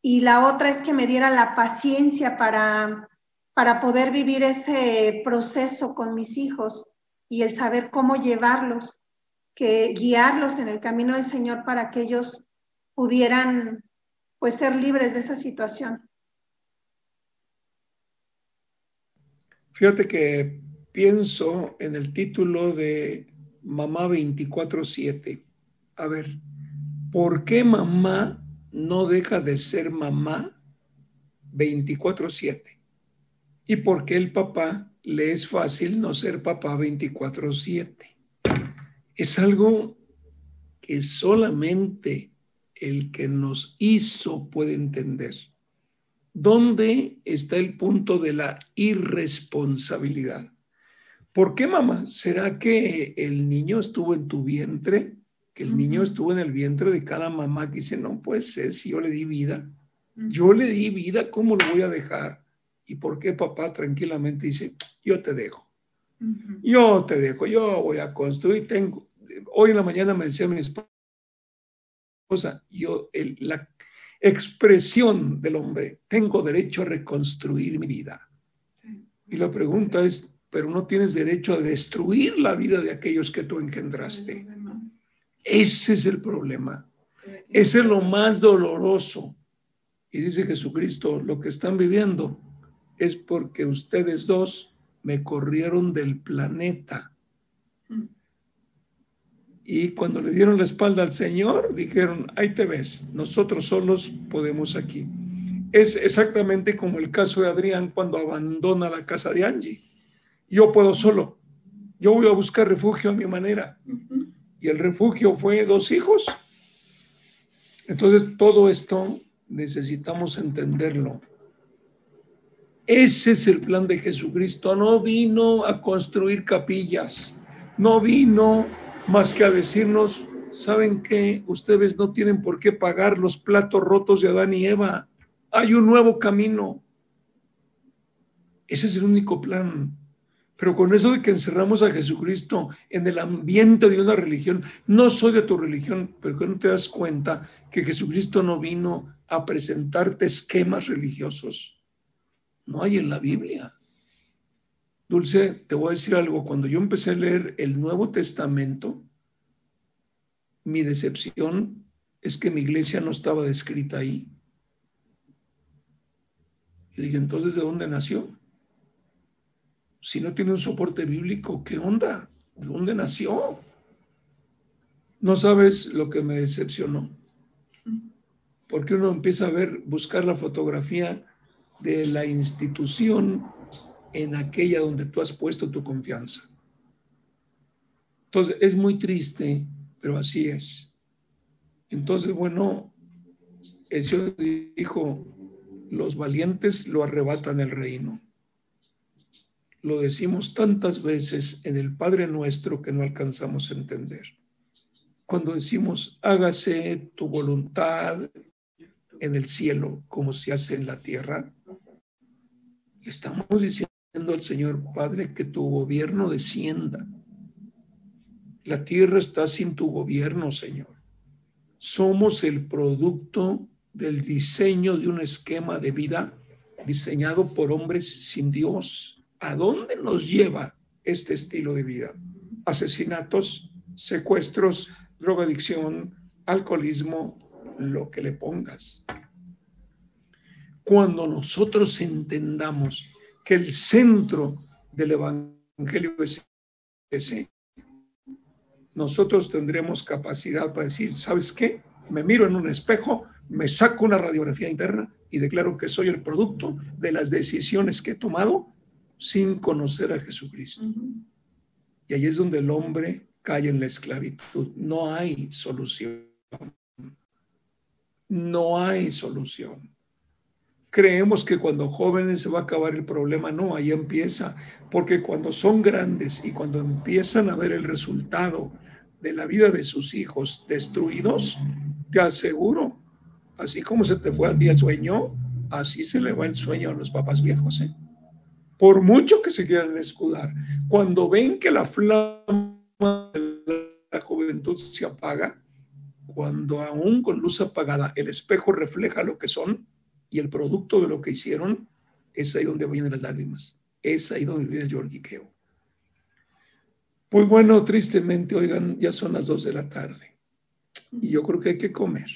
Y la otra es que me diera la paciencia para, para poder vivir ese proceso con mis hijos y el saber cómo llevarlos que guiarlos en el camino del Señor para que ellos pudieran pues ser libres de esa situación. Fíjate que pienso en el título de Mamá 24/7. A ver, ¿por qué mamá no deja de ser mamá 24/7? ¿Y por qué el papá le es fácil no ser papá 24/7? Es algo que solamente el que nos hizo puede entender. ¿Dónde está el punto de la irresponsabilidad? ¿Por qué, mamá? ¿Será que el niño estuvo en tu vientre? Que el niño estuvo en el vientre de cada mamá que dice, no puede ser, si yo le di vida. Yo le di vida, ¿cómo lo voy a dejar? ¿Y por qué papá tranquilamente dice, yo te dejo? Yo te dejo, yo voy a construir, tengo, hoy en la mañana me decía mi esposa, yo, la expresión del hombre, tengo derecho a reconstruir mi vida. Y la pregunta es, pero no tienes derecho a destruir la vida de aquellos que tú engendraste. Ese es el problema. Ese es lo más doloroso. Y dice Jesucristo, lo que están viviendo es porque ustedes dos me corrieron del planeta. Y cuando le dieron la espalda al Señor, dijeron, ahí te ves, nosotros solos podemos aquí. Es exactamente como el caso de Adrián cuando abandona la casa de Angie. Yo puedo solo, yo voy a buscar refugio a mi manera. Y el refugio fue dos hijos. Entonces, todo esto necesitamos entenderlo. Ese es el plan de Jesucristo. No vino a construir capillas, no vino más que a decirnos, ¿saben qué? Ustedes no tienen por qué pagar los platos rotos de Adán y Eva. Hay un nuevo camino. Ese es el único plan. Pero con eso de que encerramos a Jesucristo en el ambiente de una religión, no soy de tu religión, pero que no te das cuenta que Jesucristo no vino a presentarte esquemas religiosos. No hay en la Biblia. Dulce, te voy a decir algo. Cuando yo empecé a leer el Nuevo Testamento, mi decepción es que mi iglesia no estaba descrita ahí. Y dije, entonces, ¿de dónde nació? Si no tiene un soporte bíblico, ¿qué onda? ¿De dónde nació? No sabes lo que me decepcionó. Porque uno empieza a ver, buscar la fotografía de la institución en aquella donde tú has puesto tu confianza. Entonces, es muy triste, pero así es. Entonces, bueno, el Señor dijo, los valientes lo arrebatan el reino. Lo decimos tantas veces en el Padre nuestro que no alcanzamos a entender. Cuando decimos, hágase tu voluntad en el cielo como se hace en la tierra, estamos diciendo al Señor Padre que tu gobierno descienda. La tierra está sin tu gobierno, Señor. Somos el producto del diseño de un esquema de vida diseñado por hombres sin Dios. ¿A dónde nos lleva este estilo de vida? Asesinatos, secuestros, drogadicción, alcoholismo, lo que le pongas. Cuando nosotros entendamos que el centro del Evangelio es ese, nosotros tendremos capacidad para decir, ¿sabes qué? Me miro en un espejo, me saco una radiografía interna y declaro que soy el producto de las decisiones que he tomado sin conocer a Jesucristo. Y ahí es donde el hombre cae en la esclavitud. No hay solución. No hay solución. Creemos que cuando jóvenes se va a acabar el problema. No, ahí empieza. Porque cuando son grandes y cuando empiezan a ver el resultado de la vida de sus hijos destruidos, te aseguro Así como se te fue a ti el sueño, así se le va el sueño a los papás viejos. ¿eh? Por mucho que se quieran escudar, cuando ven que la flama de la juventud se apaga, cuando aún con luz apagada el espejo refleja lo que son y el producto de lo que hicieron, es ahí donde vienen las lágrimas, es ahí donde viene el lloriqueo. Pues bueno, tristemente, oigan, ya son las dos de la tarde y yo creo que hay que comer.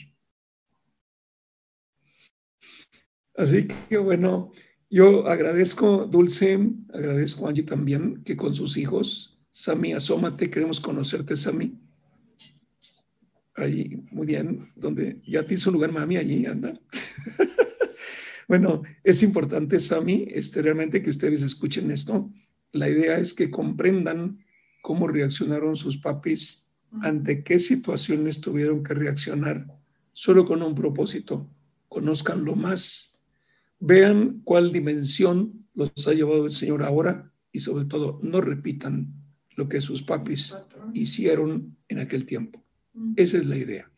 Así que bueno, yo agradezco, Dulce, agradezco a Angie también, que con sus hijos, Sami, asómate, queremos conocerte, Sami. Ahí, muy bien, donde ya te hizo lugar mami, allí anda. (laughs) bueno, es importante, Sami, este, realmente que ustedes escuchen esto. La idea es que comprendan cómo reaccionaron sus papis, ante qué situaciones tuvieron que reaccionar, solo con un propósito, conozcan lo más Vean cuál dimensión los ha llevado el Señor ahora y sobre todo no repitan lo que sus papis hicieron en aquel tiempo. Esa es la idea.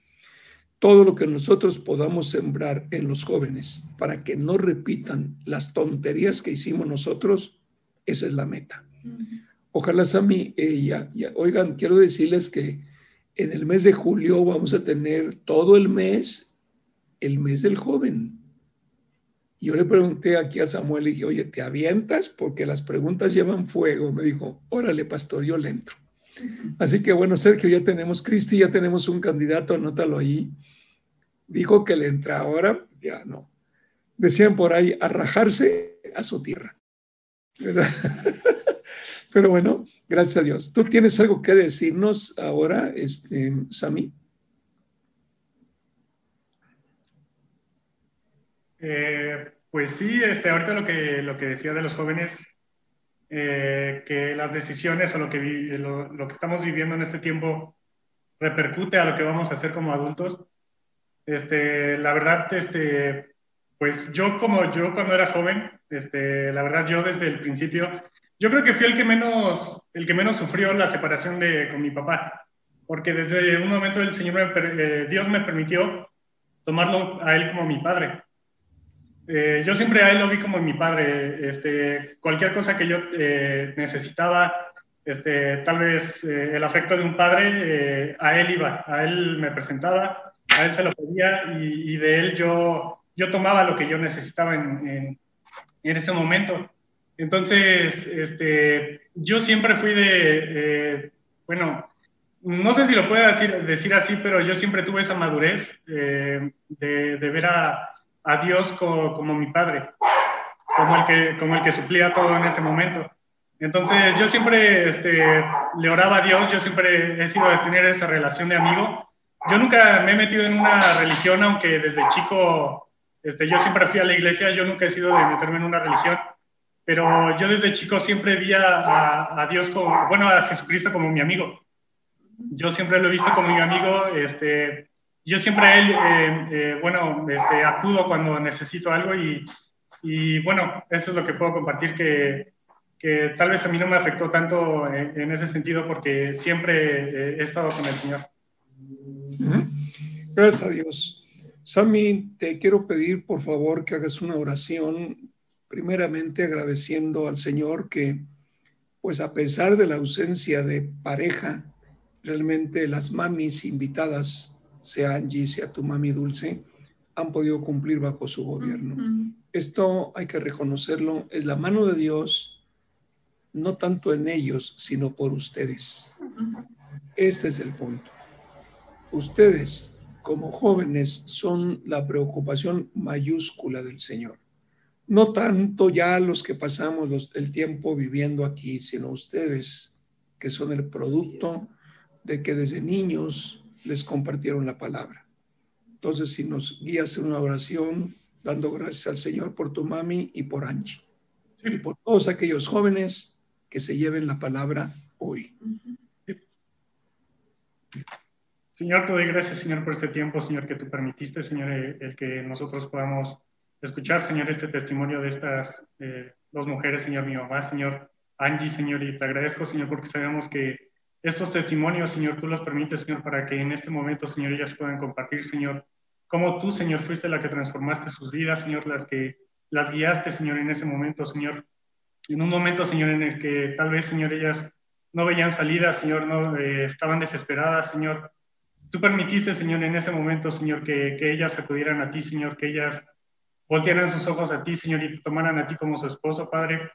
Todo lo que nosotros podamos sembrar en los jóvenes para que no repitan las tonterías que hicimos nosotros, esa es la meta. Ojalá, Sami, eh, ya, oigan, quiero decirles que en el mes de julio vamos a tener todo el mes, el mes del joven yo le pregunté aquí a Samuel y dije, oye, ¿te avientas? Porque las preguntas llevan fuego. Me dijo, órale, pastor, yo le entro. Así que bueno, Sergio, ya tenemos, Cristi, ya tenemos un candidato, anótalo ahí. Dijo que le entra ahora, ya no. Decían por ahí, a rajarse a su tierra. (laughs) Pero bueno, gracias a Dios. ¿Tú tienes algo que decirnos ahora, este, Sami? Eh, pues sí, este, ahorita lo que, lo que decía de los jóvenes, eh, que las decisiones o lo que, lo, que estamos viviendo en este tiempo repercute a lo que vamos a hacer como adultos. Este, la verdad, este, pues yo como yo cuando era joven, este, la verdad yo desde el principio, yo creo que fui el que menos, el que menos sufrió la separación de, con mi papá, porque desde un momento el Señor, eh, Dios me permitió tomarlo a él como mi padre. Eh, yo siempre a él lo vi como mi padre. Este, cualquier cosa que yo eh, necesitaba, este, tal vez eh, el afecto de un padre, a él iba, a él me presentaba, a él se lo pedía y, de él yo, yo tomaba lo que yo necesitaba en, en, en ese momento. Entonces, este, yo siempre fui de, bueno, no sé si lo puedo decir, decir así, pero yo siempre tuve esa madurez de, de ver a a Dios como, como, mi padre, como el, que, como el que suplía todo en ese momento. Entonces yo siempre este, le oraba a Dios, yo siempre he sido de tener esa relación de amigo. Yo nunca me he metido en una religión, aunque desde chico este, yo siempre fui a la iglesia, yo nunca he sido de meterme en una religión, pero yo desde chico siempre vi a, a, Dios como, bueno, a Jesucristo como mi amigo. Yo siempre lo he visto como mi amigo, este, yo siempre a él, eh, eh, bueno, este, acudo cuando necesito algo y, y, bueno, eso es lo que puedo compartir que, que tal vez a mí no me afectó tanto en, ese sentido porque siempre he estado con el Señor. Gracias a Dios. Sami, te quiero pedir por favor que hagas una oración, primeramente agradeciendo al Señor que, pues a pesar de la ausencia de pareja, realmente las mamis invitadas sea Angie, sea tu mami dulce, han podido cumplir bajo su gobierno. Esto hay que reconocerlo, es la mano de Dios, no tanto en ellos, sino por ustedes. Este es el punto. Ustedes, como jóvenes, son la preocupación mayúscula del Señor. No tanto ya los que pasamos el tiempo viviendo aquí, sino ustedes, que son el producto de que desde niños les compartieron la palabra. Entonces, si nos guías en una oración, dando gracias al Señor por tu mami y por Angie, y por todos aquellos jóvenes que se lleven la palabra hoy. Señor, te doy gracias, Señor, por este tiempo, Señor, que tú permitiste, Señor, el que nosotros podamos escuchar, Señor, este testimonio de estas eh, dos mujeres, Señor, mi mamá, Señor, Angie, Señor, y te agradezco, Señor, porque sabemos que estos testimonios, Señor, tú los permites, Señor, para que en este momento, Señor, ellas puedan compartir, Señor, cómo tú, Señor, fuiste la que transformaste sus vidas, Señor, las que las guiaste, Señor, en ese momento, Señor. En un momento, Señor, en el que tal vez, Señor, ellas no veían salida, Señor, no eh, estaban desesperadas, Señor. Tú permitiste, Señor, en ese momento, Señor, que, que ellas acudieran a ti, Señor, que ellas voltearan sus ojos a ti, Señor, y te tomaran a ti como su esposo, Padre.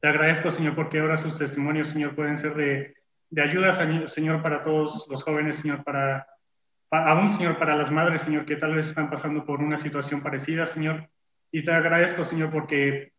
Te agradezco, Señor, porque ahora sus testimonios, Señor, pueden ser de, de ayuda, Señor, para todos los jóvenes, Señor, para, aún, Señor, para las madres, Señor, que tal vez están pasando por una situación parecida, Señor. Y te agradezco, Señor, porque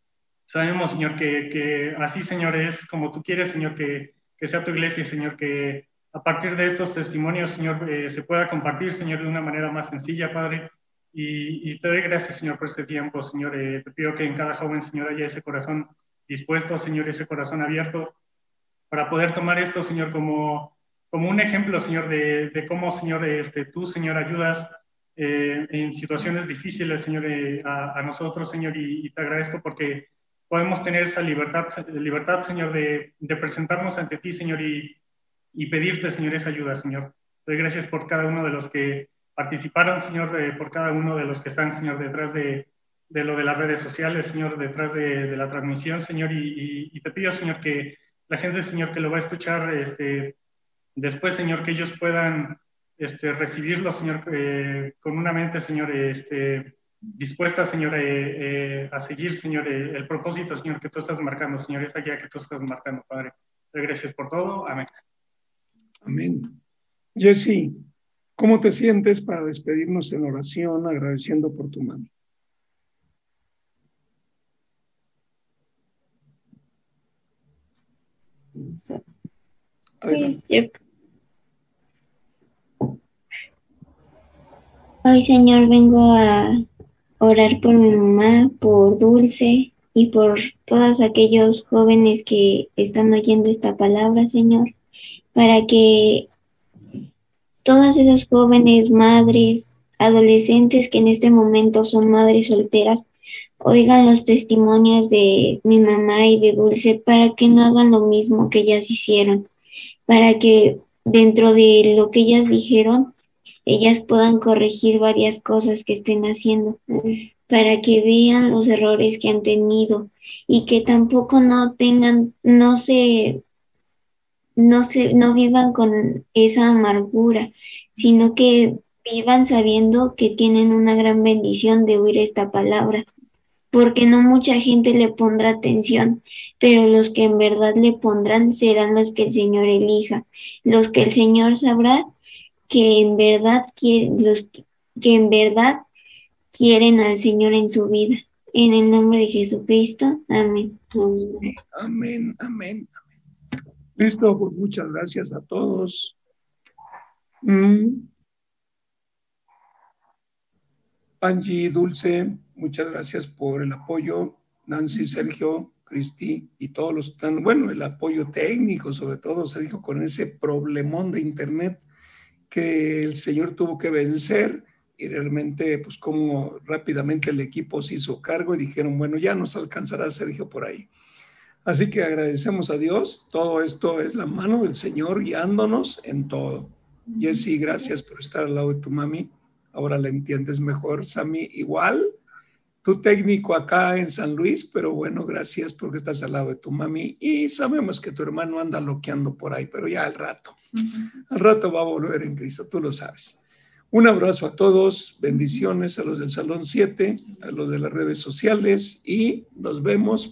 sabemos, Señor, que, que así, Señor, es como tú quieres, Señor, que, que, sea tu iglesia, Señor, que a partir de estos testimonios, Señor, eh, se pueda compartir, Señor, de una manera más sencilla, Padre. Y, y te doy gracias, Señor, por este tiempo, Señor. Eh, te pido que en cada joven, Señor, haya ese corazón dispuesto, Señor, ese corazón abierto para poder tomar esto, Señor, como, como un ejemplo, Señor, de, cómo, Señor, este, tú, Señor, ayudas eh, en situaciones difíciles, Señor, eh, a, nosotros, Señor, y, te agradezco porque podemos tener esa libertad, libertad Señor, de, de presentarnos ante ti, Señor, y, y, pedirte, Señor, esa ayuda, Señor. Doy gracias por cada uno de los que participaron, Señor, eh, por cada uno de los que están, Señor, detrás de, de lo de las redes sociales, Señor, detrás de, de la transmisión, Señor, y, te pido, Señor, que la gente, Señor, que lo va a escuchar este, después, Señor, que ellos puedan este, recibirlo, Señor, eh, con una mente, Señor, este, dispuesta, Señor, eh, eh, a seguir, Señor, el propósito, Señor, que tú estás marcando, Señor, esa guía que tú estás marcando, Padre. Gracias por todo. Amén. Amén. Jessy, ¿cómo te sientes para despedirnos en oración agradeciendo por tu mami? Hoy, Señor, vengo a orar por mi mamá, por Dulce y por todos aquellos jóvenes que están oyendo esta palabra, Señor, para que todas esas jóvenes madres, adolescentes que en este momento son madres solteras, oigan los testimonios de mi mamá y de Dulce para que no hagan lo mismo que ellas hicieron, para que dentro de lo que ellas dijeron, ellas puedan corregir varias cosas que estén haciendo, para que vean los errores que han tenido y que tampoco no tengan, no se, no se, no vivan con esa amargura, sino que vivan sabiendo que tienen una gran bendición de oír esta palabra porque no mucha gente le pondrá atención, pero los que en verdad le pondrán serán los que el Señor elija, los que el Señor sabrá que en verdad los que en verdad quieren al Señor en su vida. En el nombre de Jesucristo. Amén. Amén, amén, Listo, pues muchas gracias a todos. Mm. Angie, Dulce, muchas gracias por el apoyo. Nancy, Sergio, Cristi y todos los que están, bueno, el apoyo técnico, sobre todo, Sergio, con ese problemón de Internet que el Señor tuvo que vencer y realmente, pues como rápidamente el equipo se hizo cargo y dijeron, bueno, ya nos alcanzará Sergio por ahí. Así que agradecemos a Dios, todo esto es la mano del Señor guiándonos en todo. Jessy, gracias por estar al lado de tu mami ahora la entiendes mejor. Sami, igual, tu técnico acá en San Luis, pero bueno, gracias porque estás al lado de tu mami y sabemos que tu hermano anda loqueando por ahí, pero ya al rato, al rato va a volver en Cristo, tú lo sabes. Un abrazo a todos, bendiciones a los del Salón 7, a los de las redes sociales y nos vemos